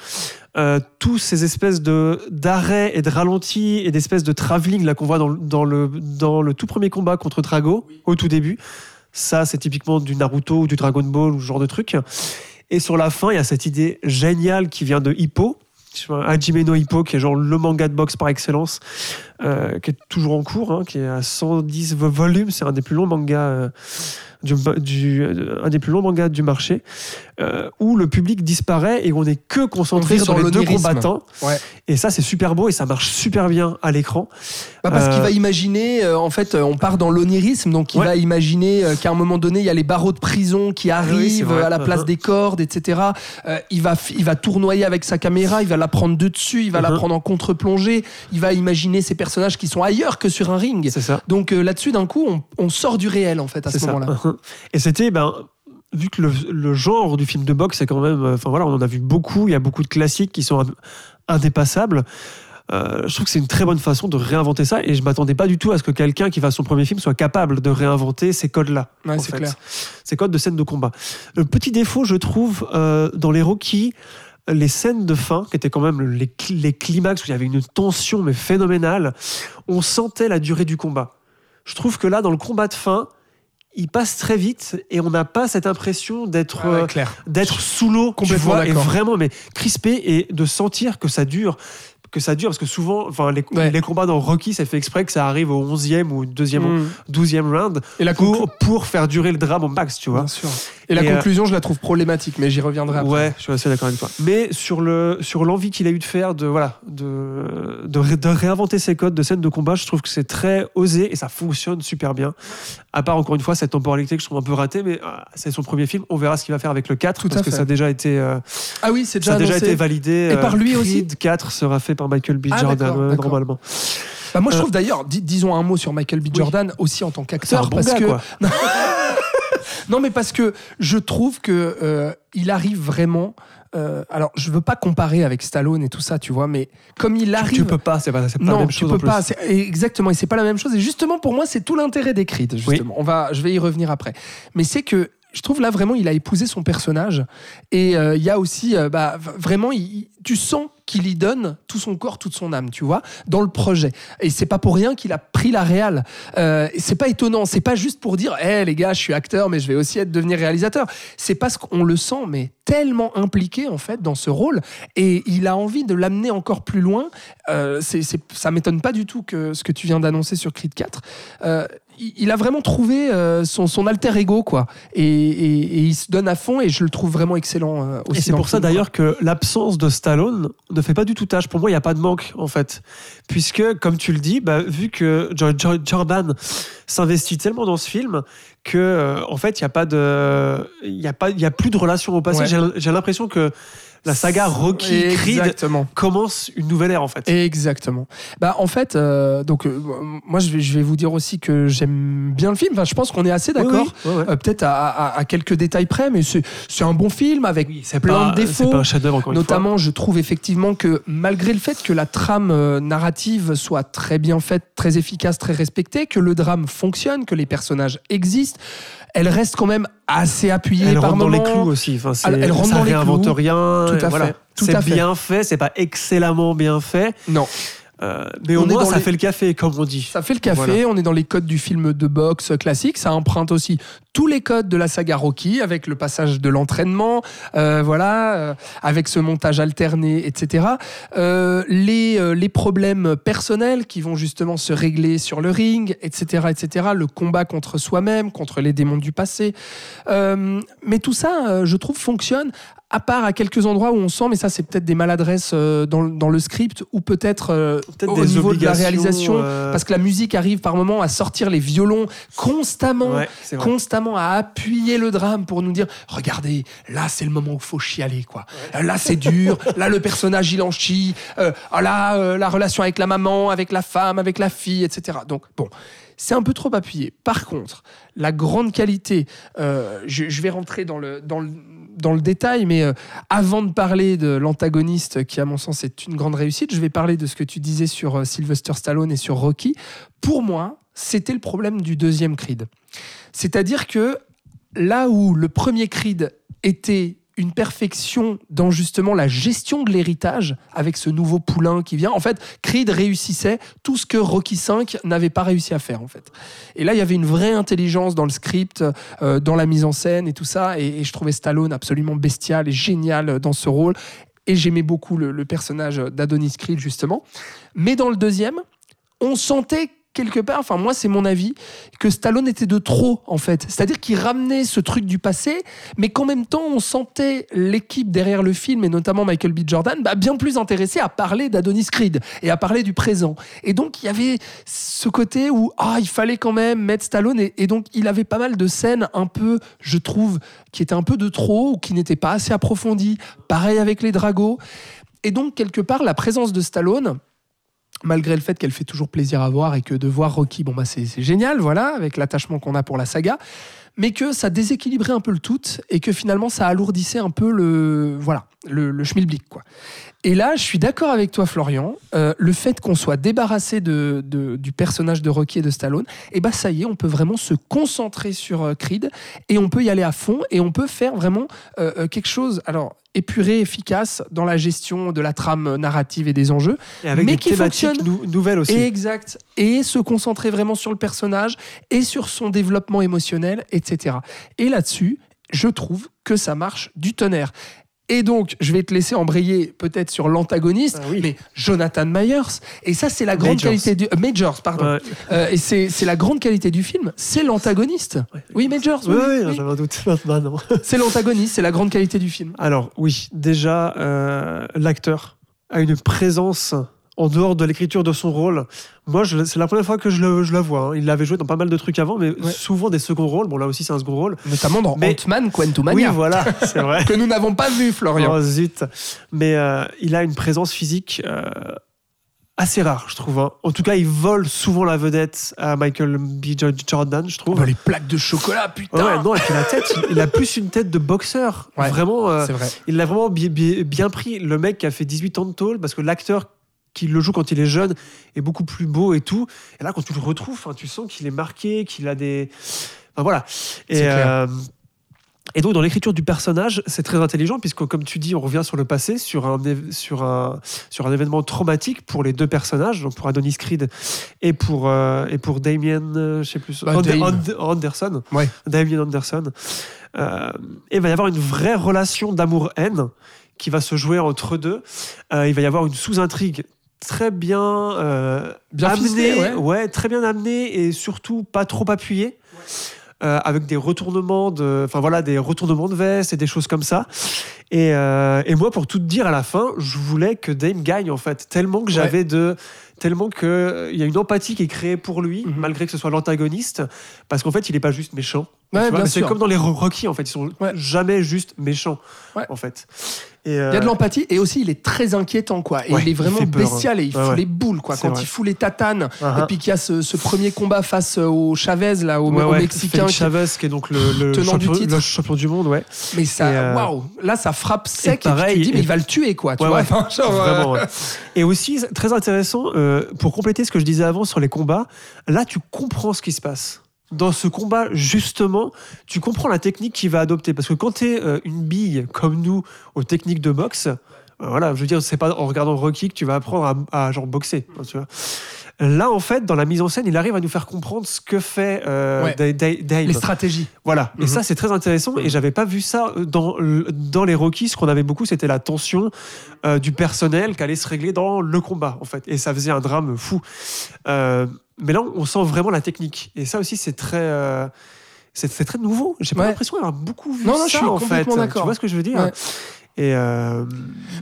Euh, tous ces espèces de d'arrêts et de ralentis et d'espèces de travelling là qu'on voit dans, le- dans le dans le tout premier combat contre Drago au tout début ça c'est typiquement du Naruto ou du Dragon Ball ou ce genre de truc et sur la fin il y a cette idée géniale qui vient de Hippo. Hajime no Hippo qui est genre le manga de boxe par excellence euh, qui est toujours en cours, hein, qui est à 110 vo- volumes. C'est un des plus longs mangas. euh, du, du- euh, un des plus longs mangas du marché, euh, où le public disparaît et où on n'est que concentré sur les deux combattants. Ouais. Et ça, c'est super beau et ça marche super bien à l'écran. Bah parce Euh, qu'il va imaginer, euh, en fait, on part dans l'onirisme, donc il Ouais. va imaginer qu'à un moment donné, il y a les barreaux de prison qui arrivent vrai. euh, à la place Uh-huh. des cordes, etc. Il, va, il va tournoyer avec sa caméra, il va la prendre de dessus, il va la Uh-huh. prendre en contre-plongée, il va imaginer ces personnages qui sont ailleurs que sur un ring. Ça. Donc euh, là-dessus, d'un coup, on, on sort du réel, en fait, à ce moment-là. Et c'était, ben, vu que le, le genre du film de boxe, c'est quand même. euh, Enfin voilà, on en a vu beaucoup, il y a beaucoup de classiques qui sont indépassables. Euh, je trouve que c'est une très bonne façon de réinventer ça et je m'attendais pas du tout à ce que quelqu'un qui fasse son premier film soit capable de réinventer ces codes-là. Ouais, en c'est fait. clair. Ces codes de scènes de combat. Le petit défaut, je trouve, euh, dans les Rocky, les scènes de fin, qui étaient quand même les, les climax où il y avait une tension mais phénoménale, on sentait la durée du combat. Je trouve que là, dans le combat de fin, il passe très vite et on n'a pas cette impression d'être ouais, euh, d'être sous l'eau, Complètement vois, et vraiment mais crispé et de sentir que ça dure que ça dure parce que souvent enfin les, Ouais. les combats dans Rocky ça fait exprès que ça arrive au 11e ou 2e Mm. 12e round Et la pour, pour faire durer le drame au max tu vois Bien sûr. Et la Et, euh, conclusion, je la trouve problématique, mais j'y reviendrai après. Ouais, je suis assez d'accord avec toi. Mais sur le sur l'envie qu'il a eu de faire de voilà de, de ré- de réinventer ses codes de scène de combat, je trouve que c'est très osé et ça fonctionne super bien. À part encore une fois cette temporalité que je trouve un peu ratée, mais ah, c'est son premier film. On verra ce qu'il va faire avec le 4 Tout parce que ça a déjà été euh, Ah oui, c'est déjà ça a déjà été validé. Et par lui Creed aussi 4 sera fait par Michael B. Ah, Jordan euh, normalement. Bah, moi, je Euh, trouve d'ailleurs, dis- disons un mot sur Michael B. Oui. Jordan aussi en tant qu'acteur, bon parce gars, que quoi. non, mais parce que je trouve que euh, il arrive vraiment. euh, alors, je veux pas comparer avec Stallone et tout ça, tu vois, mais comme il arrive. Tu peux pas, c'est pas, la non, même tu chose peux en plus. pas. Exactement, et c'est pas la même chose. Et justement, pour moi, c'est tout l'intérêt des Creed. Justement, on va, je vais y revenir après. Mais c'est que je trouve là vraiment, il a épousé son personnage. Et euh, il y a aussi, euh, bah, vraiment, tu sens qu'il y donne tout son corps, toute son âme, tu vois, dans le projet. Et c'est pas pour rien qu'il a pris la réal. Euh, c'est pas étonnant. C'est pas juste pour dire, hé les gars, je suis acteur, mais je vais aussi être devenir réalisateur. C'est parce qu'on le sent, mais tellement impliqué en fait dans ce rôle. Et il a envie de l'amener encore plus loin. Euh, c'est- ça m'étonne pas du tout que ce que tu viens d'annoncer sur Creed 4. Il a vraiment trouvé euh, son, son alter ego, quoi. Et, et- et il se donne à fond, et je le trouve vraiment excellent euh, aussi. Et c'est pour ça d'ailleurs que l'absence de Stallone ne fait pas du tout tâche. Pour moi, il n'y a pas de manque en fait. Puisque, comme tu le dis, bah, vu que Jo- Jo- Jordan s'investit tellement dans ce film que euh, en fait, il n'y a, pas de... il y a, pas... y a plus de relation au passé. Ouais. J'ai l'impression que la saga Rocky Creed commence une nouvelle ère en fait. Exactement. Bah en fait, euh, donc euh, moi je vais, je vais vous dire aussi que j'aime bien le film. Enfin, je pense qu'on est assez d'accord. oui, ouais, ouais. Euh, Peut-être à, à- à quelques détails près, mais c'est un bon film avec plein pas- de défauts. pas un une fois. Notamment, je trouve effectivement que malgré le fait que la trame narrative soit très bien faite, très efficace, très respectée, que le drame fonctionne, que les personnages existent, elle reste quand même assez appuyée Elle par rentre dans les clous aussi. Enfin, c'est- Elle- elle rentre ça dans les réinvente clous. rien. Tout à et voilà. fait, tout C'est bien fait. C'est pas excellemment bien fait. Non, Euh, mais On au est moins, dans ça les- fait le café, comme on dit. Ça fait le café, Voilà. on est dans les codes du film de boxe classique, ça emprunte aussi tous les codes de la saga Rocky, avec le passage de l'entraînement, euh, voilà, euh, avec ce montage alterné, etc. Euh, les, euh, les problèmes personnels qui vont justement se régler sur le ring, etc. etc. Le combat contre soi-même, contre les démons du passé. Euh, mais tout ça, euh, je trouve, fonctionne à part à quelques endroits où on sent, mais ça c'est peut-être des maladresses euh, dans, le- dans le script ou peut-être euh, Peut-être au des niveau de la réalisation, euh, parce que la musique arrive par moments à sortir les violons constamment, Ouais, constamment à appuyer le drame pour nous dire regardez, là c'est le moment où il faut chialer quoi. Là c'est dur, là le personnage il en chie, ah, là la relation avec la maman, avec la femme, avec la fille, etc. Donc bon. C'est un peu trop appuyé. Par contre, la grande qualité, euh, je, je vais rentrer dans le, dans le, dans le détail, mais euh, avant de parler de l'antagoniste, qui à mon sens est une grande réussite, je vais parler de ce que tu disais sur euh, Sylvester Stallone et sur Rocky. Pour moi, c'était le problème du deuxième Creed. C'est-à-dire que là où le premier Creed était une perfection dans justement la gestion de l'héritage avec ce nouveau poulain qui vient. En fait, Creed réussissait tout ce que Rocky V n'avait pas réussi à faire en fait. Et là, il y avait une vraie intelligence dans le script, euh, dans la mise en scène et tout ça. Et, je trouvais Stallone absolument bestial et génial dans ce rôle. Et j'aimais beaucoup le, le personnage d'Adonis Creed justement. Mais dans le deuxième, on sentait quelque part, enfin moi c'est mon avis, que Stallone était de trop en fait. C'est-à-dire qu'il ramenait ce truc du passé, mais qu'en même temps on sentait l'équipe derrière le film, et notamment Michael B. Jordan, bah, bien plus intéressé à parler d'Adonis Creed et à parler du présent. Et donc il y avait ce côté où ah, il fallait quand même mettre Stallone, et, et donc il avait pas mal de scènes un peu, je trouve, qui étaient un peu de trop, ou qui n'étaient pas assez approfondies. Pareil avec les Dragos. Et donc quelque part la présence de Stallone, malgré le fait qu'elle fait toujours plaisir à voir et que de voir Rocky, bon bah c'est génial, voilà, avec l'attachement qu'on a pour la saga, mais que ça déséquilibrait un peu le tout et que finalement ça alourdissait un peu le voilà le, schmilblick quoi. Et là, je suis d'accord avec toi, Florian. euh, le fait qu'on soit débarrassé de, de- du personnage de Rocky et de Stallone, et bah ça y est, on peut vraiment se concentrer sur euh, Creed et on peut y aller à fond et on peut faire vraiment euh, quelque chose. Alors épuré, efficace dans la gestion de la trame narrative et des enjeux, Et avec mais des qui fonctionne. nou- nouvelles aussi. Exact. Et se concentrer vraiment sur le personnage et sur son développement émotionnel, etc. Et là-dessus, je trouve que ça marche du tonnerre. Et donc, je vais te laisser embrayer peut-être sur l'antagoniste, Ah oui. mais Jonathan Myers. Et ça, c'est la grande Majors. qualité du... euh, Majors, pardon. Ouais. Euh, et c'est c'est la grande qualité du film, c'est l'antagoniste. Oui, Majors, Oui, oui, oui, j'avais un doute c'est l'antagoniste, c'est la grande qualité du film. Alors oui, déjà, euh, l'acteur a une présence en dehors de l'écriture de son rôle. Moi, c'est la première fois que je le, je le vois. hein. Il l'avait joué dans pas mal de trucs avant, mais Ouais. souvent des seconds rôles. Bon, là aussi, c'est un second rôle. Notamment dans Mais- Ant-Man Quantumania, Oui, voilà, c'est vrai. que nous n'avons pas vu, Florian. Oh, zut. Mais euh, il a une présence physique euh, assez rare, je trouve. hein. En tout cas, il vole souvent la vedette à Michael B. Jordan, je trouve. Oh, les plaques de chocolat, putain Ouais, non, et puis la tête, il, a plus une tête de boxeur. Ouais, vraiment, euh, C'est vrai. il l'a vraiment bi- bi- bien pris. Le mec qui a fait 18 ans de tôle, parce que l'acteur qui le joue quand il est jeune est beaucoup plus beau et tout. Et là, quand tu le retrouves, enfin, tu sens qu'il est marqué, qu'il a des. Enfin, voilà. Et, euh, et donc, dans l'écriture du personnage, c'est très intelligent, puisque, comme tu dis, on revient sur le passé, sur un, sur un, sur un événement traumatique pour les deux personnages, donc pour Adonis Creed et pour, euh, et pour Damien, euh, je sais plus, Bah, Dame. Anderson. Ouais. Damien Anderson. Et il va y avoir une vraie relation d'amour-haine qui va se jouer entre deux. Euh, il va y avoir une sous-intrigue très bien, euh, Bien ficelée, ouais. très bien amenée et surtout pas trop appuyée. euh, avec des retournements de, enfin voilà, des retournements de veste et des choses comme ça. Et, euh, et moi, pour tout te dire, à la fin, je voulais que Dame gagne en fait, tellement que j'avais de, tellement que il y a une empathie qui est créée pour lui, Mhm. malgré que ce soit l'antagoniste, parce qu'en fait, il est pas juste méchant. Ouais, Tu c'est comme dans les Ro- Rocky en fait, ils sont Ouais. jamais juste méchants Ouais. en fait. Et, Il y a euh, de l'empathie et aussi il est très inquiétant quoi. Et il est il vraiment peur, hein. bestial et il fout les boules quoi. Quand vrai. il fout les tatanes uh-huh. et puis qu'il y a ce, ce premier combat face euh, au Chavez là, au, Mexicain. Qui- Chavez, qui est donc le, le Tenant du champion, titre. le champion du monde, ouais. Mais ça, Et, euh, waouh, là ça frappe sec. Et, pareil, tu te dis mais et- il va le tuer quoi. Tu Ouais, vois ouais. Enfin, genre, euh, Vraiment. Et aussi, très intéressant, euh, pour compléter ce que je disais avant sur les combats, là, tu comprends ce qui se passe. Dans ce combat, justement, tu comprends la technique qu'il va adopter. Parce que quand tu es une bille comme nous aux techniques de boxe, euh, voilà, je veux dire, c'est pas en regardant Rocky que tu vas apprendre à, à, genre boxer. hein, Tu vois. Là, en fait, dans la mise en scène, il arrive à nous faire comprendre ce que fait euh, Ouais. Dame. les stratégies. Voilà, et Mhm. ça c'est très intéressant. Et j'avais pas vu ça dans, le- dans les Rocky. Ce qu'on avait beaucoup, c'était la tension euh, du personnel qui allait se régler dans le combat, en fait. Et ça faisait un drame fou. Euh, mais là, on sent vraiment la technique. Et ça aussi, c'est très. euh, c'est très nouveau. J'ai pas Ouais. l'impression d'avoir beaucoup vu Non, non, ça je suis en fait. Tu vois ce que je veux dire? Ouais. Et, euh,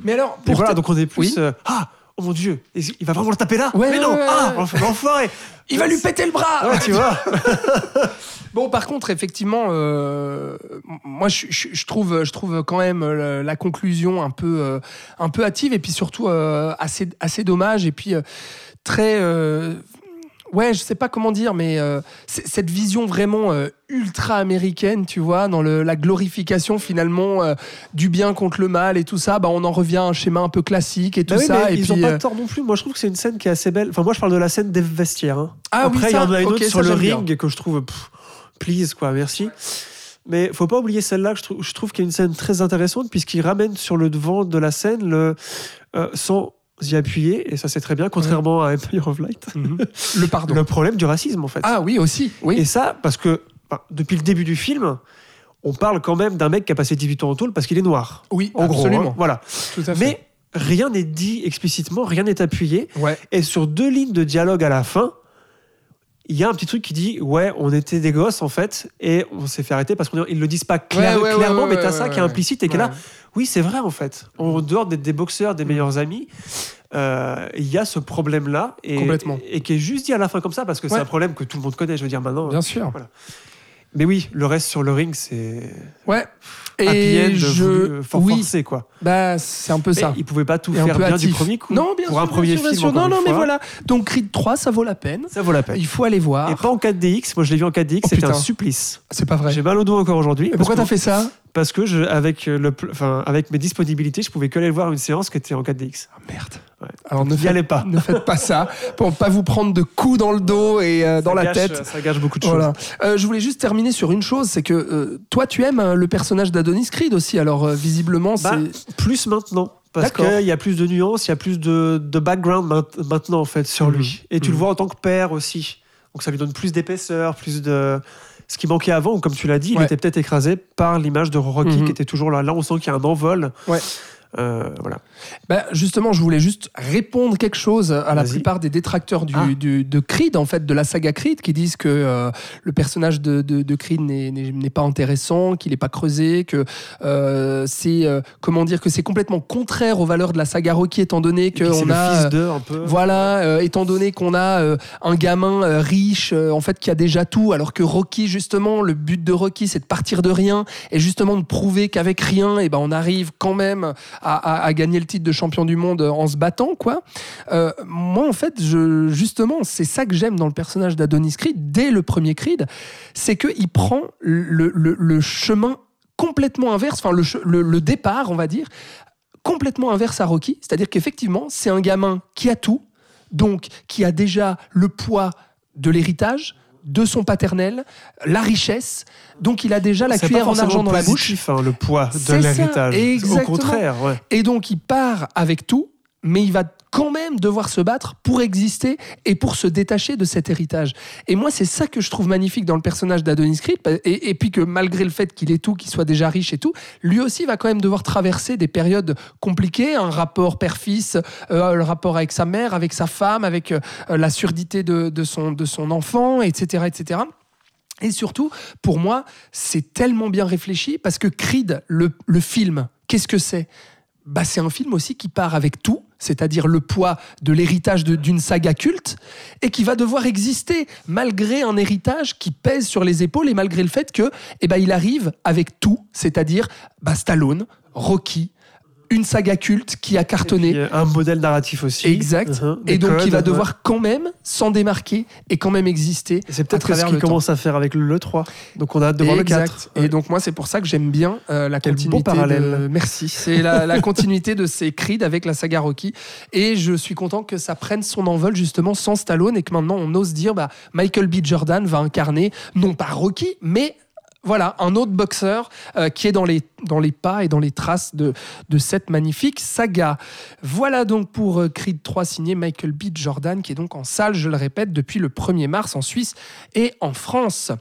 Mais alors et pour voilà, ta- donc on est plus. Oui. euh, ah, oh mon dieu, il va vraiment le taper là Ouais, Mais non, ouais, ah, ouais. l'enfoiré il va lui péter le bras. Ouais, tu vois Bon, par contre, effectivement, euh, moi, je, je- je trouve, je trouve quand même euh, la conclusion un peu, euh, un peu hâtive et puis surtout euh, assez, assez dommage et puis euh, très. Ouais, je sais pas comment dire, mais euh, cette vision vraiment euh, ultra américaine, tu vois, dans le- la glorification finalement euh, du bien contre le mal et tout ça, bah, on en revient à un schéma un peu classique et tout Bah oui, ça. et ils puis, ont pas tort non plus. Moi, je trouve que c'est une scène qui est assez belle. Enfin, moi, je parle de la scène des vestiaires. hein. Ah Après, il y en a une ok, autre sur le j'aime bien. ring que je trouve, pff, please, quoi, merci. Mais faut pas oublier celle-là, que je trouve, trouve qu'il y a une scène très intéressante, puisqu'il ramène sur le devant de la scène le, euh, sans y appuyer, et ça c'est très bien, contrairement à Empire of Light, Mhm. le pardon. le problème du racisme, en fait. Ah oui, aussi. Oui. Et ça, parce que depuis le début du film, on parle quand même d'un mec qui a passé 18 ans en tôle parce qu'il est noir. oui, En gros, absolument. hein, voilà. Tout à fait. Mais rien n'est dit explicitement, rien n'est appuyé. Ouais. Et sur deux lignes de dialogue à la fin, il y a un petit truc qui dit ouais, on était des gosses en fait, et on s'est fait arrêter parce qu'ils le disent pas clair- Ouais, ouais, clairement, ouais, mais t'as ça qui est implicite et qui est là. Oui, c'est vrai en fait. En dehors d'être des boxeurs, des meilleurs amis, euh, il y a ce problème-là et, Complètement. et qui est juste dit à la fin comme ça parce que c'est un problème que tout le monde connaît. Je veux dire maintenant. Bien sûr. Mais oui, le reste sur le ring, c'est Ouais. Et je. voulu, for- oui, forcé quoi. bah, c'est un peu Mais ça. il pouvait pas tout Et faire bien hâtif. du premier coup. Non, bien pour sûr, un bien premier sûr, film. Non, non, mais voilà. Donc Creed 3, ça vaut la peine. Ça vaut la peine. Il faut aller voir. Et pas en 4DX. Moi, je l'ai vu en 4DX. Oh, C'était un supplice. C'est pas vrai. J'ai mal au dos encore aujourd'hui. Pourquoi t'as fait ça Parce que je, avec, le, pl- enfin, avec mes disponibilités, je pouvais que aller voir une séance qui était en 4DX. Ah, Merde. Ouais. Alors ne faites, allez pas. ne faites pas ça pour pas vous prendre de coups dans le dos et euh, dans Ça la gâche- tête. Ça gâche beaucoup de Voilà. choses. Euh, je voulais juste terminer sur une chose, c'est que euh, toi tu aimes hein, le personnage d'Adonis Creed aussi. Alors euh, visiblement Bah, c'est plus maintenant. Parce qu'il y a plus de nuances, il y a plus de, de background maint- maintenant en fait sur Mhm. lui. Et tu le Mhm. vois en tant que père aussi. Donc ça lui donne plus d'épaisseur, plus de. Ce qui manquait avant, comme tu l'as dit, il était peut-être écrasé par l'image de Rocky Mhm. qui était toujours là. Là, on sent qu'il y a un envol. Ouais. Euh, voilà. Bah, justement, je voulais juste répondre quelque chose à la plupart des détracteurs du, Ah. du- de Creed, en fait, de la saga Creed, qui disent que euh, le personnage de, de- de Creed n'est- pas intéressant, qu'il n'est pas creusé, que euh, c'est euh, comment dire que c'est complètement contraire aux valeurs de la saga Rocky, étant donné Et qu'on a fils un peu. Voilà, étant donné qu'on a un gamin riche, en fait, qui a déjà tout, alors que Rocky, justement, le but de Rocky, c'est de partir de rien et justement de prouver qu'avec rien, eh ben, on arrive quand même à, à- à gagner le titre de champion du monde en se battant, quoi. Euh, moi, en fait, justement, c'est ça que j'aime dans le personnage d'Adonis Creed, dès le premier Creed, c'est qu'il prend le, chemin complètement inverse, enfin, le départ, on va dire, complètement inverse à Rocky. C'est-à-dire qu'effectivement, c'est un gamin qui a tout, donc qui a déjà le poids de l'héritage, de son paternel, la richesse, donc il a déjà la cuillère en argent dans la bouche. hein, le poids de l'héritage. Au contraire, ouais. Et donc il part avec tout, mais il va quand même devoir se battre pour exister et pour se détacher de cet héritage. Et moi, c'est ça que je trouve magnifique dans le personnage d'Adonis Creed. Et, puis que malgré le fait qu'il ait tout, qu'il soit déjà riche et tout, lui aussi va quand même devoir traverser des périodes compliquées, un rapport père-fils, euh, le rapport avec sa mère, avec sa femme, avec euh, la surdité de, de son, de son enfant, etc., etc. Et surtout, pour moi, c'est tellement bien réfléchi parce que Creed, le, le film, qu'est-ce que c'est? Bah, C'est un film aussi qui part avec tout, c'est-à-dire le poids de l'héritage d'une saga culte, et qui va devoir exister malgré un héritage qui pèse sur les épaules et malgré le fait que, eh ben, il arrive avec tout, c'est-à-dire bah, Stallone, Rocky, une saga culte qui a cartonné. Il a un modèle narratif aussi. Exact. Mhm, Et donc, il codes, va ouais. devoir quand même s'en démarquer et quand même exister. Et C'est peut-être ce qu'il commence à faire avec le 3. Donc on a hâte de voir le 4. Exact. Et donc moi c'est pour ça que j'aime bien euh, la Quel beau continuité. parallèle. de- Merci. C'est la, la continuité de ces Creed avec la saga Rocky. Et je suis content que ça prenne son envol justement sans Stallone et que maintenant on ose dire bah, Michael B. Jordan va incarner non pas Rocky mais voilà, un autre boxeur euh, qui est dans les, dans les pas et dans les traces de, cette magnifique saga. Voilà donc pour euh, Creed 3 signé Michael B. Jordan, qui est donc en salle, je le répète, depuis le 1er mars en Suisse et en France.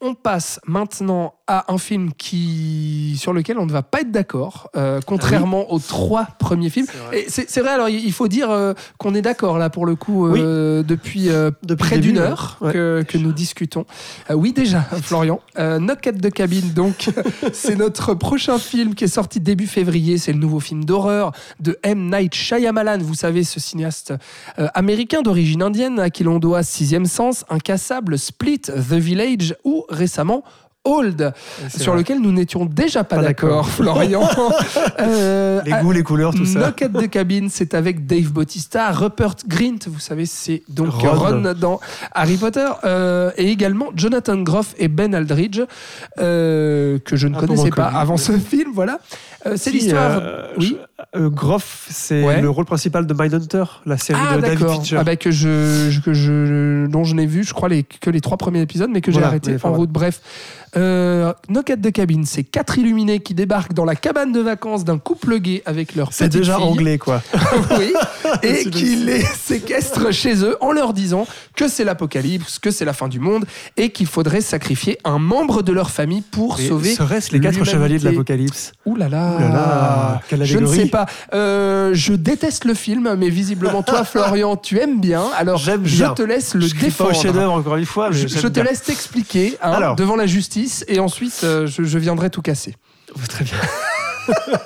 On passe maintenant à un film qui, sur lequel on ne va pas être d'accord, euh, contrairement aux trois premiers films. C'est vrai. Et C'est c'est vrai, alors il faut dire euh, qu'on est d'accord là pour le coup euh, depuis, euh, Depuis près d'une heure Ouais. que, que nous discutons. Euh, oui, déjà, Florian. Euh, Knock de cabine, donc, c'est notre prochain film qui est sorti début février. C'est le nouveau film d'horreur de M. Night Shyamalan. Vous savez, ce cinéaste euh, américain d'origine indienne à qui l'on doit Sixième Sens, Incassable, Split, The Village ou récemment Old, sur vrai. lequel nous n'étions déjà pas, Pas d'accord. Florian. Euh, Les goûts, les couleurs, tout ça. Knock at the Cabin, c'est avec Dave Bautista, Rupert Grint, vous savez, c'est donc Ron. Ron, dans Harry Potter, euh, et également Jonathan Groff et Ben Aldridge, euh, que je ne Un peu connaissais pas connu. avant ce film, voilà. C'est Si, l'histoire. oui. Groff, c'est Ouais. le rôle principal de Mindhunter, la série Ah de David Fincher. ah, bah, que je, que je, dont je n'ai vu, je crois, les, que les trois premiers épisodes, mais que j'ai arrêté en route. Bref, Euh, Knock at the Cabin, c'est quatre illuminés qui débarquent dans la cabane de vacances d'un couple gay avec leur C'est déjà fille. anglais, quoi. oui, et qui les séquestrent chez eux en leur disant que c'est l'apocalypse, que c'est la fin du monde et qu'il faudrait sacrifier un membre de leur famille pour Et sauver. Serait-ce les quatre chevaliers de l'Apocalypse? Ouh là là, Ouh là là, quelle je ne sais pas. Euh, je déteste le film, mais visiblement toi, Florian, tu aimes bien. Alors, J'aime je bien. te laisse le Je crie pas défendre. au chef-d'œuvre encore une fois, mais Je, te bien. laisse t'expliquer hein, Alors. devant la justice et ensuite euh, je, je viendrai tout casser. Très bien.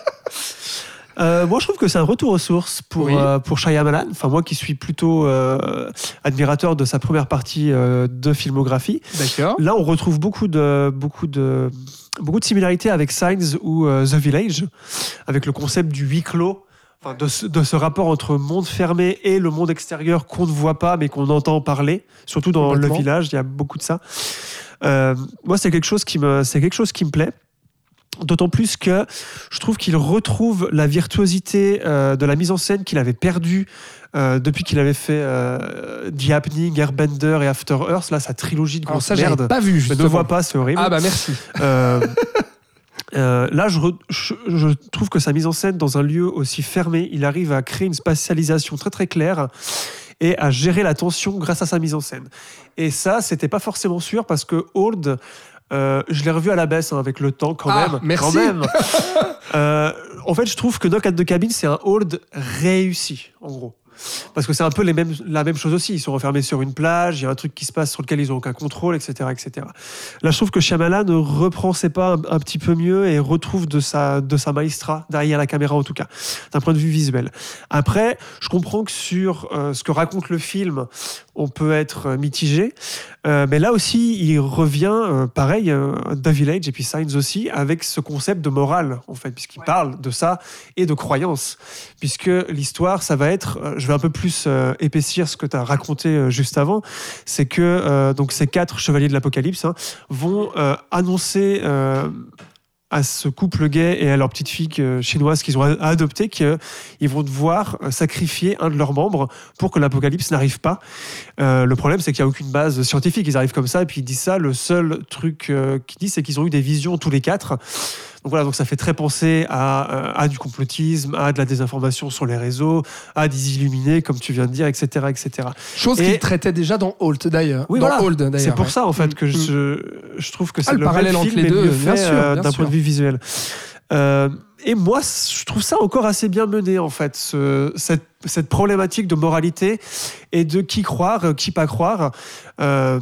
Euh, moi, je trouve que c'est un retour aux sources pour, Oui. euh, pour Shyamalan. Enfin, moi qui suis plutôt euh, admirateur de sa première partie de filmographie. D'accord. Là, on retrouve beaucoup de, beaucoup de, beaucoup de similarités avec Signs ou The Village, avec le concept du huis clos. Enfin, de, ce, de ce rapport entre monde fermé et le monde extérieur qu'on ne voit pas mais qu'on entend parler, surtout dans le village, il y a beaucoup de ça. Euh, moi, c'est quelque chose qui me, c'est quelque chose qui me plaît. D'autant plus que je trouve qu'il retrouve la virtuosité euh, de la mise en scène qu'il avait perdue euh, depuis qu'il avait fait euh, The Happening, Airbender et After Earth. Là, sa trilogie de grosses merdes. pas vu Je ne vois pas, c'est horrible. Ah bah merci. Euh, là, je, re- je, je trouve que sa mise en scène dans un lieu aussi fermé, il arrive à créer une spatialisation très très claire et à gérer la tension grâce à sa mise en scène. Et ça, c'était pas forcément sûr parce que Old, euh, je l'ai revu à la baisse hein, avec le temps quand Ah, même. merci. Quand même. Euh, en fait, je trouve que Knock at the Cabin, c'est un Old réussi, en gros. Parce que c'est un peu la même chose aussi. Ils sont refermés sur une plage, il y a un truc qui se passe sur lequel ils n'ont aucun contrôle, etc., etc. Là, je trouve que Shyamalan reprend ses pas un, un petit peu mieux et retrouve de sa, de sa maestra derrière la caméra, en tout cas, d'un point de vue visuel. Après, je comprends que sur euh, ce que raconte le film, on peut être euh, mitigé. Euh, mais là aussi, il revient, euh, pareil, euh, The Village et puis Signs aussi, avec ce concept de morale, en fait, puisqu'il parle de ça et de croyance. Puisque l'histoire, ça va être, je vais un peu plus épaissir ce que tu as raconté juste avant, c'est que donc ces quatre chevaliers de l'Apocalypse hein, vont annoncer à ce couple gay et à leur petite fille que- chinoise qu'ils ont adoptée qu'ils vont devoir euh, sacrifier un de leurs membres pour que l'apocalypse n'arrive pas. Euh, le problème, c'est qu'il n'y a aucune base scientifique. Ils arrivent comme ça et puis ils disent ça. Le seul truc euh, qu'ils disent, c'est qu'ils ont eu des visions tous les quatre. Donc voilà, donc ça fait très penser à, euh, à du complotisme, à de la désinformation sur les réseaux, à des illuminés, comme tu viens de dire, etc. etc. Chose qu'il traitait déjà dans Holt d'ailleurs. Oui, dans voilà. Holt, d'ailleurs. C'est pour ouais. ça, en fait, Mm, que mm. je, je trouve que c'est Ah, le le, parallèle même entre film, les deux, bien fait sûr, euh, d'un point de vue visuel. Euh, et moi, je trouve ça encore assez bien mené, en fait, ce- cette, cette problématique de moralité et de qui croire, qui pas croire. Euh,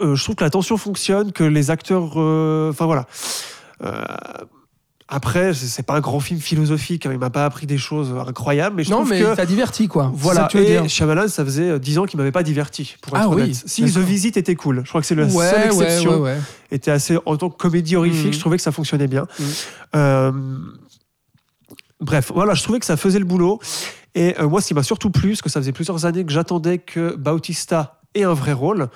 je trouve que la tension fonctionne, que les acteurs. Enfin, voilà. Euh, après, c'est pas un grand film philosophique, hein, il m'a pas appris des choses incroyables, mais je Non, trouve mais que t'as diverti quoi. Voilà, ça et. Shyamalan, ça faisait euh, 10 ans qu'il m'avait pas diverti, pour être Ah oui. Si The. Visit était cool, je crois que c'est la Ouais, seule exception, ouais, ouais. était assez, en tant que comédie horrifique, Mhm. je trouvais que ça fonctionnait bien. Mhm. Euh, bref, voilà, je trouvais que ça faisait le boulot. Et euh, moi, ce qui m'a surtout plu, parce que ça faisait plusieurs années que j'attendais que Bautista ait un vrai rôle.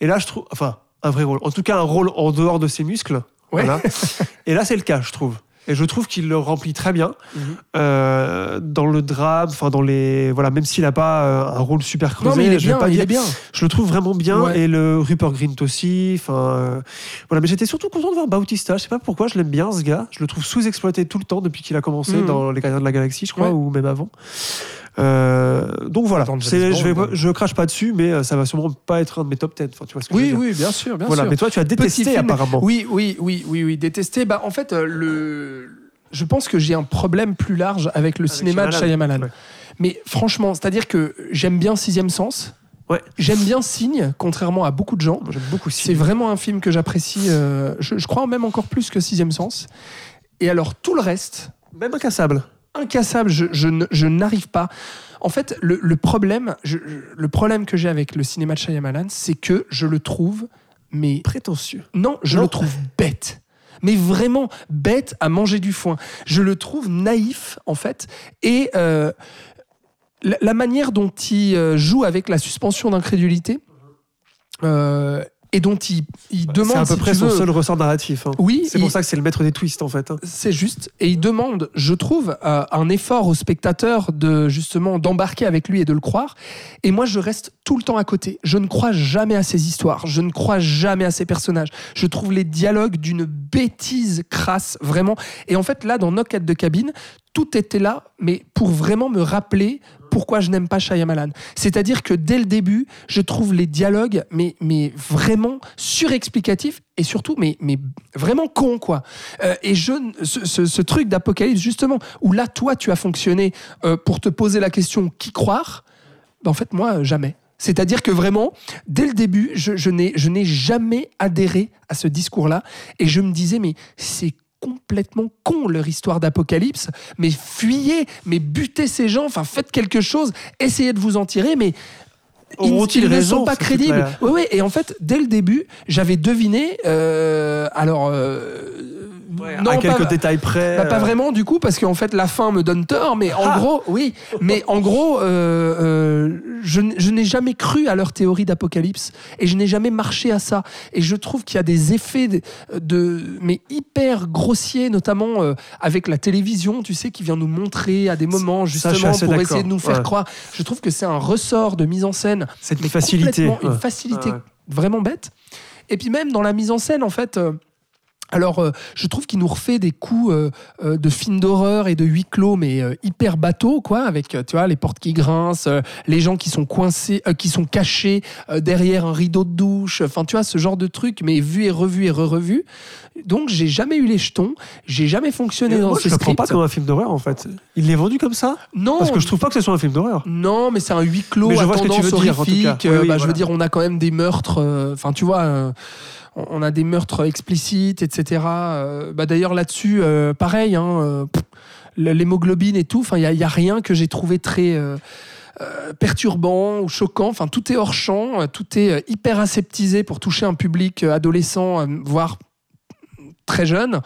Et là, je trouve, enfin, un vrai rôle, en tout cas un rôle en dehors de ses muscles. Ouais. Voilà. Et là, c'est le cas, je trouve. Et je trouve qu'il le remplit très bien Mhm. euh, dans le drame, enfin dans les voilà, même s'il n'a pas euh, un rôle super creusé, Non, mais il est je bien, pas il dire- est bien. je le trouve vraiment bien Ouais. et le Rupert Grint aussi. Enfin, euh, voilà. Mais j'étais surtout content de voir Bautista. Je sais pas pourquoi, je l'aime bien ce gars. Je le trouve sous-exploité tout le temps depuis qu'il a commencé Mhm. dans Les Gardiens de la Galaxie, je crois, Ouais. ou même avant. Euh, donc voilà. C'est- je, vais, je crache pas dessus, mais euh, ça va sûrement pas être un de mes top 10. Enfin, tu vois ce que je Oui, veux dire. oui, bien sûr, bien Voilà. sûr. Mais toi, tu as détesté apparemment. Oui, oui, oui, oui, oui, détesté. Bah, en fait, euh, le... je pense que j'ai un problème plus large avec le Avec cinéma de Shyamalan. Ouais. Mais franchement, c'est-à-dire que j'aime bien Sixième Sens. Ouais. J'aime bien Signe, contrairement à beaucoup de gens. J'aime beaucoup C'est Signe. vraiment un film que j'apprécie, euh, je, je crois même encore plus que Sixième Sens. Et alors, tout le reste, Même incassable. Incassable, je, je je n'arrive pas. En fait, le, le problème, je- le problème que j'ai avec le cinéma de Shyamalan, c'est que je le trouve, mais Prétentieux. non, je Non. le trouve bête. Mais vraiment bête à manger du foin. Je le trouve naïf, en fait. Et euh, la, la manière dont il euh, joue avec la suspension d'incrédulité, euh, et dont il, il demande. C'est à peu si près son veux- seul ressort narratif. hein. Oui, C'est pour ça que c'est le maître des twists en fait. hein. C'est juste. Et il demande, je trouve, euh, un effort au spectateur de justement d'embarquer avec lui et de le croire. Et moi, je reste tout le temps à côté. Je ne crois jamais à ces histoires. Je ne crois jamais à ces personnages. Je trouve les dialogues d'une bêtise crasse, vraiment. Et en fait, là, dans Knock at de cabine, tout était là, mais pour vraiment me rappeler pourquoi je n'aime pas Shyamalan. C'est-à-dire que dès le début, je trouve les dialogues, mais, mais vraiment surexplicatifs et surtout, mais, mais vraiment cons, quoi. Euh, et je, ce, truc d'apocalypse, justement, où là, toi, tu as fonctionné euh, pour te poser la question qui croire, ben, en fait, moi, jamais. C'est-à-dire que vraiment, dès le début, je, je n'ai jamais adhéré à ce discours-là. Et je me disais, mais c'est complètement con leur histoire d'apocalypse. Mais fuyez, mais butez ces gens, enfin faites quelque chose, essayez de vous en tirer, mais ils, ne sont pas crédibles. Oui, oui. Et en fait, dès le début, j'avais deviné. euh, alors. euh, non, à quelques pas- détails près. bah, pas euh, vraiment du coup parce qu'en fait la fin me donne tort mais en Ah. gros oui mais en gros euh, euh, je, je n'ai jamais cru à leur théorie d'apocalypse et je n'ai jamais marché à ça et je trouve qu'il y a des effets de, de- mais hyper grossiers notamment euh, avec la télévision tu sais qui vient nous montrer à des moments justement pour essayer de nous faire Ouais. croire je trouve que c'est un ressort de mise en scène C'est une facilité. une ouais. facilité vraiment bête. Et puis même dans la mise en scène, en fait. euh, alors, euh, je trouve qu'il nous refait des coups euh, euh, de films d'horreur et de huis clos, mais hyper bateau, quoi, avec tu vois les portes qui grincent, les gens qui sont coincés, qui sont cachés derrière un rideau de douche, enfin tu vois ce genre de truc, mais vu et revu et re-revu. Donc j'ai jamais eu les jetons, j'ai jamais fonctionné dans moi, ce je le prends script. pas comme un film d'horreur en fait. Il l'est vendu comme ça Non, Parce que je trouve pas que ce soit un film d'horreur. non, mais c'est un huis clos Mais je à vois ce que tu tendance veux dire, en tout cas. horrifique. Oui, oui, bah, Je veux dire, on a quand même des meurtres. Enfin, tu vois, on a des meurtres explicites, etc. Euh, bah, D'ailleurs, là-dessus, euh, pareil, hein, euh, l'hémoglobine et tout. Enfin, il n'y a, rien que j'ai trouvé très perturbant ou choquant. Enfin, tout est hors champ, tout est hyper aseptisé pour toucher un public adolescent, voire très jeune.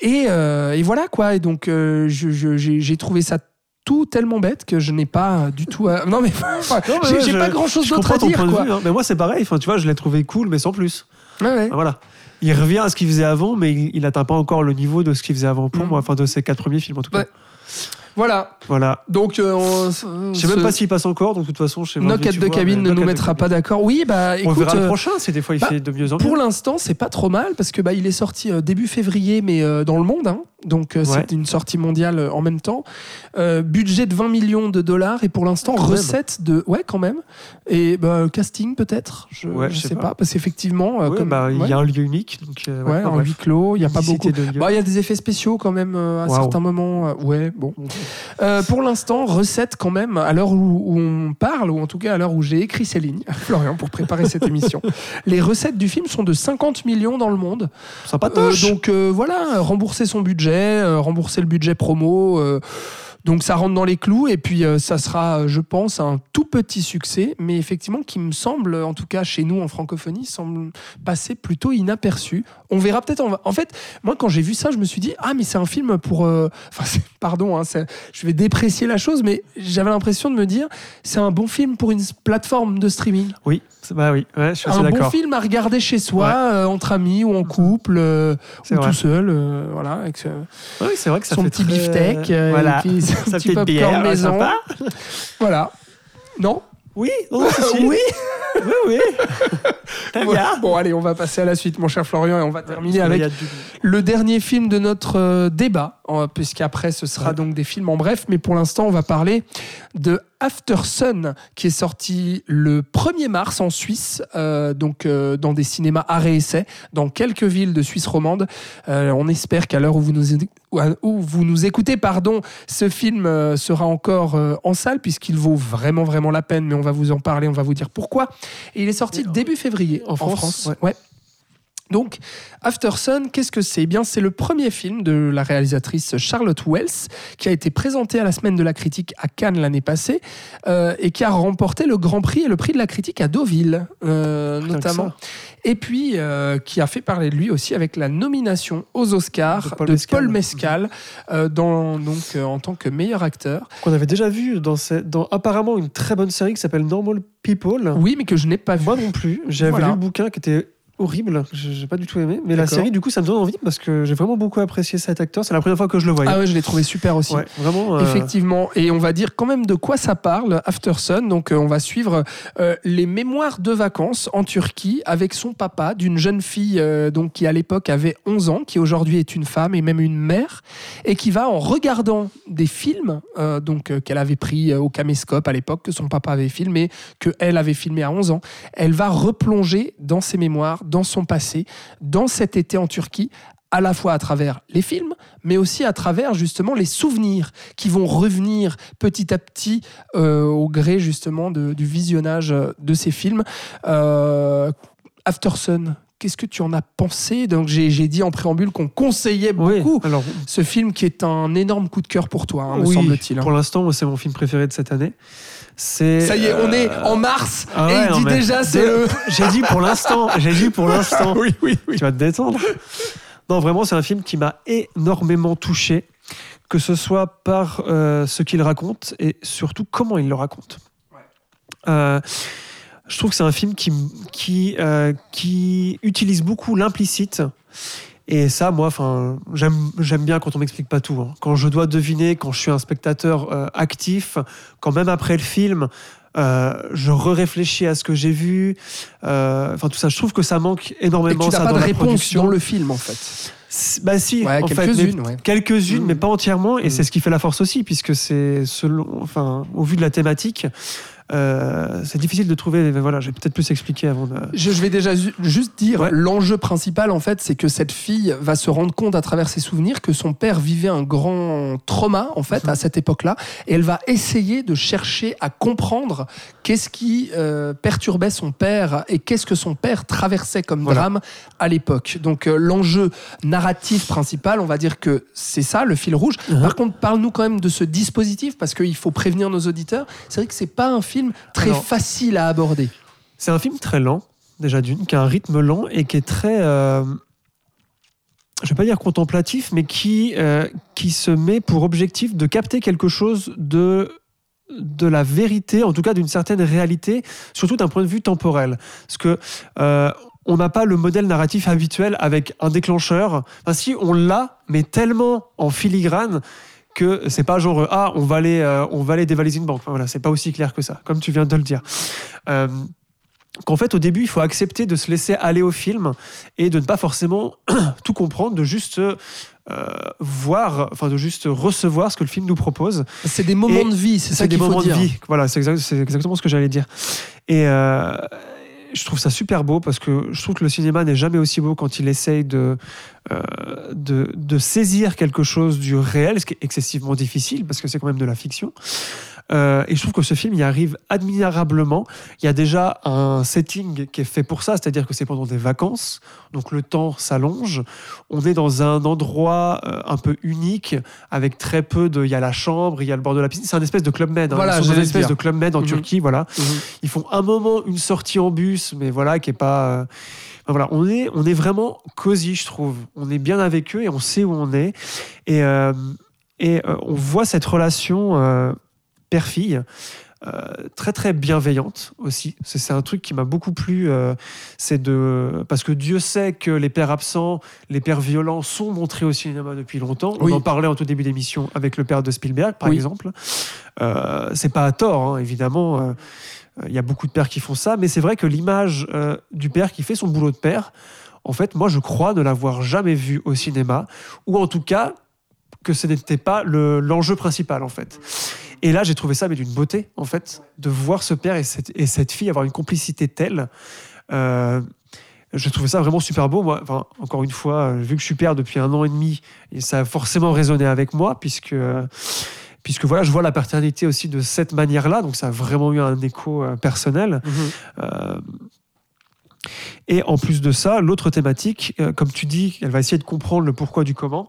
Et, et voilà quoi. Et donc, j'ai trouvé ça tout tellement bête que je n'ai pas du tout. à- Non mais enfin, Non, mais j'ai ouais, pas grand chose d'autre à dire quoi. vue. hein. Mais moi, c'est pareil. Enfin, tu vois, je l'ai trouvé cool, mais sans plus. Ouais, ouais. Ah, Voilà. Il revient à ce qu'il faisait avant, mais il il n'atteint pas encore le niveau de ce qu'il faisait avant pour Mm. moi, enfin de ses quatre premiers films en tout cas. Voilà. Voilà. Donc, euh, on- Je sais même pas s'il passe encore, donc de toute façon, pas. Knock at the cabine ne nous mettra pas d'accord. Oui, bah On écoute. verra le euh, prochain, c'est des fois il bah, fait de mieux en mieux. Pour l'instant, c'est pas trop mal parce que bah, il est sorti euh, début février, mais dans le monde. hein. Donc Ouais. c'est une sortie mondiale en même temps. Euh, budget de 20 millions de dollars et pour l'instant recette de ouais quand même. Et bah, casting peut-être. Je, Ouais, je sais pas. pas. parce qu'effectivement Ouais, comme bah, il y a un lieu unique. Donc, euh, ouais, bref. huis clos, il y a pas beaucoup. Bah, il y a des effets spéciaux quand même à certains moments. ouais, bon. Euh, pour l'instant, recette quand même, à l'heure où, où on parle, ou en tout cas à l'heure où j'ai écrit ces lignes, Florian, pour préparer cette émission, les recettes du film sont de 50 millions dans le monde. Sympa Euh, donc euh, voilà, rembourser son budget, rembourser le budget promo. Donc ça rentre dans les clous et puis euh, ça sera, euh, je pense, un tout petit succès, mais effectivement qui me semble, en tout cas chez nous en francophonie, semble passer plutôt inaperçu. On verra peut-être. En, fait, moi quand j'ai vu ça, je me suis dit ah mais c'est un film pour. euh, Enfin pardon, hein, je vais déprécier la chose, mais j'avais l'impression de me dire c'est un bon film pour une plateforme de streaming. Oui, bah oui, ouais, je suis assez Un bon d'accord. film à regarder chez soi, euh, entre amis ou en couple, euh, C'est ou vrai. tout seul, euh, voilà, avec ce- Oui, c'est vrai que ça son fait petit très- beefsteak, euh, voilà. et puis son Sa petit petite popcorn bière, ouais, maison. sympa. Voilà. Non? Oui, non, non, si, si. Oui oui, oui. Très Voilà. bien. Bon, allez, on va passer à la suite, mon cher Florian, et on va terminer avec il y a du- le dernier film de notre euh, débat, puisqu'après ce sera Ouais. donc des films en bref, mais pour l'instant on va parler de After Sun, qui est sorti le 1er mars en Suisse, euh, donc euh, dans des cinémas arrêt essai, dans quelques villes de Suisse romande. Euh, on espère qu'à l'heure où vous nous où vous nous écoutez, pardon, ce film sera encore en salle puisqu'il vaut vraiment vraiment la peine. Mais on va vous en parler, on va vous dire pourquoi. Et il est sorti début février en France, ouais. Donc, After Sun, qu'est-ce que c'est? Eh bien, c'est le premier film de la réalisatrice Charlotte Wells qui a été présenté à la Semaine de la Critique à Cannes l'année passée euh, et qui a remporté le Grand Prix et le Prix de la Critique à Deauville, euh, que notamment. Et puis, euh, qui a fait parler de lui aussi avec la nomination aux Oscars De Paul de Mescal. Paul Mescal dans, donc, en tant que meilleur acteur. Qu'on avait déjà vu dans, dans apparemment une très bonne série qui s'appelle Normal People. Oui, mais que je n'ai pas vu. Moi non plus. J'avais Voilà. lu le bouquin qui était horrible. J'ai pas du tout aimé. Mais la série, du coup, ça me donne envie parce que j'ai vraiment beaucoup apprécié cet acteur. C'est la première fois que je le voyais. Ah ouais, je l'ai trouvé super aussi. Ouais, vraiment. euh, Effectivement, et on va dire quand même de quoi ça parle, After Sun. Donc, euh, on va suivre euh, les mémoires de vacances en Turquie avec son papa d'une jeune fille donc qui à l'époque avait 11 ans, qui aujourd'hui est une femme et même une mère, et qui va en regardant des films donc qu'elle avait pris au caméscope à l'époque, que son papa avait filmé, que elle avait filmé à 11 ans, elle va replonger dans ses mémoires, dans son passé, dans cet été en Turquie à la fois à travers les films, mais aussi à travers justement les souvenirs qui vont revenir petit à petit euh, au gré justement de- du visionnage euh, de ces films. Euh, After Sun, qu'est-ce que tu en as pensé? Donc j'ai dit en préambule qu'on conseillait Oui, beaucoup alors ce film qui est un énorme coup de cœur pour toi, hein, me semble-t-il. hein. Pour l'instant, moi, c'est mon film préféré de cette année. C'est. Ça y est, on euh, est en mars ah et ouais, il dit déjà c'est le... J'ai dit pour l'instant. J'ai dit pour l'instant. oui, oui, oui. Tu vas te détendre. Non, vraiment, c'est un film qui m'a énormément touché, que ce soit par euh, ce qu'il raconte et surtout comment il le raconte. Euh, je trouve que c'est un film qui, qui, euh, qui utilise beaucoup l'implicite. Et ça, moi, enfin, j'aime, bien quand on m'explique pas tout. hein. Quand je dois deviner, quand je suis un spectateur euh, actif, quand même après le film, euh, je réfléchis à ce que j'ai vu. euh, Enfin, tout ça, je trouve que ça manque Et énormément. tu n'as pas dans de réponse production. dans le film en fait. Bah si, Ouais, en quelques-unes, mais- ouais. mais pas entièrement, et Mhm. c'est ce qui fait la force aussi, puisque c'est selon, enfin, au vu de la thématique, euh, c'est difficile de trouver. mais Voilà, j'ai peut-être plus expliqué avant. De... Je, je vais déjà ju- juste dire, Ouais. l'enjeu principal, en fait, c'est que cette fille va se rendre compte à travers ses souvenirs que son père vivait un grand trauma, en fait, à cette époque-là, et elle va essayer de chercher à comprendre qu'est-ce qui euh, perturbait son père et qu'est-ce que son père traversait comme Voilà. drame à l'époque. Donc, euh, l'enjeu narratif principal, on va dire que c'est ça, le fil rouge. Mhm. Par contre, parle-nous quand même de ce dispositif, parce qu'il faut prévenir nos auditeurs. C'est vrai que c'est pas un film très Alors, facile à aborder. C'est un film très lent, déjà d'une, qui a un rythme lent et qui est très. euh, je vais pas dire contemplatif, mais qui, euh, qui se met pour objectif de capter quelque chose de de la vérité, en tout cas d'une certaine réalité, surtout d'un point de vue temporel. Parce que euh, on n'a pas le modèle narratif habituel avec un déclencheur. Enfin, si on l'a, mais tellement en filigrane que c'est pas genre ah on va aller euh, on va aller dévaliser une banque. Enfin, voilà, c'est pas aussi clair que ça, comme tu viens de le dire. Euh, qu'en fait au début il faut accepter de se laisser aller au film et de ne pas forcément tout comprendre, de juste euh, voir, enfin de juste recevoir ce que le film nous propose. C'est des moments Et de vie, c'est ça C'est des qu'il faut moments dire. de vie. Voilà, c'est exact- c'est exactement ce que j'allais dire. Et euh, je trouve ça super beau parce que je trouve que le cinéma n'est jamais aussi beau quand il essaye de, euh, de, saisir quelque chose du réel, ce qui est excessivement difficile parce que c'est quand même de la fiction. Euh, et je trouve que ce film y arrive admirablement. Il y a déjà un setting qui est fait pour ça, c'est-à-dire que c'est pendant des vacances, donc le temps s'allonge. On est dans un endroit euh, un peu unique, avec très peu de. Il y a la chambre, il y a le bord de la piscine. C'est un espèce de club med. hein. Voilà, une espèce dire. de club med en Mhm. Turquie, voilà. Mhm. Ils font un moment une sortie en bus, mais voilà, qui est pas. euh, enfin, voilà, on est, on est vraiment cosy, je trouve. On est bien avec eux et on sait où on est. Et, euh, et euh, on voit cette relation euh, père-fille. euh, très très bienveillante aussi. C'est un truc qui m'a beaucoup plu. euh, c'est de parce que Dieu sait que les pères absents, les pères violents sont montrés au cinéma depuis longtemps. Oui. On en parlait en tout début d'émission avec le père de Spielberg, par Oui. exemple. Euh, c'est pas à tort, hein, évidemment. euh, il y a beaucoup de pères qui font ça, mais c'est vrai que l'image du père qui fait son boulot de père, en fait, moi, je crois ne l'avoir jamais vu au cinéma, ou en tout cas que ce n'était pas le- l'enjeu principal, en fait. Et là, j'ai trouvé ça mais d'une beauté, en fait, de voir ce père et cette, et cette fille avoir une complicité telle. Euh, je trouvais ça vraiment super beau. Moi, enfin, encore une fois, euh, vu que je suis père depuis un an et demi, et ça a forcément résonné avec moi, puisque puisque voilà, je vois la paternité aussi de cette manière-là, donc ça a vraiment eu un écho euh, personnel. Mhm. Euh, Et en plus de ça, l'autre thématique, euh, comme tu dis, elle va essayer de comprendre le pourquoi du comment.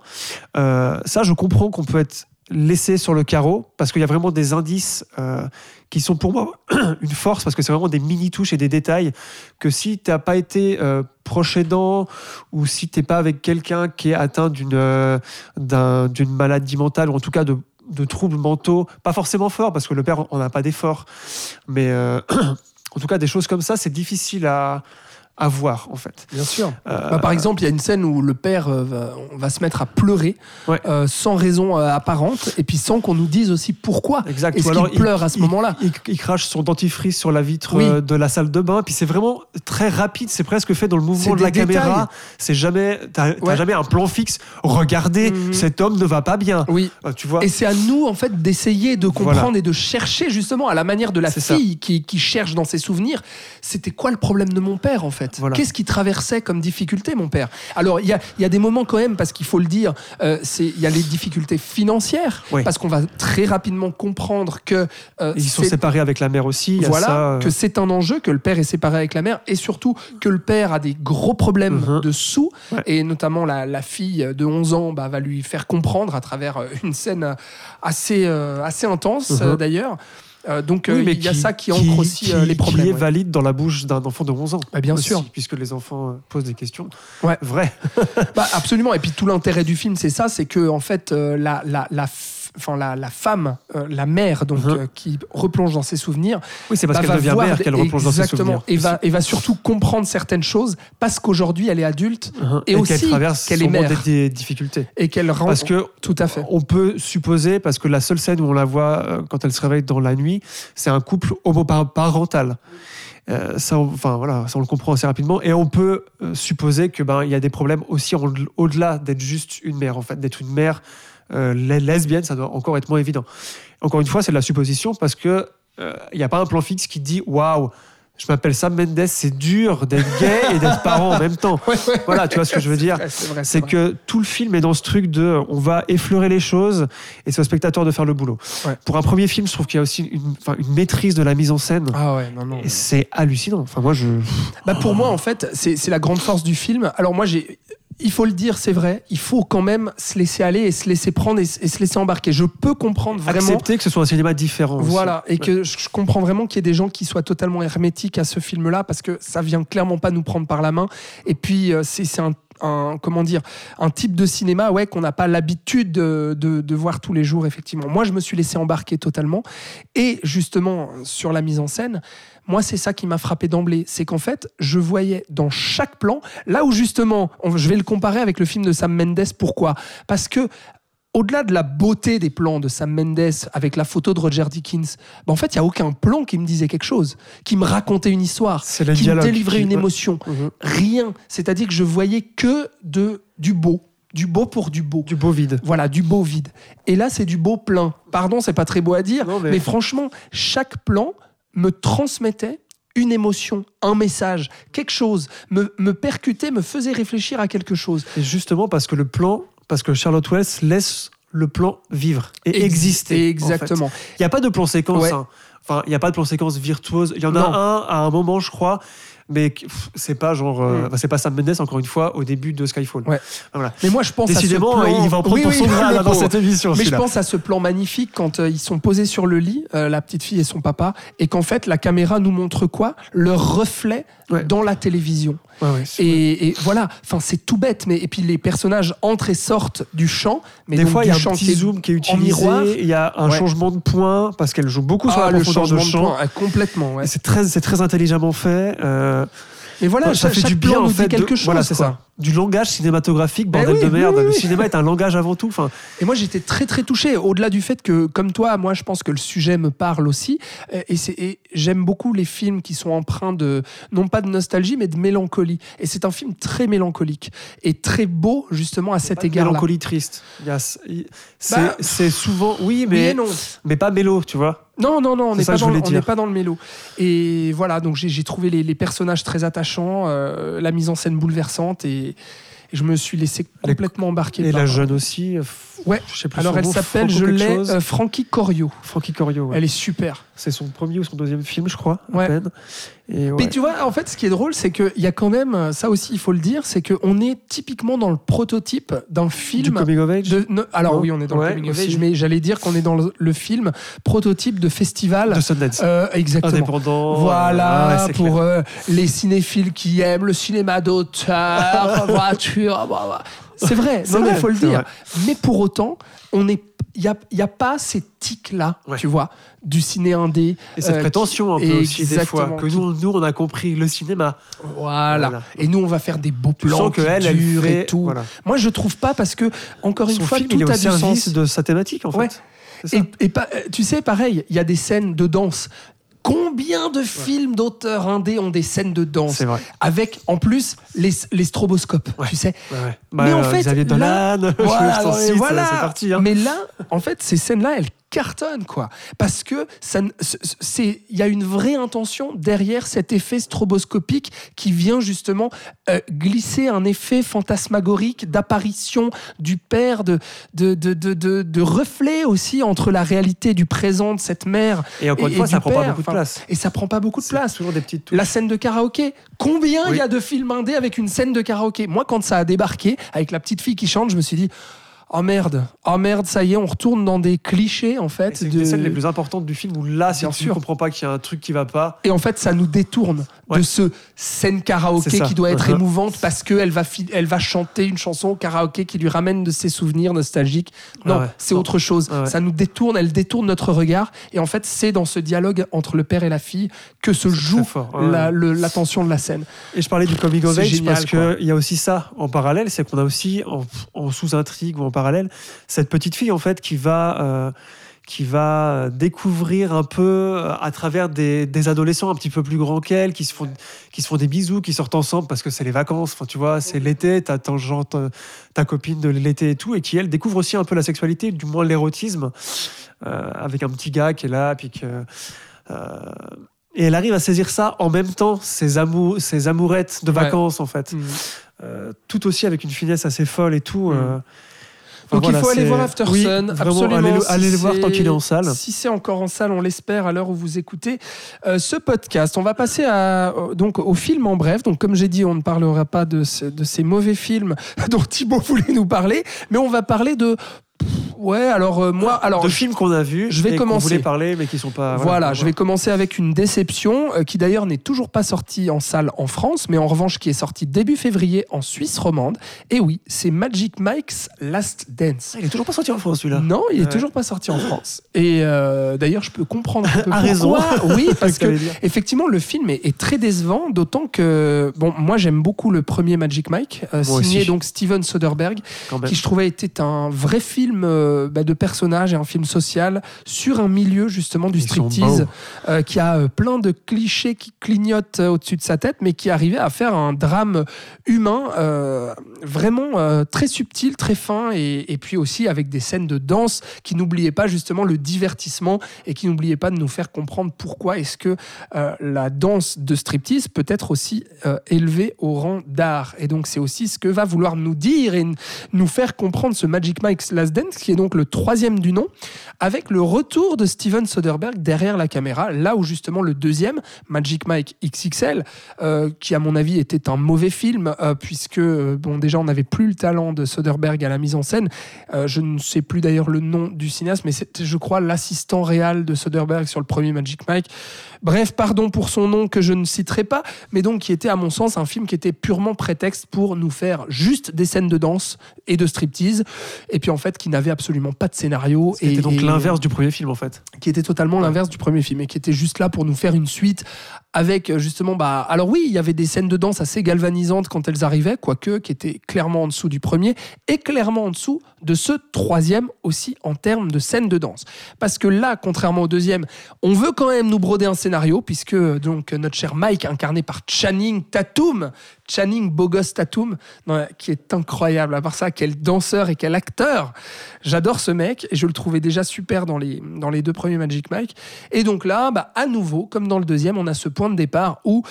Euh, ça, je comprends qu'on peut être laissé sur le carreau parce qu'il y a vraiment des indices euh, qui sont pour moi une force parce que c'est vraiment des mini touches et des détails que si tu n'as pas été euh, proche aidant ou si tu n'es pas avec quelqu'un qui est atteint d'une euh, d'un- d'une maladie mentale ou en tout cas de, de troubles mentaux, pas forcément forts parce que le père on n'a pas d'effort, mais en tout cas des choses comme ça c'est difficile à, à voir en fait. Bien sûr. Euh, Bah, par exemple, il y a une scène où le père euh, va, se mettre à pleurer Ouais. euh, sans raison euh, apparente et puis sans qu'on nous dise aussi pourquoi. Exact. Est-ce qu'il pleure à ce moment-là il, il crache son dentifrice sur la vitre Oui. euh, de la salle de bain. Puis c'est vraiment très rapide. C'est presque fait dans le mouvement de la détails. caméra. C'est jamais, t'as Ouais. jamais un plan fixe. Regardez, Mhm. cet homme ne va pas bien. Oui. Euh, Tu vois. Et c'est à nous, en fait, d'essayer de comprendre Voilà. et de chercher, justement, à la manière de la fille qui, qui cherche dans ses souvenirs, c'était quoi le problème de mon père, en fait? Voilà. Qu'est-ce qui traversait comme difficulté, mon père? Alors, il y a, il y a des moments quand même, parce qu'il faut le dire, euh, c'est- il y a les difficultés financières, Oui. parce qu'on va très rapidement comprendre que euh, Ils sont séparés avec la mère aussi. il y a voilà, ça, euh, que c'est un enjeu, que le père est séparé avec la mère, et surtout que le père a des gros problèmes Mhm. de sous, Ouais. et notamment la, la fille de 11 ans bah, va lui faire comprendre à travers une scène assez, assez intense Mhm. d'ailleurs. Euh, donc oui, euh, mais il y a ça qui ancre aussi euh, qui- les problèmes. Qui est ouais. valide dans la bouche d'un enfant de 11 ans. Bah, bien aussi, sûr. Puisque les enfants posent des questions. Ouais. Vrai. Bah, absolument. Et puis tout l'intérêt du film, c'est ça, c'est que en fait la, la, enfin, la, la femme, euh, la mère donc Mhm. euh, qui replonge dans ses souvenirs, Oui, c'est parce bah, qu'elle devient mère qu'elle replonge dans ses souvenirs. et va et va surtout comprendre certaines choses parce qu'aujourd'hui elle est adulte Mhm. et aussi qu'elle traverse qu'elle est mère. des, difficultés. et qu'elle rend Parce que tout à fait. On peut supposer, parce que la seule scène où on la voit euh, quand elle se réveille dans la nuit, c'est un couple homoparental. Euh, ça, on- enfin voilà, ça on le comprend assez rapidement, et on peut euh, supposer que ben il y a des problèmes aussi au-delà d'être juste une mère en fait, d'être une mère euh, lesbienne, ça doit encore être moins évident. Encore une fois, c'est de la supposition parce que euh, il n'y a pas un plan fixe qui dit waouh, je m'appelle Sam Mendes, c'est dur d'être gay et d'être parent en même temps. Voilà, tu vois ce que je veux dire? C'est que tout le film est dans ce truc de on va effleurer les choses et c'est au spectateur de faire le boulot. Ouais. Pour un premier film, je trouve qu'il y a aussi une, une maîtrise de la mise en scène. Ah ouais, non, non. C'est hallucinant. Enfin, moi, je. Bah pour moi, en fait, c'est c'est la grande force du film. Alors moi, j'ai, il faut le dire, c'est vrai, il faut quand même se laisser aller et se laisser prendre et, se laisser embarquer. Je peux comprendre vraiment. Accepter que ce soit un cinéma différent. aussi. Voilà, et que je je comprends vraiment qu'il y ait des gens qui soient totalement hermétiques à ce film-là parce que ça vient clairement pas nous prendre par la main. Et puis, euh, c'est c'est un, un- comment dire, un type de cinéma ouais, qu'on n'a pas l'habitude de, de- de voir tous les jours, effectivement. Moi, je me suis laissé embarquer totalement. Et justement, sur la mise en scène, moi, c'est ça qui m'a frappé d'emblée. C'est qu'en fait, je voyais dans chaque plan, là où justement, on- je vais le comparer avec le film de Sam Mendes. Pourquoi? Parce que au-delà de la beauté des plans de Sam Mendes avec la photo de Roger Dickens, bah, en fait, il n'y a aucun plan qui me disait quelque chose, qui me racontait une histoire, qui me délivrait qui- une émotion. Mhm. Rien. C'est-à-dire que je voyais que de, du beau. Du beau pour du beau. Du beau vide. Voilà, du beau vide. Et là, c'est du beau plein. Pardon, c'est pas très beau à dire, Non, mais- mais... franchement, chaque plan me transmettait une émotion, un message, quelque chose, me, me percutait, me faisait réfléchir à quelque chose. Et justement parce que le plan, parce que Charlotte Wells laisse le plan vivre et Ex- exister. Exactement. en fait. Il n'y a pas de plan séquence. Ouais. hein. Enfin, il n'y a pas de plan séquence virtuose. Il y en a un à un moment, je crois. Mais c'est pas genre, euh, Mm. enfin, c'est pas Sam Mendes encore une fois au début de Skyfall. Ouais. Voilà. Mais moi, je pense Décidément, à ce plan... il va en prendre Oui, pour oui, son dans cette émission. Mais je pense à ce plan magnifique quand euh, ils sont posés sur le lit, euh, la petite fille et son papa, et qu'en fait la caméra nous montre quoi? Leur reflet Ouais. dans la télévision. Ouais, ouais, c'est- Et, et voilà, enfin c'est tout bête, mais et puis les personnages entrent et sortent du champ, mais Des donc fois, il y a un petit qui zoom qui est utilisé. Il y a un Ouais. changement de point parce qu'elle joue beaucoup sur Ah, la le profondeur changement de de champ. point, complètement. C'est très, c'est très intelligemment fait. euh, Mais voilà, ça chaque, fait chaque du bien en fait. quelque de- chose. Voilà, c'est ça. Du langage cinématographique, Ben bordel oui, de merde. oui, oui, Le cinéma est un langage avant tout. Enfin, Et moi, j'étais très très touché. Au-delà du fait que, comme toi, moi, je pense que le sujet me parle aussi. Et, et j'aime beaucoup les films qui sont empreints de non pas de nostalgie, mais de mélancolie. Et c'est un film très mélancolique et très beau justement à cet égard-là. mélancolie triste. Il y a- il- C'est Bah, c'est souvent, oui, mais, non. mais pas mélo, tu vois. Non, non, non, on n'est pas, pas dans le mélo. Et voilà, donc j'ai trouvé les, les personnages très attachants, euh, la mise en scène bouleversante et, et je me suis laissé complètement embarquer. Et par- la jeune aussi. euh, Ouais. Je sais plus Alors elle s'appelle, je l'ai, euh, Frankie Corio. Frankie Corio. ouais. Elle est super. C'est son premier ou son deuxième film, je crois, à Ouais. peine. Et ouais. Mais tu vois, en fait, ce qui est drôle, c'est qu'il y a quand même, ça aussi, il faut le dire, c'est qu'on est typiquement dans le prototype d'un du film. coming of age. de- ne- alors Non oui, on est dans Ouais, le coming of age, mais j'allais dire qu'on est dans le, le film prototype de festival. de Sundance. Euh, exactement. Indépendant. Voilà, Ah pour euh, les cinéphiles qui aiment le cinéma d'auteur, voiture. bah, bah. C'est vrai, mais il faut le dire. vrai. Mais pour autant, on est. Il n'y a, y a pas ces tics-là, Ouais. tu vois, du ciné indé. Et cette euh, prétention un peu aussi des fois que nous, nous on a compris le cinéma. Voilà. Voilà. Et nous, on va faire des beaux Tu plans sens que qui elle, elle fait et tout. voilà. Moi, je trouve pas parce que, encore une Son fois, film tout il est au a du service sens. de sa thématique en fait. Ouais. Et, euh, tu sais, pareil, il y a des scènes de danse. Combien de films d'auteurs indés ont des scènes de danse C'est vrai. avec en plus les, les stroboscopes, tu sais. Ouais, ouais. Mais Bah, en euh, fait, Xavier là- Dolan, Voilà, t'en ouais, cite, voilà. c'est parti. hein. Mais là, en fait, ces scènes-là, elles cartonnent, quoi. Parce que ça, c'est, il y a une vraie intention derrière cet effet stroboscopique qui vient justement euh, glisser un effet fantasmagorique d'apparition du père, de, de, de, de, de, reflet aussi entre la réalité du présent de cette mère. Et encore une et fois, du ça prend pas beaucoup de enfin, place. Et ça prend pas beaucoup de place. Toujours des petites touches. La scène de karaoké. Combien il Oui. y a de films indés avec une scène de karaoké? Moi, quand ça a débarqué, avec la petite fille qui chante, je me suis dit Oh merde, oh merde, ça y est, on retourne dans des clichés en fait. C'est une de- des scènes les plus importantes du film où là, si Bien tu sûr. ne comprends pas qu'il y a un truc qui va pas, Et en fait, ça nous détourne de ce scène karaoké qui doit être Uh-huh. émouvante parce qu'elle va, elle va chanter une chanson karaoké qui lui ramène de ses souvenirs nostalgiques. Non, Ah ouais. c'est autre chose. Ah ouais. Ça nous détourne, elle détourne notre regard. Et en fait, c'est dans ce dialogue entre le père et la fille que se joue. Ouais, la- l'attention de la scène. Et je parlais du coming of age parce qu'il y a aussi ça en parallèle, c'est qu'on a aussi en, en sous-intrigue ou en parallèle cette petite fille en fait qui va euh, qui va découvrir un peu euh, à travers des, des adolescents un petit peu plus grands qu'elle, qui se font qui se font des bisous, qui sortent ensemble parce que c'est les vacances. Enfin, tu vois, c'est l'été, t'as ton genre, ta, ta copine de l'été et tout, et qui elle découvre aussi un peu la sexualité, du moins l'érotisme, euh, avec un petit gars qui est là, puis que euh, et elle arrive à saisir ça en même temps, ses, amours, ses amourettes de Ouais. vacances, en fait. Euh, tout aussi avec une finesse assez folle et tout. euh. Donc voilà, il faut aller voir After oui, Sun. absolument. allez le, Si allez le voir tant qu'il est en salle. Si c'est encore en salle, on l'espère à l'heure où vous écoutez euh, ce podcast. On va passer à, euh, donc, au film en bref. Donc, comme j'ai dit, on ne parlera pas de, ce- de ces mauvais films dont Thibaut voulait nous parler, mais on va parler de. Ouais, alors euh, moi, alors de films qu'on a vus, je vais et commencer. parler, mais qui sont pas. Voilà, je vais commencer avec une déception euh, qui d'ailleurs n'est toujours pas sortie en salle en France, mais en revanche qui est sortie début février en Suisse romande. Et oui, c'est Magic Mike's Last Dance. Il est toujours pas sorti en France, celui-là. Non, il est Ouais. toujours pas sorti en France. Et euh, d'ailleurs, je peux comprendre un peu pourquoi. raison. Oui, parce que effectivement, le film est, est très décevant, d'autant que bon, moi j'aime beaucoup le premier Magic Mike, signé aussi. donc Steven Soderbergh, qui je trouvais était un vrai film euh, bah, de personnage et un film social sur un milieu justement du striptease euh, qui a euh, plein de clichés qui clignotent au-dessus de sa tête, mais qui arrivait à faire un drame humain vraiment très subtil, très fin, et, et puis aussi avec des scènes de danse qui n'oubliaient pas justement le divertissement et qui n'oubliaient pas de nous faire comprendre pourquoi est-ce que euh, la danse de striptease peut être aussi euh, élevée au rang d'art. Et donc c'est aussi ce que va vouloir nous dire et nous faire comprendre ce Magic Mike's Last Qui est donc le troisième du nom, avec le retour de Steven Soderbergh derrière la caméra, là où justement le deuxième, Magic Mike XXL, euh, qui à mon avis était un mauvais film, euh, puisque euh, bon déjà on n'avait plus le talent de Soderbergh à la mise en scène. Je ne sais plus d'ailleurs le nom du cinéaste, mais c'était je crois l'assistant réel de Soderbergh sur le premier Magic Mike. Bref, pardon pour son nom que je ne citerai pas, mais donc qui était à mon sens un film qui était purement prétexte pour nous faire juste des scènes de danse et de striptease, et puis en fait qui n'avait absolument pas de scénario. C'était et, donc et- l'inverse du premier film, en fait. qui était totalement l'inverse du premier film et qui était juste là pour nous faire une suite avec euh, justement bah alors oui il y avait des scènes de danse assez galvanisantes quand elles arrivaient quoique qui étaient clairement en dessous du premier et clairement en dessous de ce troisième aussi en termes de scènes de danse parce que là contrairement au deuxième on veut quand même nous broder un scénario puisque donc notre cher Mike incarné par Channing Tatum Channing gosse Tatum qui est incroyable à part ça quel danseur et quel acteur J'adore ce mec et je le trouvais déjà super dans les, dans les deux premiers Magic Mike. Et donc là, bah, à nouveau, comme dans le deuxième, on a ce point de départ où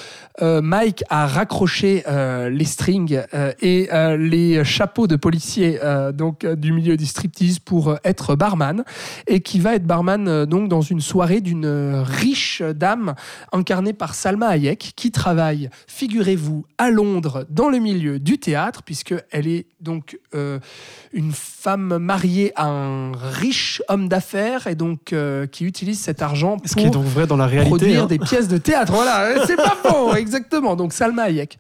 euh, Mike a raccroché euh, les strings euh, et les chapeaux de policier euh, donc du milieu du striptease pour être barman et qui va être barman donc dans une soirée d'une riche dame incarnée par Salma Hayek qui travaille, figurez-vous, à Londres dans le milieu du théâtre puisque elle est donc euh, une femme mariée à un riche homme d'affaires et donc euh, qui utilise cet argent Ce qui est pour donc vrai dans la réalité. produire hein. des pièces de théâtre. Voilà, c'est pas faux, exactement. Donc Salma Hayek.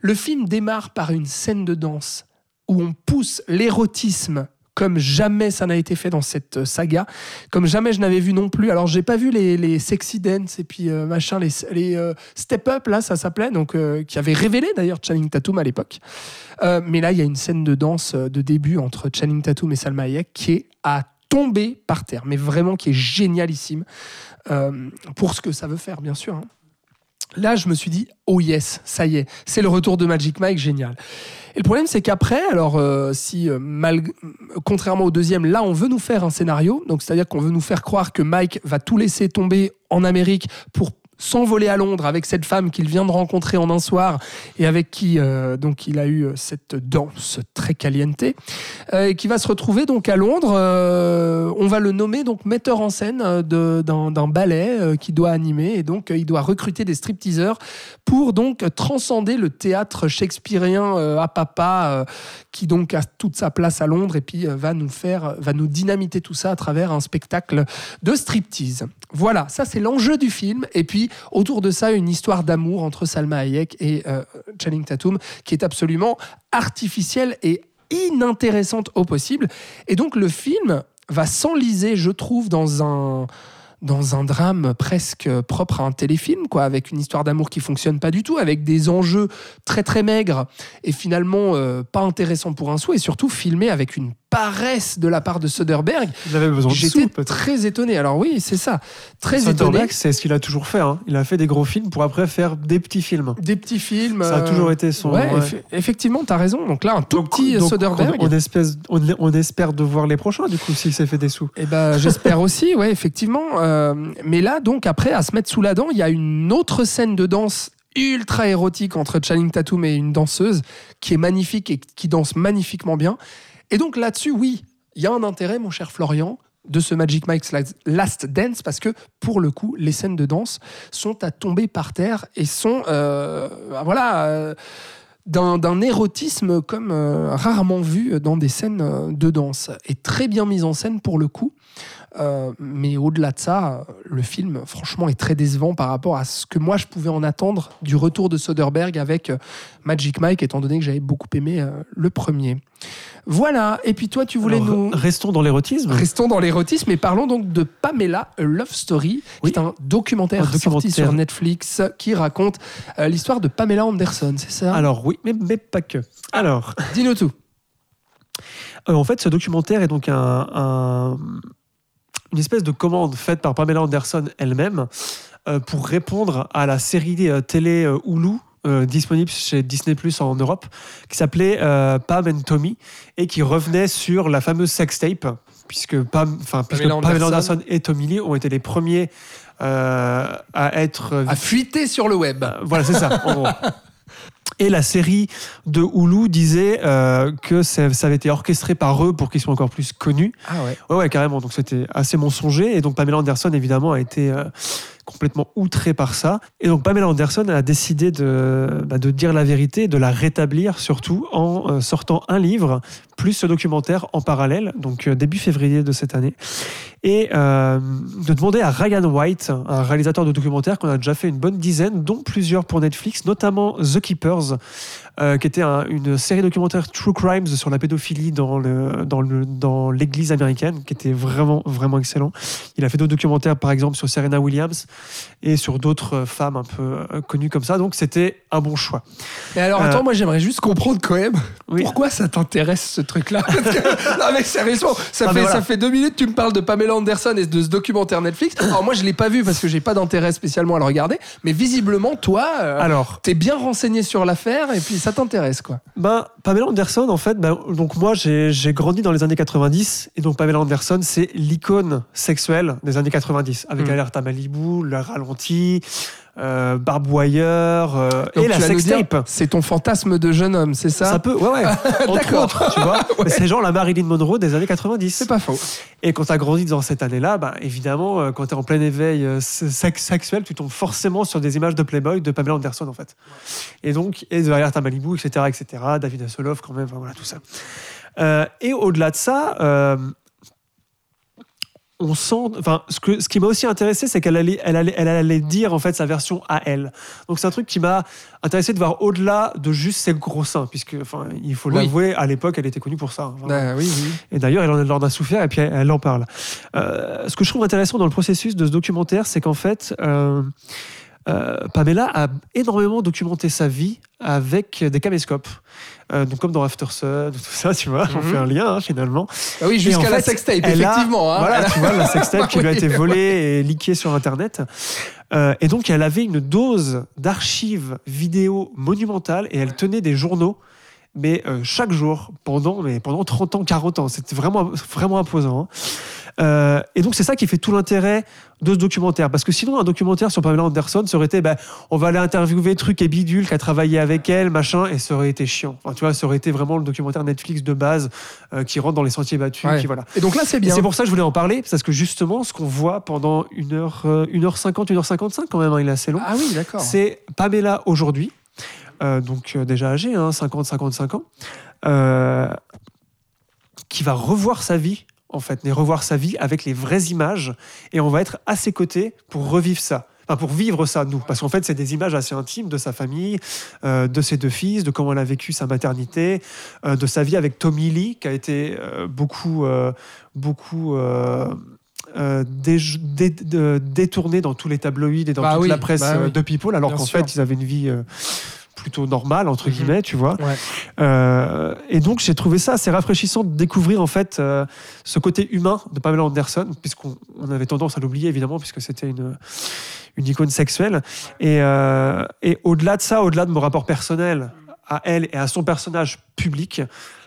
Le film démarre par une scène de danse où on pousse l'érotisme comme jamais ça n'a été fait dans cette euh, saga, comme jamais je n'avais vu non plus. Alors j'ai pas vu les, sexy dance et puis euh, machin, les, les euh, step up là, ça s'appelait, donc qui avait révélé d'ailleurs Channing Tatum à l'époque. Mais là il y a une scène de danse de début entre Channing Tatum et Salma Hayek qui est à tomber par terre, mais vraiment qui est génialissime pour ce que ça veut faire, bien sûr. hein. Là, je me suis dit, oh yes, ça y est, c'est le retour de Magic Mike, génial. Et le problème, c'est qu'après, alors, euh, si, euh, mal- contrairement au deuxième, là, on veut nous faire un scénario, donc c'est-à-dire qu'on veut nous faire croire que Mike va tout laisser tomber en Amérique pour s'envoler à Londres avec cette femme qu'il vient de rencontrer en un soir et avec qui euh, donc il a eu euh, cette danse très caliente euh, et qui va se retrouver donc à Londres. on va le nommer donc metteur en scène d'un ballet qui doit animer et donc il doit recruter des stripteaseurs pour donc transcender le théâtre shakespearien à papa qui donc a toute sa place à Londres et puis va nous faire va nous dynamiter tout ça à travers un spectacle de striptease. Voilà, ça c'est l'enjeu du film et puis autour de ça une histoire d'amour entre Salma Hayek et euh, Channing Tatum qui est absolument artificielle et inintéressante au possible. Et donc le film va s'enliser, je trouve, dans un dans un drame presque propre à un téléfilm, quoi, avec une histoire d'amour qui fonctionne pas du tout, avec des enjeux très très maigres et finalement euh, pas intéressants pour un sou, et surtout filmé avec une paresse de la part de Soderbergh. J'étais très étonné. Alors oui, c'est ça, très étonné. Soderbergh, c'est ce qu'il a toujours fait. hein. Il a fait des gros films pour après faire des petits films. Des petits films. Ça a euh, toujours été son. Ouais, ouais. eff- effectivement, t'as raison. Donc là, un tout Donc- petit donc, Soderbergh. On, on espèce- on- on espère de voir les prochains, du coup, s'il s'est fait des sous. Eh ben, j'espère aussi, ouais, effectivement. Euh, mais là, donc, après, à se mettre sous la dent, il y a une autre scène de danse ultra érotique entre Channing Tatum et une danseuse qui est magnifique et qui danse magnifiquement bien. Et donc là-dessus, oui, il y a un intérêt, mon cher Florian, de ce Magic Mike's Last Dance parce que pour le coup, les scènes de danse sont à tomber par terre et sont, euh, voilà. euh, d'un érotisme comme euh, rarement vu dans des scènes de danse et très bien mise en scène pour le coup. Euh, mais au-delà de ça, le film, franchement, est très décevant par rapport à ce que moi je pouvais en attendre du retour de Soderbergh avec euh, Magic Mike, étant donné que j'avais beaucoup aimé euh, le premier. Voilà. Et puis toi, tu voulais Alors, nous. Restons dans l'érotisme. Restons dans l'érotisme et parlons donc de Pamela A Love Story, Oui. qui est un documentaire, Un documentaire. sorti sur Netflix qui raconte euh, l'histoire de Pamela Anderson, c'est ça? Alors, oui, mais, mais pas que. Alors, Dis-nous tout. Euh, en fait, ce documentaire est donc un, un- une espèce de commande faite par Pamela Anderson elle-même euh, pour répondre à la série euh, télé euh, Hulu. euh, disponible chez Disney Plus en Europe, qui s'appelait euh, Pam and Tommy et qui revenait sur la fameuse sextape, puisque Pam, enfin, puisque Pamela Pamela Anderson. Anderson et Tommy Lee ont été les premiers euh, à être À fuiter sur le web. Voilà, c'est ça, en gros. Et la série de Hulu disait euh, que ça, ça avait été orchestré par eux pour qu'ils soient encore plus connus. Ah ouais. Ouais, ouais, carrément. Donc c'était assez mensonger. Et donc Pamela Anderson, évidemment, a été euh, complètement outrée par ça. Et donc Pamela Anderson a décidé de, bah, de dire la vérité, de la rétablir surtout en euh, sortant un livre plus ce documentaire en parallèle, donc euh, début février de cette année. Et euh, de demander à Ryan White, un réalisateur de documentaires qu'on a déjà fait une bonne dizaine, dont plusieurs pour Netflix, notamment The Keepers, qui était un- une série documentaire True Crimes sur la pédophilie dans le dans le dans l'église américaine, qui était vraiment vraiment excellent. Il a fait d'autres documentaires, par exemple sur Serena Williams et sur d'autres euh, femmes un peu euh, connues comme ça. Donc c'était un bon choix. Mais alors, Euh, attends, moi j'aimerais juste comprendre quand même Oui. pourquoi ça t'intéresse ce truc-là? Non, mais sérieusement, ça, Ah, fait, voilà. ça fait deux minutes que tu me parles de Pamela Anderson et de ce documentaire Netflix. Alors, moi je l'ai pas vu parce que j'ai pas d'intérêt spécialement à le regarder, mais visiblement, toi, euh, Alors, t'es bien renseigné sur l'affaire et puis ça t'intéresse, quoi. Ben, Pamela Anderson, en fait, ben, donc moi, j'ai j'ai grandi dans les années 90, et donc Pamela Anderson, c'est l'icône sexuelle des années 90, avec Mm. Alerte à Malibu, Le Ralenti, euh, Barbwire euh, et la sextape. C'est ton fantasme de jeune homme, c'est ça, Ça peut, ouais, ouais. Entre D'accord. autres, tu vois. Mais C'est genre la Marilyn Monroe des années 90. C'est pas faux. Et quand tu as grandi dans cette année-là, bah, évidemment, euh, quand tu es en plein éveil euh, sex- sexuel, tu tombes forcément sur des images de Playboy de Pamela Anderson, en fait. Et donc, et de Alerte à Malibu, etc., etc., David Hasselhoff, quand même, voilà, tout ça. Euh, et au-delà de ça, on sent. Enfin, ce, que, ce qui m'a aussi intéressé, c'est qu'elle allait, elle allait, elle allait dire en fait sa version à elle. Donc c'est un truc qui m'a intéressé de voir au-delà de juste ses gros seins, puisque, enfin, il faut Oui. l'avouer, à l'époque, elle était connue pour ça. hein, vraiment. Ah, oui, oui. Et d'ailleurs, elle en elle en a souffert et puis elle, elle en parle. Euh, ce que je trouve intéressant dans le processus de ce documentaire, c'est qu'en fait, euh, euh, Pamela a énormément documenté sa vie avec des caméscopes. Euh, donc comme dans After Sun, tout ça, tu vois, on Mhm. fait un lien hein, finalement. Ah oui, jusqu'à la sextape, a- effectivement. hein. Voilà, tu vois, la sextape qui lui a Oui. été volée et leakée sur Internet. Euh, et donc, elle avait une dose d'archives vidéo monumentale et elle tenait des journaux, mais euh, chaque jour, pendant, mais pendant 30 ans, 40 ans. C'était vraiment, vraiment imposant. hein. Euh, et donc, c'est ça qui fait tout l'intérêt de ce documentaire. Parce que sinon, un documentaire sur Pamela Anderson, ça aurait été, ben, on va aller interviewer truc et bidule qui a travaillé avec elle, machin, et ça aurait été chiant. Enfin, tu vois, ça aurait été vraiment le documentaire Netflix de base euh, qui rentre dans les sentiers battus, Ouais. qui voilà. Et donc là, c'est bien. c'est pour ça que je voulais en parler, parce que justement, ce qu'on voit pendant 1h, 1h50, 1h55, quand même, hein, il est assez long, Ah oui, d'accord. c'est Pamela aujourd'hui, euh, donc euh, déjà âgée, hein, 50-55 ans, euh, qui va revoir sa vie, en fait, mais revoir sa vie avec les vraies images, et on va être à ses côtés pour revivre ça. Enfin, pour vivre ça, nous. Parce qu'en fait, c'est des images assez intimes de sa famille, euh, de ses deux fils, de comment elle a vécu sa maternité, euh, de sa vie avec Tommy Lee, qui a été euh, beaucoup, beaucoup dé- détourné dans tous les tabloïds et dans Bah toute oui, la presse bah oui. de People, alors qu'en fait, ils avaient une vie plutôt normale, entre Mhm. guillemets, tu vois. Ouais. Euh, et donc j'ai trouvé ça assez rafraîchissant de découvrir en fait euh, ce côté humain de Pamela Anderson, puisqu'on on avait tendance à l'oublier évidemment, puisque c'était une, une icône sexuelle. Et, euh, et au-delà de ça, au-delà de mon rapport personnel à elle et à son personnage public,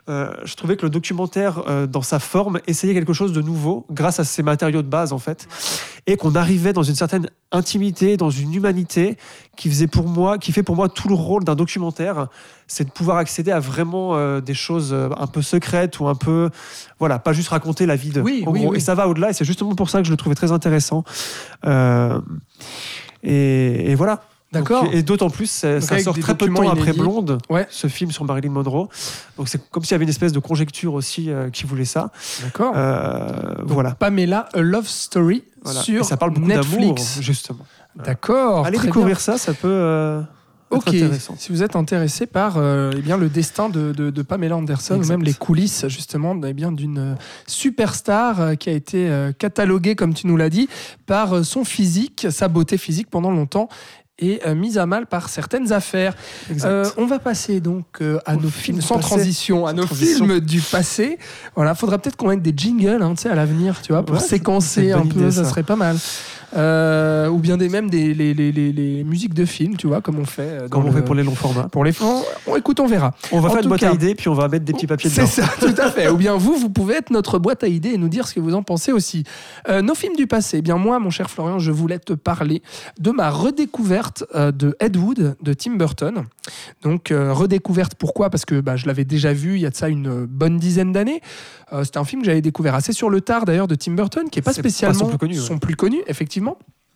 euh, je trouvais que le documentaire, euh, dans sa forme, essayait quelque chose de nouveau grâce à ses matériaux de base en fait, et qu'on arrivait dans une certaine intimité, dans une humanité qui faisait pour moi, qui fait pour moi tout le rôle d'un documentaire, c'est de pouvoir accéder à vraiment euh, des choses un peu secrètes ou un peu, voilà, pas juste raconter la vie de. Oui, en oui, gros. oui. Et ça va au-delà, et c'est justement pour ça que je le trouvais très intéressant. Et, et voilà. D'accord. Et d'autant plus, ça, sort très peu de temps après inédits. Blonde, Ouais. ce film sur Marilyn Monroe. Donc c'est comme s'il y avait une espèce de conjecture aussi euh, qui voulait ça. D'accord. Euh, voilà. Pamela, A Love Story Voilà. sur Et ça parle beaucoup d'amour, Netflix. justement. D'accord. Allez découvrir ça, ça peut euh, être Ok, intéressant. si vous êtes intéressé par eh bien, le destin de, de- de Pamela Anderson, ou même les coulisses justement eh bien, d'une superstar qui a été cataloguée, comme tu nous l'as dit, par son physique, sa beauté physique pendant longtemps et euh, mise à mal par certaines affaires. Euh, on va passer donc euh, à nos film films du sans passé. transition, à nos transition. films du passé. Voilà, faudra peut-être qu'on mette des jingles, hein, à l'avenir, tu vois, pour Ouais, séquencer un peu, idée, ça ça. serait pas mal. Euh, ou bien des même des les, les, les, les musiques de films, tu vois, comme on fait. euh, Comme on fait pour les longs formats. pour les fonds. On, écoute, on verra. On va En faire une boîte cas- à idées, puis on va mettre des petits papiers C'est dedans. ça, tout à fait. Ou bien vous, vous pouvez être notre boîte à idées et nous dire ce que vous en pensez aussi. Euh, nos films du passé. Eh bien moi, mon cher Florian, je voulais te parler de ma redécouverte euh, de Ed Wood de Tim Burton. Donc euh, redécouverte pourquoi? Parce que bah, je l'avais déjà vu il y a de ça une bonne dizaine d'années. Euh, C'était un film que j'avais découvert assez sur le tard d'ailleurs de Tim Burton, qui est pas C'est pas spécialement son plus connu, ouais. son plus connu, effectivement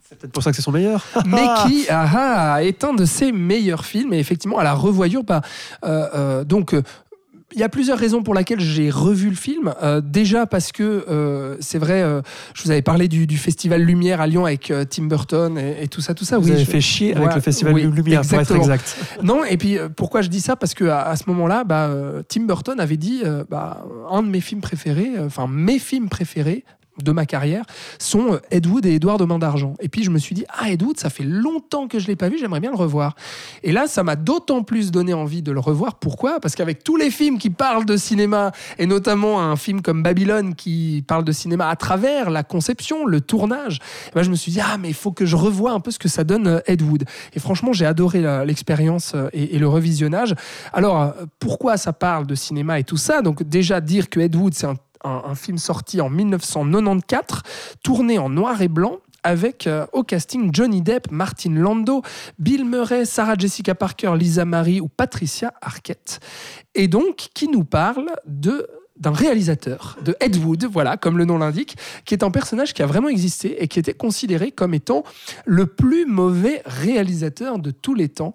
C'est peut-être pour ça que c'est son meilleur. mais qui ah, ah, est un de ses meilleurs films. Et effectivement, à la revoyure, bah, euh, euh, donc. euh, il y a plusieurs raisons pour lesquelles j'ai revu le film. Euh, déjà parce que euh, c'est vrai, euh, je vous avais parlé du, du festival Lumière à Lyon avec Tim Burton et, et tout ça, tout ça. Vous oui, avez je- fait chier avec le Festival oui, Lumière, pour être exactement. exact. Non, et puis pourquoi je dis ça? Parce que à, à ce moment-là, bah, Tim Burton avait dit bah, un de mes films préférés, enfin mes films préférés de ma carrière sont euh, Ed Wood et Édouard de Main d'Argent. Et puis je me suis dit, ah Ed Wood, ça fait longtemps que je l'ai pas vu, j'aimerais bien le revoir. Et là, ça m'a d'autant plus donné envie de le revoir. Pourquoi? Parce qu'avec tous les films qui parlent de cinéma, et notamment un film comme Babylone qui parle de cinéma à travers la conception, le tournage, eh ben, je me suis dit, ah mais il faut que je revoie un peu ce que ça donne euh, Ed Wood. Et franchement, j'ai adoré la- l'expérience euh, et, et le revisionnage. Alors, euh, pourquoi ça parle de cinéma et tout ça? Donc déjà dire que Ed Wood, c'est un, un- un film sorti en 1994, tourné en noir et blanc, avec euh, au casting Johnny Depp, Martin Lando, Bill Murray, Sarah Jessica Parker, Lisa Marie ou Patricia Arquette. Et donc, qui nous parle de d'un réalisateur, de Ed Wood, voilà, comme le nom l'indique, qui est un personnage qui a vraiment existé et qui était considéré comme étant le plus mauvais réalisateur de tous les temps.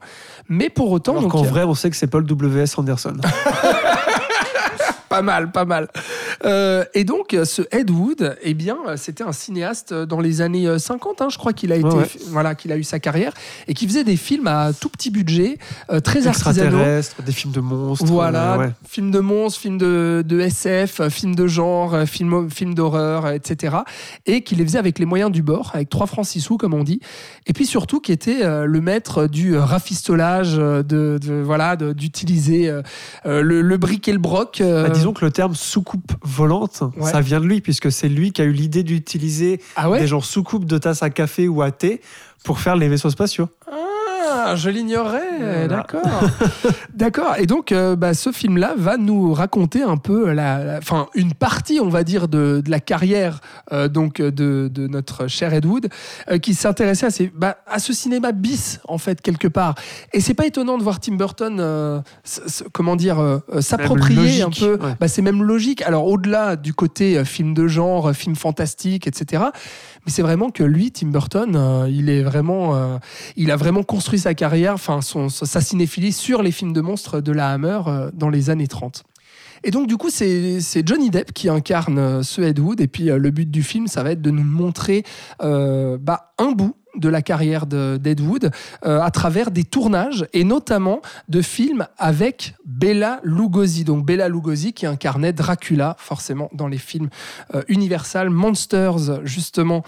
Mais pour autant, Alors donc, qu'en vrai, on sait que c'est Paul W.S. Anderson. Pas mal, pas mal. Euh, et donc, ce Ed Wood, eh bien, c'était un cinéaste dans les années euh, 50, hein, je crois qu'il a été, Ouais, voilà, qu'il a eu sa carrière et qui faisait des films à tout petit budget, euh, très artisanaux. Des films de monstres. Voilà, euh, ouais. films de monstres, films de, de SF, euh, films de genre, euh, films, films d'horreur, euh, etc. Et qui les faisait avec les moyens du bord, avec 3 francs 6 sous, comme on dit. Et puis surtout, qui était euh, le maître du euh, rafistolage, euh, de, de- voilà, d'utiliser euh, euh, le, le brick et le broc. euh, Bah, disons que le terme soucoupe volante, Ouais. ça vient de lui, puisque c'est lui qui a eu l'idée d'utiliser ah ouais des genres soucoupes de tasses à café ou à thé pour faire les vaisseaux spatiaux. Ah, je l'ignorais, Voilà. d'accord. d'accord. Et donc, euh, bah, ce film-là va nous raconter un peu, la, enfin, une partie, on va dire, de, de la carrière euh, donc de, de notre cher Ed Wood, euh, qui s'intéressait à, ces- bah, à ce cinéma bis, en fait, quelque part. Et c'est pas étonnant de voir Tim Burton, comment dire, s'approprier un peu. ouais. Bah, c'est même logique. Alors, au-delà du côté film de genre, film fantastique, etc. Mais c'est vraiment que lui, Tim Burton, euh, il est vraiment, euh, il a vraiment construit sa carrière, enfin son, sa cinéphilie sur les films de monstres de la Hammer euh, dans les années 30. Et donc du coup, c'est Johnny Depp qui incarne ce Ed Wood. Et puis le but du film, ça va être de nous montrer bah, un bout de la carrière de- d'Ed Wood euh, à travers des tournages et notamment de films avec Bella Lugosi. Donc Bella Lugosi qui incarnait Dracula forcément dans les films euh, Universal Monsters justement.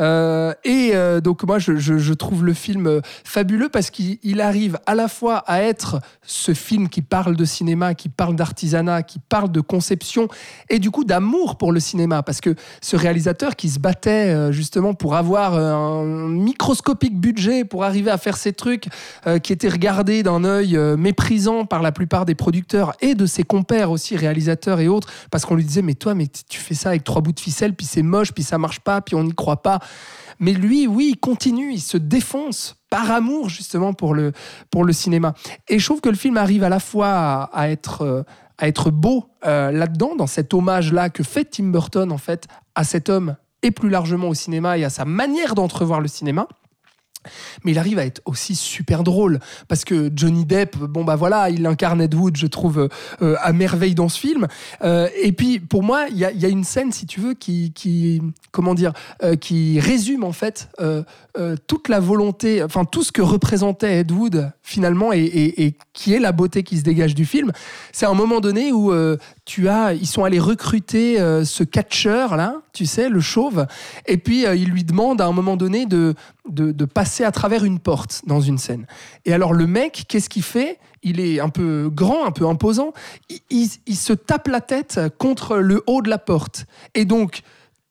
Euh, et euh, donc moi je, je- trouve le film euh, fabuleux parce qu'il il arrive à la fois à être ce film qui parle de cinéma, qui parle d'artisanat, qui parle de conception et du coup d'amour pour le cinéma parce que ce réalisateur qui se battait justement pour avoir un microscopique budget pour arriver à faire ces trucs euh, qui étaient regardés d'un œil euh, méprisant par la plupart des producteurs et de ses compères aussi réalisateurs et autres parce qu'on lui disait mais toi mais tu fais ça avec trois bouts de ficelle puis c'est moche puis ça marche pas puis on n'y croit pas. Mais lui oui il continue il se défonce par amour justement pour le pour le cinéma. Et je trouve que le film arrive à la fois à, être euh, à être beau là-dedans dans cet hommage là que fait Tim Burton en fait à cet homme et plus largement au cinéma et à sa manière d'entrevoir le cinéma mais il arrive à être aussi super drôle parce que Johnny Depp, bon bah voilà, il incarne Ed Wood, je trouve euh, à merveille dans ce film. Euh, et puis pour moi, il y a, une scène, si tu veux, qui, comment dire, euh, qui résume en fait euh, euh, toute la volonté, enfin tout ce que représentait Ed Wood finalement et, et- qui est la beauté qui se dégage du film. C'est un moment donné où euh, tu as, ils sont allés recruter euh, ce catcheur là, tu sais, le chauve, et puis euh, il lui demande à un moment donné de, de, passer à travers une porte dans une scène. Et alors le mec, qu'est-ce qu'il fait? Il est un peu grand, un peu imposant. Il, se tape la tête contre le haut de la porte. Et donc,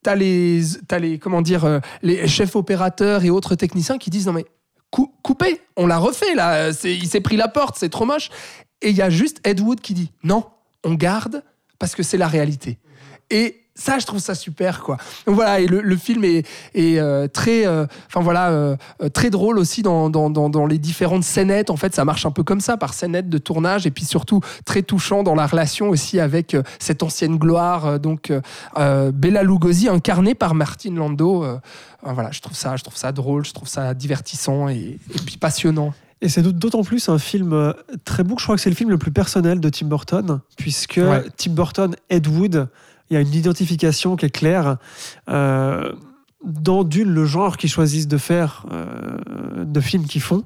t'as les, t'as les, comment dire, euh, les chefs opérateurs et autres techniciens qui disent non mais cou- coupez, on l'a refait là. Il s'est pris la porte, c'est trop moche. Et il y a juste Ed Wood qui dit non, on garde parce que c'est la réalité. Et ça, je trouve ça super, quoi. Donc voilà, et le, film est, euh, très, euh, enfin voilà, euh, très drôle aussi dans, dans, dans, les différentes scénettes. En fait, ça marche un peu comme ça, par scénette de tournage, et puis surtout très touchant dans la relation aussi avec cette ancienne gloire, donc Bella Lugosi, incarnée par Martin Lando. voilà, je trouve ça, je trouve ça drôle, je trouve ça divertissant et, et puis passionnant. Et c'est d'autant plus un film euh, très beau que je crois que c'est le film le plus personnel de Tim Burton, puisque Ouais. Tim Burton, Ed Wood, il y a une identification qui est claire. euh, dans d'une, le genre qu'ils choisissent de faire, euh, de films qu'ils font,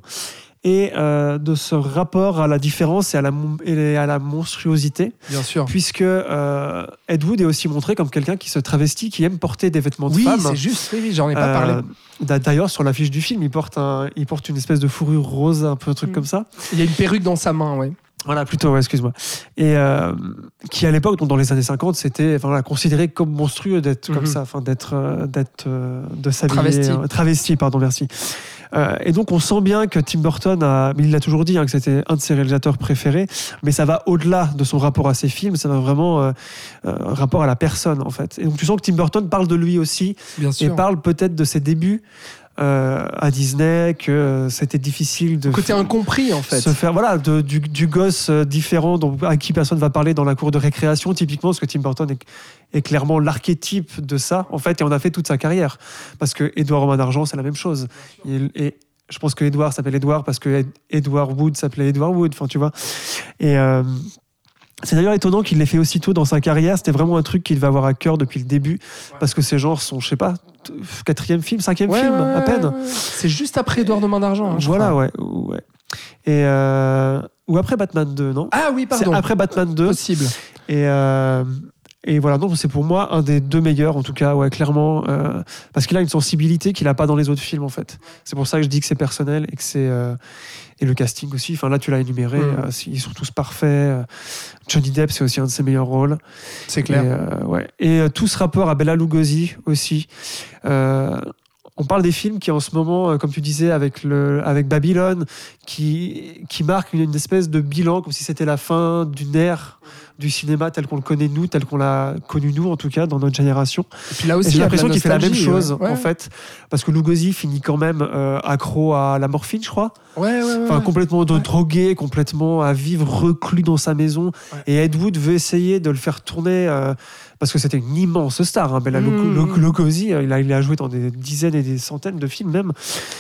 et euh, de ce rapport à la différence et à la, mon- et à la monstruosité, Bien sûr. puisque euh, Ed Wood est aussi montré comme quelqu'un qui se travestit, qui aime porter des vêtements de Oui, femme. c'est juste, oui, oui, j'en ai pas parlé. D'a- D'ailleurs, sur l'affiche du film, il porte, un, il porte une espèce de fourrure rose, un peu un truc Mm. comme ça. Il y a une perruque dans sa main, ouais. Voilà, plutôt, ouais, excuse-moi. Et euh, qui, à l'époque, dans les années 50, c'était enfin, voilà, considéré comme monstrueux d'être comme Mhm. ça, d'être, euh, d'être, euh, de s'habiller. Travesti. travesti, pardon, merci. Euh, et donc, on sent bien que Tim Burton a, il l'a toujours dit, hein, que c'était un de ses réalisateurs préférés, mais ça va au-delà de son rapport à ses films, ça va vraiment euh, euh, un rapport à la personne, en fait. Et donc, tu sens que Tim Burton parle de lui aussi, Bien et sûr. parle peut-être de ses débuts euh, à Disney, que euh, c'était difficile de Côté incompris, en fait. se faire voilà de- du, du gosse euh, différent dont, à qui personne va parler dans la cour de récréation. Typiquement parce que Tim Burton est, est clairement l'archétype de ça en fait et on a fait toute sa carrière. Parce que Edouard Romain d'argent c'est la même chose. Il- et je pense que Edouard s'appelle Edouard parce que Ed- Edward Wood s'appelait Edward Wood enfin tu vois. Et euh, c'est d'ailleurs étonnant qu'il l'ait fait aussitôt dans sa carrière. C'était vraiment un truc qu'il va avoir à cœur depuis le début. Parce que ces genres sont, je sais pas, quatrième film, cinquième Ouais, film, ouais, à peine. C'est juste après Edouard de Main d'Argent. hein, voilà, ouais, ouais. Et euh, ou après Batman 2, non? Ah oui, C'est pardon. après Batman 2. Possible. Et, euh, et voilà, donc c'est pour moi un des deux meilleurs, en tout cas, ouais, clairement. euh, parce qu'il a une sensibilité qu'il n'a pas dans les autres films, en fait. C'est pour ça que je dis que c'est personnel et que c'est. euh, et le casting aussi. Enfin, là, tu l'as énuméré. Mm. euh, ils sont tous parfaits. euh, Johnny Depp, c'est aussi un de ses meilleurs rôles. C'est clair. Et, euh, ouais. et tout ce rapport à Bella Lugosi aussi. Euh, on parle des films qui en ce moment, comme tu disais, avec, le, avec Babylone, qui, qui marquent une, une espèce de bilan, comme si c'était la fin d'une ère du cinéma tel qu'on le connaît nous, tel qu'on l'a connu nous en tout cas dans notre génération. Et puis là aussi, j'ai l'impression qu'il fait la même chose ouais. en fait, parce que Lugosi finit quand même euh, accro à la morphine, je crois. Ouais, ouais, ouais. Enfin, complètement de drogué, complètement à vivre reclus dans sa maison. Et Ed Wood veut essayer de le faire tourner euh, parce que c'était une immense star. Hein, Mm. Lugo- Lugosi, euh, il a, il a joué dans des dizaines et des centaines de films même.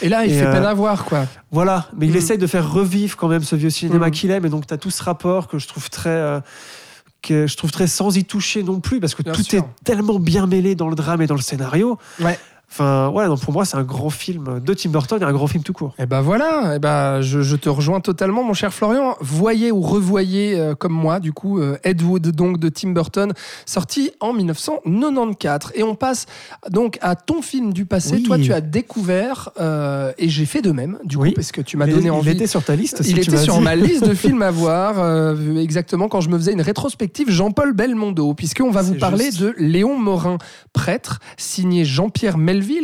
Et là, il Et, fait euh, peine à voir, quoi. Voilà, mais il Mm. essaye de faire revivre quand même ce vieux cinéma Mm. qu'il aime. Et donc, tu as tout ce rapport que je trouve très. Que je trouve très sans y toucher non plus parce que Bien tout sûr. est tellement bien mêlé dans le drame et dans le scénario. Ouais. Enfin, ouais, donc pour moi, c'est un grand film de Tim Burton et un grand film tout court. Et ben voilà, et ben je, je te rejoins totalement, mon cher Florian. Voyez ou revoyez euh, comme moi, du coup, euh, Ed Wood, donc de Tim Burton, sorti en 1994. Et on passe donc à ton film du passé. Oui. Toi, tu as découvert, euh, et j'ai fait de même, du Oui. coup, parce que tu m'as Il- donné il envie. était sur ta liste. si Il tu était sur dit. ma liste de films à voir, exactement quand je me faisais une rétrospective Jean-Paul Belmondo, puisqu'on va vous parler juste. de Léon Morin, prêtre, signé Jean-Pierre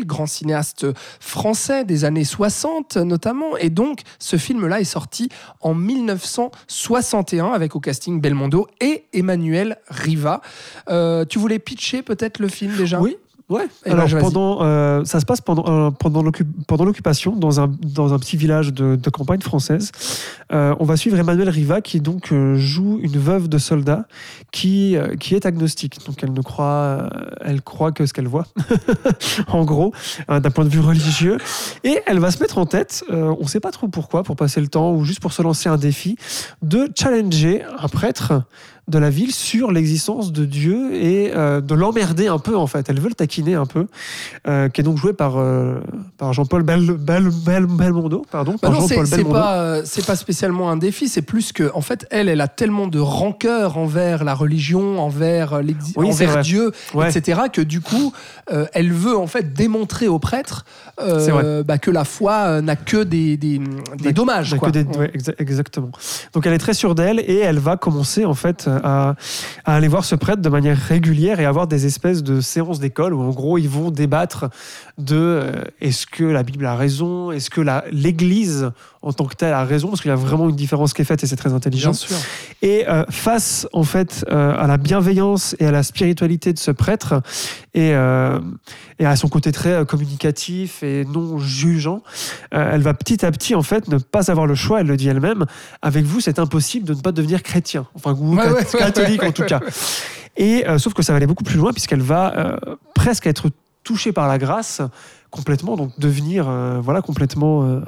Grand cinéaste français des années 60 notamment. Et donc, ce film-là est sorti en 1961 avec au casting Belmondo et Emmanuel Riva. Euh, tu voulais pitcher peut-être le film déjà? Oui. Ouais. Eh ben, Alors pendant, euh, ça se passe pendant euh, pendant l'occup- pendant l'occupation dans un dans un petit village de, de campagne française. Euh, on va suivre Emmanuel Riva qui donc joue une veuve de soldat qui qui est agnostique. Donc elle ne croit elle croit que ce qu'elle voit, en gros, euh, d'un point de vue religieux. Et elle va se mettre en tête, on ne sait pas trop pourquoi, pour passer le temps ou juste pour se lancer un défi, de challenger un prêtre de la ville sur l'existence de Dieu et euh, de l'emmerder un peu en fait. Elle veut le taquiner un peu, euh, qui est donc joué par, euh, par Jean-Paul Bel, Bel- Bel- Belmondo. Pardon, Bah par c'est Jean-Paul c'est Belmondo. pas, c'est pas spécialement un défi, c'est plus que, en fait, elle, elle a tellement de rancœur envers la religion, envers, Oui, envers. Dieu, Ouais. etc., que du coup, elle veut en fait démontrer aux prêtres bah, que la foi n'a que des, des, dommages. quoi. que des- ouais, exa- exactement. Donc elle est très sûre d'elle et elle va commencer en fait à, à aller voir ce prêtre de manière régulière et avoir des espèces de séances d'école où en gros ils vont débattre de euh, est-ce que la Bible a raison, est-ce que l'Église en tant que telle a raison, parce qu'il y a vraiment une différence qui est faite et c'est très intelligent. Bien sûr. Et euh, face en fait euh, à la bienveillance et à la spiritualité de ce prêtre et, et à son côté très communicatif et non jugeant, elle va petit à petit en fait ne pas avoir le choix. Elle le dit elle-même. Avec vous, c'est impossible de ne pas devenir chrétien, enfin ouais, ouais, catholique en tout cas. Et euh, sauf que ça va aller beaucoup plus loin puisqu'elle va euh, presque être touchée par la grâce complètement, donc devenir euh, voilà complètement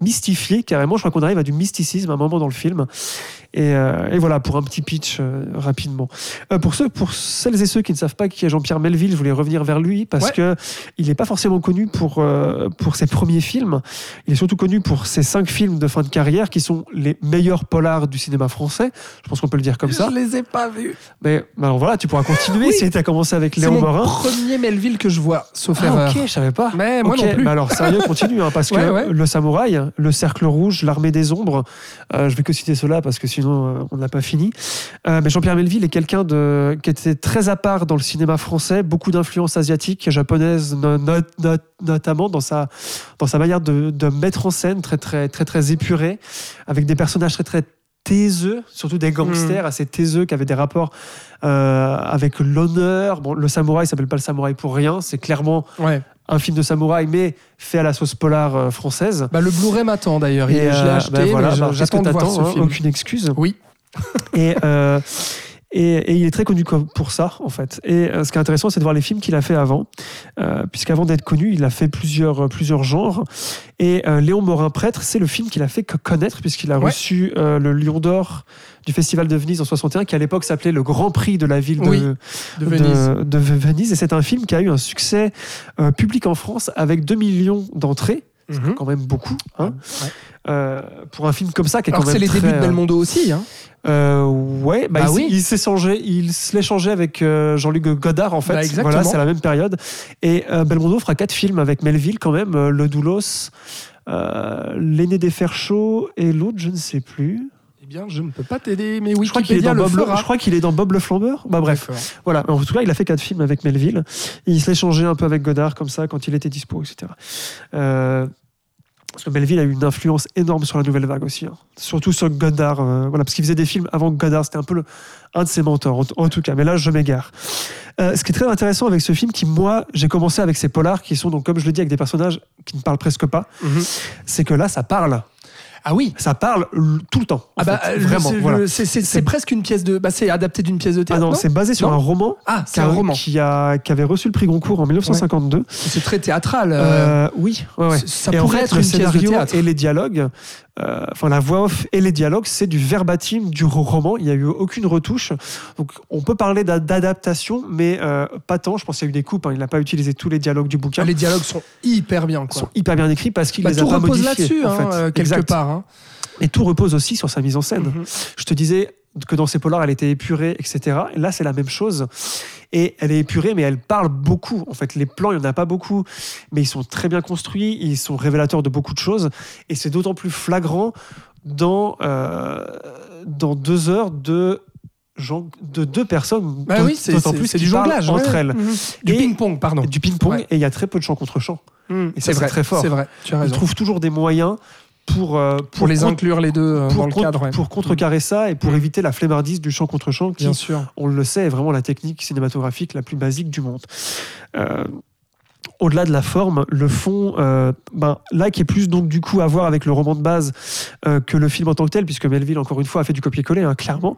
mystifiée carrément. Je crois qu'on arrive à du mysticisme à un moment dans le film. Et, euh, et voilà pour un petit pitch euh, rapidement. Euh, pour ceux, pour celles et ceux qui ne savent pas qui est Jean-Pierre Melville, je voulais revenir vers lui parce Ouais. que il n'est pas forcément connu pour pour ses premiers films. Il est surtout connu pour ses cinq films de fin de carrière qui sont les meilleurs polars du cinéma français. Je pense qu'on peut le dire comme ça. Je les ai pas vus. Mais alors voilà, tu pourras continuer Oui. si tu as commencé avec C'est Léon Morin. premier Melville que je vois, sauf Ah erreur. ok, je savais pas. Mais moi Ok, non plus. alors sérieux, continue, hein, parce que ouais. le samouraï, le cercle rouge, l'armée des ombres, euh, je vais que citer cela parce que sinon euh, on n'a pas fini. Euh, mais Jean-Pierre Melville est quelqu'un qui était très à part dans le cinéma français, beaucoup d'influences asiatiques, japonaises no- no- no- notamment dans sa dans sa manière de, de mettre en scène très très très très épurée, avec des personnages très très taiseux, surtout des gangsters assez taiseux qui avaient des rapports euh, avec l'honneur. Bon, le samouraï s'appelle pas le samouraï pour rien, c'est clairement Ouais. un film de samouraï, mais fait à la sauce polar euh, française. Bah, le Blu-ray m'attend d'ailleurs. Je l'ai euh, acheté, voilà, bah, qu'est-ce j'attends de voir ce hein, film. Aucune excuse. Oui. Et, euh, et, et il est très connu pour ça, en fait. Et euh, ce qui est intéressant, c'est de voir les films qu'il a fait avant. Euh, Puisqu'avant d'être connu, il a fait plusieurs, euh, plusieurs genres. Et euh, Léon Morin-Prêtre, c'est le film qu'il a fait co- connaître, puisqu'il a Ouais. reçu euh, le Lion d'Or du Festival de Venise en 61, qui à l'époque s'appelait le Grand Prix de la ville de, Oui, de Venise. de- de Venise. Et c'est un film qui a eu un succès euh, public en France avec 2 millions d'entrées. C'est Mhm. quand même beaucoup. hein. Ouais. Euh, pour un film comme ça, qui est Alors quand même c'est les très, débuts de euh, Belmondo aussi. Hein. euh, ouais, bah, Bah il, oui. il s'est changé, il se l'est changé avec euh, Jean-Luc Godard en fait. Bah, voilà, c'est la même période. Et Belmondo fera quatre films avec Melville quand même, Le Doulos, L'aîné des fers chauds et l'autre, je ne sais plus. Bien, je ne peux pas t'aider, mais je crois qu'il est Wikipédia dans le Bob, le- fera. je crois qu'il est dans Bob le flambeur. Bah bref, voilà. En tout cas, il a fait quatre films avec Melville. Il se l'est changé un peu avec Godard comme ça quand il était dispo, etc. Euh, parce que Melville a eu une influence énorme sur la nouvelle vague aussi, hein. surtout sur Godard. euh, voilà, parce qu'il faisait des films avant Godard, c'était un peu le- un de ses mentors, en, en tout cas. Mais là, je m'égare. Euh, ce qui est très intéressant avec ce film, qui moi, j'ai commencé avec ces polars qui sont donc, comme je le dis, avec des personnages qui ne parlent presque pas, Mhm. c'est que là, ça parle. Ah oui. Ça parle tout le temps. Ah bah, fait. le- vraiment. c'est- voilà. presque une pièce de. Bah, c'est adapté d'une pièce de Ah théâtre. non, non c'est basé sur Non un roman. Ah, c'est un roman. Qui, a, qui avait reçu le prix Goncourt en 1952. C'est très théâtral. euh, Euh, oui, ouais, ouais. Ça Et en pourrait fait, être le une pièce de scénario théâtre. et les dialogues, euh, enfin la voix off et les dialogues, c'est du verbatim du roman. Il n'y a eu aucune retouche. Donc on peut parler d'a- d'adaptation, mais euh, pas tant. Je pense qu'il y a eu des coupes. hein. Il n'a pas utilisé tous les dialogues du bouquin. Les dialogues sont hyper bien. Quoi. sont hyper bien écrits parce qu'il Bah, les a tout pas repose modifiés. là-dessus, en hein, fait. euh, quelque Exact. part. hein. Et tout repose aussi sur sa mise en scène. Mhm. Je te disais que dans ces polars, elle était épurée, etc. Et là, c'est la même chose. Et elle est épurée, mais elle parle beaucoup. En fait, les plans, il n'y en a pas beaucoup, mais ils sont très bien construits, ils sont révélateurs de beaucoup de choses. Et c'est d'autant plus flagrant dans, euh, dans deux heures de, de deux personnes. Bah oui, d'autant plus c'est du jonglage. entre ouais. elles. Mhm. Du ping-pong, pardon. Du ping-pong, Ouais. et il y a très peu de chant contre chant. Mhm. Et c'est vrai, très fort. C'est vrai, tu as Ils raison. trouvent toujours des moyens pour, euh, Pour les con- inclure les deux euh, pour, dans le cadre. ouais. pour contrecarrer ça et pour Mhm. éviter la flemmardise du chant contre chant qui, Bien sûr. on le sait, est vraiment la technique cinématographique la plus basique du monde. Euh, au-delà de la forme, le fond, euh, ben, là qui est plus donc du coup à voir avec le roman de base euh, que le film en tant que tel, puisque Melville encore une fois a fait du copier-coller, hein, clairement,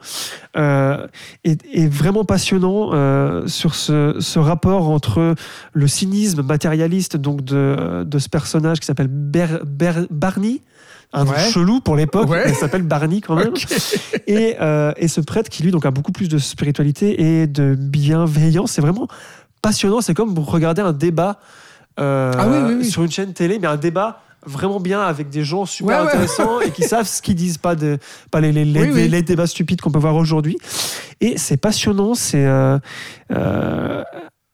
euh, est, est vraiment passionnant sur ce, ce rapport entre le cynisme matérialiste donc de, de ce personnage qui s'appelle Ber- Ber- Barney. Un nom Ouais. chelou pour l'époque, Ouais. s'appelle Barney quand même. Et, euh, et ce prêtre qui lui donc a beaucoup plus de spiritualité et de bienveillance, c'est vraiment passionnant. C'est comme regarder un débat euh, Ah oui, oui, oui. sur une chaîne télé, mais un débat vraiment bien avec des gens super Ouais, intéressants et qui savent ce qu'ils disent, pas, de, pas les, les, les- débats stupides qu'on peut voir aujourd'hui. Et c'est passionnant, c'est... euh,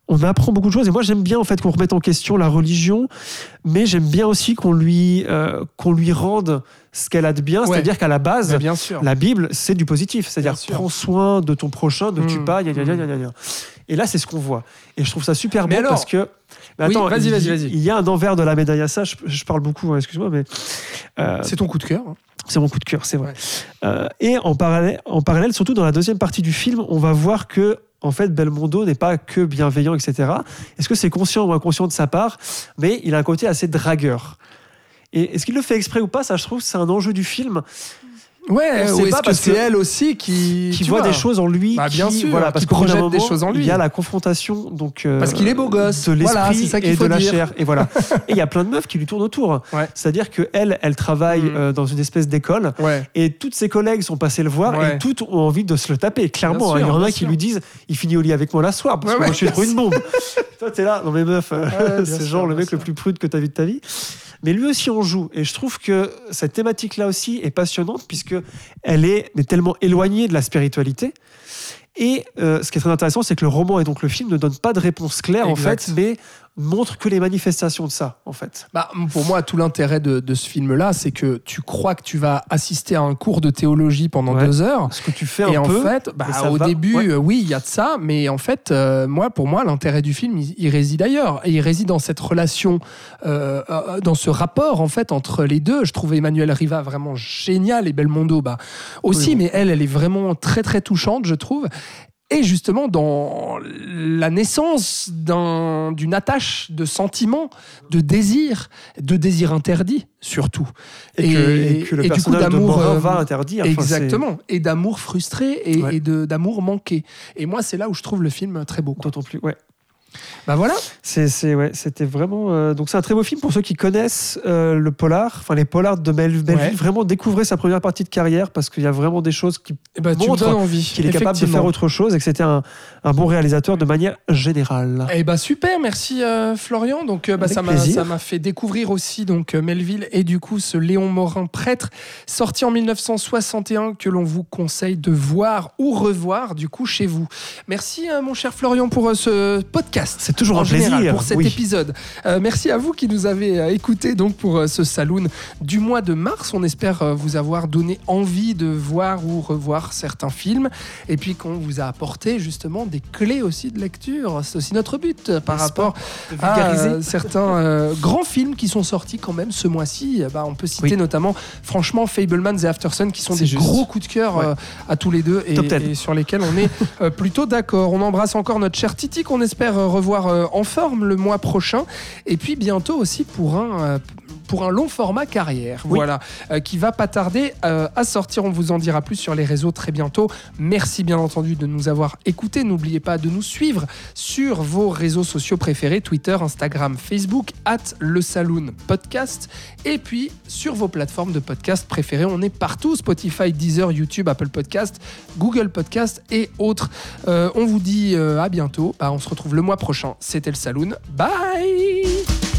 on apprend beaucoup de choses et moi j'aime bien en fait qu'on remette en question la religion, mais j'aime bien aussi qu'on lui, euh, qu'on lui rende ce qu'elle a de bien, Ouais. c'est-à-dire qu'à la base, Mais bien sûr. la Bible, c'est du positif. C'est-à-dire, prends soin de ton prochain, ne tue Mm. pas, gna, gna, Mm. gna, gna. Et là, c'est ce qu'on voit. Et je trouve ça super Mais alors- parce que. Mais Oui, attends, vas-y, vas-y, vas-y. Il y a un envers de la médaille à ça. Je, je parle beaucoup, hein, excuse-moi, mais euh, C'est ton coup de cœur. hein. c'est mon coup de cœur, c'est vrai. Ouais. Euh, et en parallèle, en parallèle, surtout dans la deuxième partie du film, on va voir que. En fait, Belmondo n'est pas que bienveillant, etc. Est-ce que c'est conscient ou inconscient de sa part? Mais il a un côté assez dragueur. Et est-ce qu'il le fait exprès ou pas? Ça, je trouve, c'est un enjeu du film Ouais, ou est-ce que c'est elle aussi qui, qui voit vois, des choses en lui, Bah, bien qui, sûr, voilà, parce qui projette des choses en lui. Il y a la confrontation donc euh, Parce qu'il est beau gosse. de Voilà, l'esprit qu'il et faut de la dire. chair, et voilà. et il y a plein de meufs qui lui tournent autour. Ouais. C'est-à-dire que elle, elle travaille Mm. euh, dans une espèce d'école. Ouais. Et toutes ses collègues sont passées le voir Ouais. et toutes ont envie de se le taper, clairement. Sûr, il y en a qui sûr. lui disent il finit au lit avec moi la soir, parce que moi je suis trop une bombe. Toi, t'es là, non mais meuf, euh, c'est genre le mec le plus prude que t'as vu de ta vie. Mais lui aussi en joue. Et je trouve que cette thématique-là aussi est passionnante, puisque elle est tellement éloignée de la spiritualité. Et euh, ce qui est très intéressant, c'est que le roman et donc le film ne donnent pas de réponse claire, en fait, mais montre que les manifestations de ça, en fait. Bah, pour moi, tout l'intérêt de, de ce film-là, c'est que tu crois que tu vas assister à un cours de théologie pendant Ouais. deux heures. Ce que tu fais Et un en peu. fait, bah, au va- début, ouais. euh, oui, il y a de ça, mais en fait, euh, moi, pour moi, l'intérêt du film, il, il réside ailleurs. Et il réside dans cette relation, euh, euh, dans ce rapport, en fait, entre les deux. Je trouve Emmanuel Riva vraiment génial et Belmondo, bah, aussi, Oui, bon. mais elle, elle est vraiment très, très touchante, je trouve. Et justement, dans la naissance d'un- d'une attache de sentiments, de désir, de désir interdit, surtout. Et, que, et que le et du coup, personnage de d'amour, Morin euh, va interdire. Enfin, Exactement. Et d'amour frustré et, Ouais. de- d'amour manqué. Et moi, c'est là où je trouve le film très beau. D'autant plus. Ouais. Bah voilà. C'est, c'est, ouais, c'était vraiment. euh, donc, c'est un très beau film pour ceux qui connaissent euh, le polar, enfin les polars de Belleville. Ouais. Vraiment découvrir sa première partie de carrière parce qu'il y a vraiment des choses qui, Et bah, tu me Montre donnes envie. qu'il est capable de faire autre chose et que c'était un, un bon réalisateur de manière générale. Eh bah super, merci euh, Florian. Donc bah, ça m'a plaisir. ça m'a fait découvrir aussi donc Melville et du coup ce Léon Morin prêtre sorti en 1961 que l'on vous conseille de voir ou revoir du coup chez vous. Merci mon cher Florian pour ce podcast. C'est toujours en un général, plaisir. pour cet oui. épisode. Euh, merci à vous qui nous avez euh, écoutés donc pour euh, ce saloon du mois de mars. On espère vous avoir donné envie de voir ou revoir certains films et puis qu'on vous a apporté justement des clés aussi de lecture. C'est aussi notre but par rapport à euh, certains euh, grands films qui sont sortis quand même ce mois-ci. Euh, Bah, on peut citer Oui. notamment franchement Fablemans et Aftersun qui sont des juste. gros coups de cœur Ouais. euh, à tous les deux et, Top 10. et sur lesquels on est plutôt d'accord. On embrasse encore notre cher Titi qu'on espère revoir euh, en forme le mois prochain. Et puis bientôt aussi pour un euh, pour un long format carrière, voilà, euh, qui va pas tarder euh, à sortir. On vous en dira plus sur les réseaux très bientôt. Merci bien entendu de nous avoir écoutés. N'oubliez pas de nous suivre sur vos réseaux sociaux préférés Twitter, Instagram, Facebook, at le Saloon Podcast. Et puis sur vos plateformes de podcast préférées, on est partout Spotify, Deezer, YouTube, Apple Podcast, Google Podcast et autres. Euh, on vous dit euh, à bientôt. Bah, on se retrouve le mois prochain. C'était le Saloon. Bye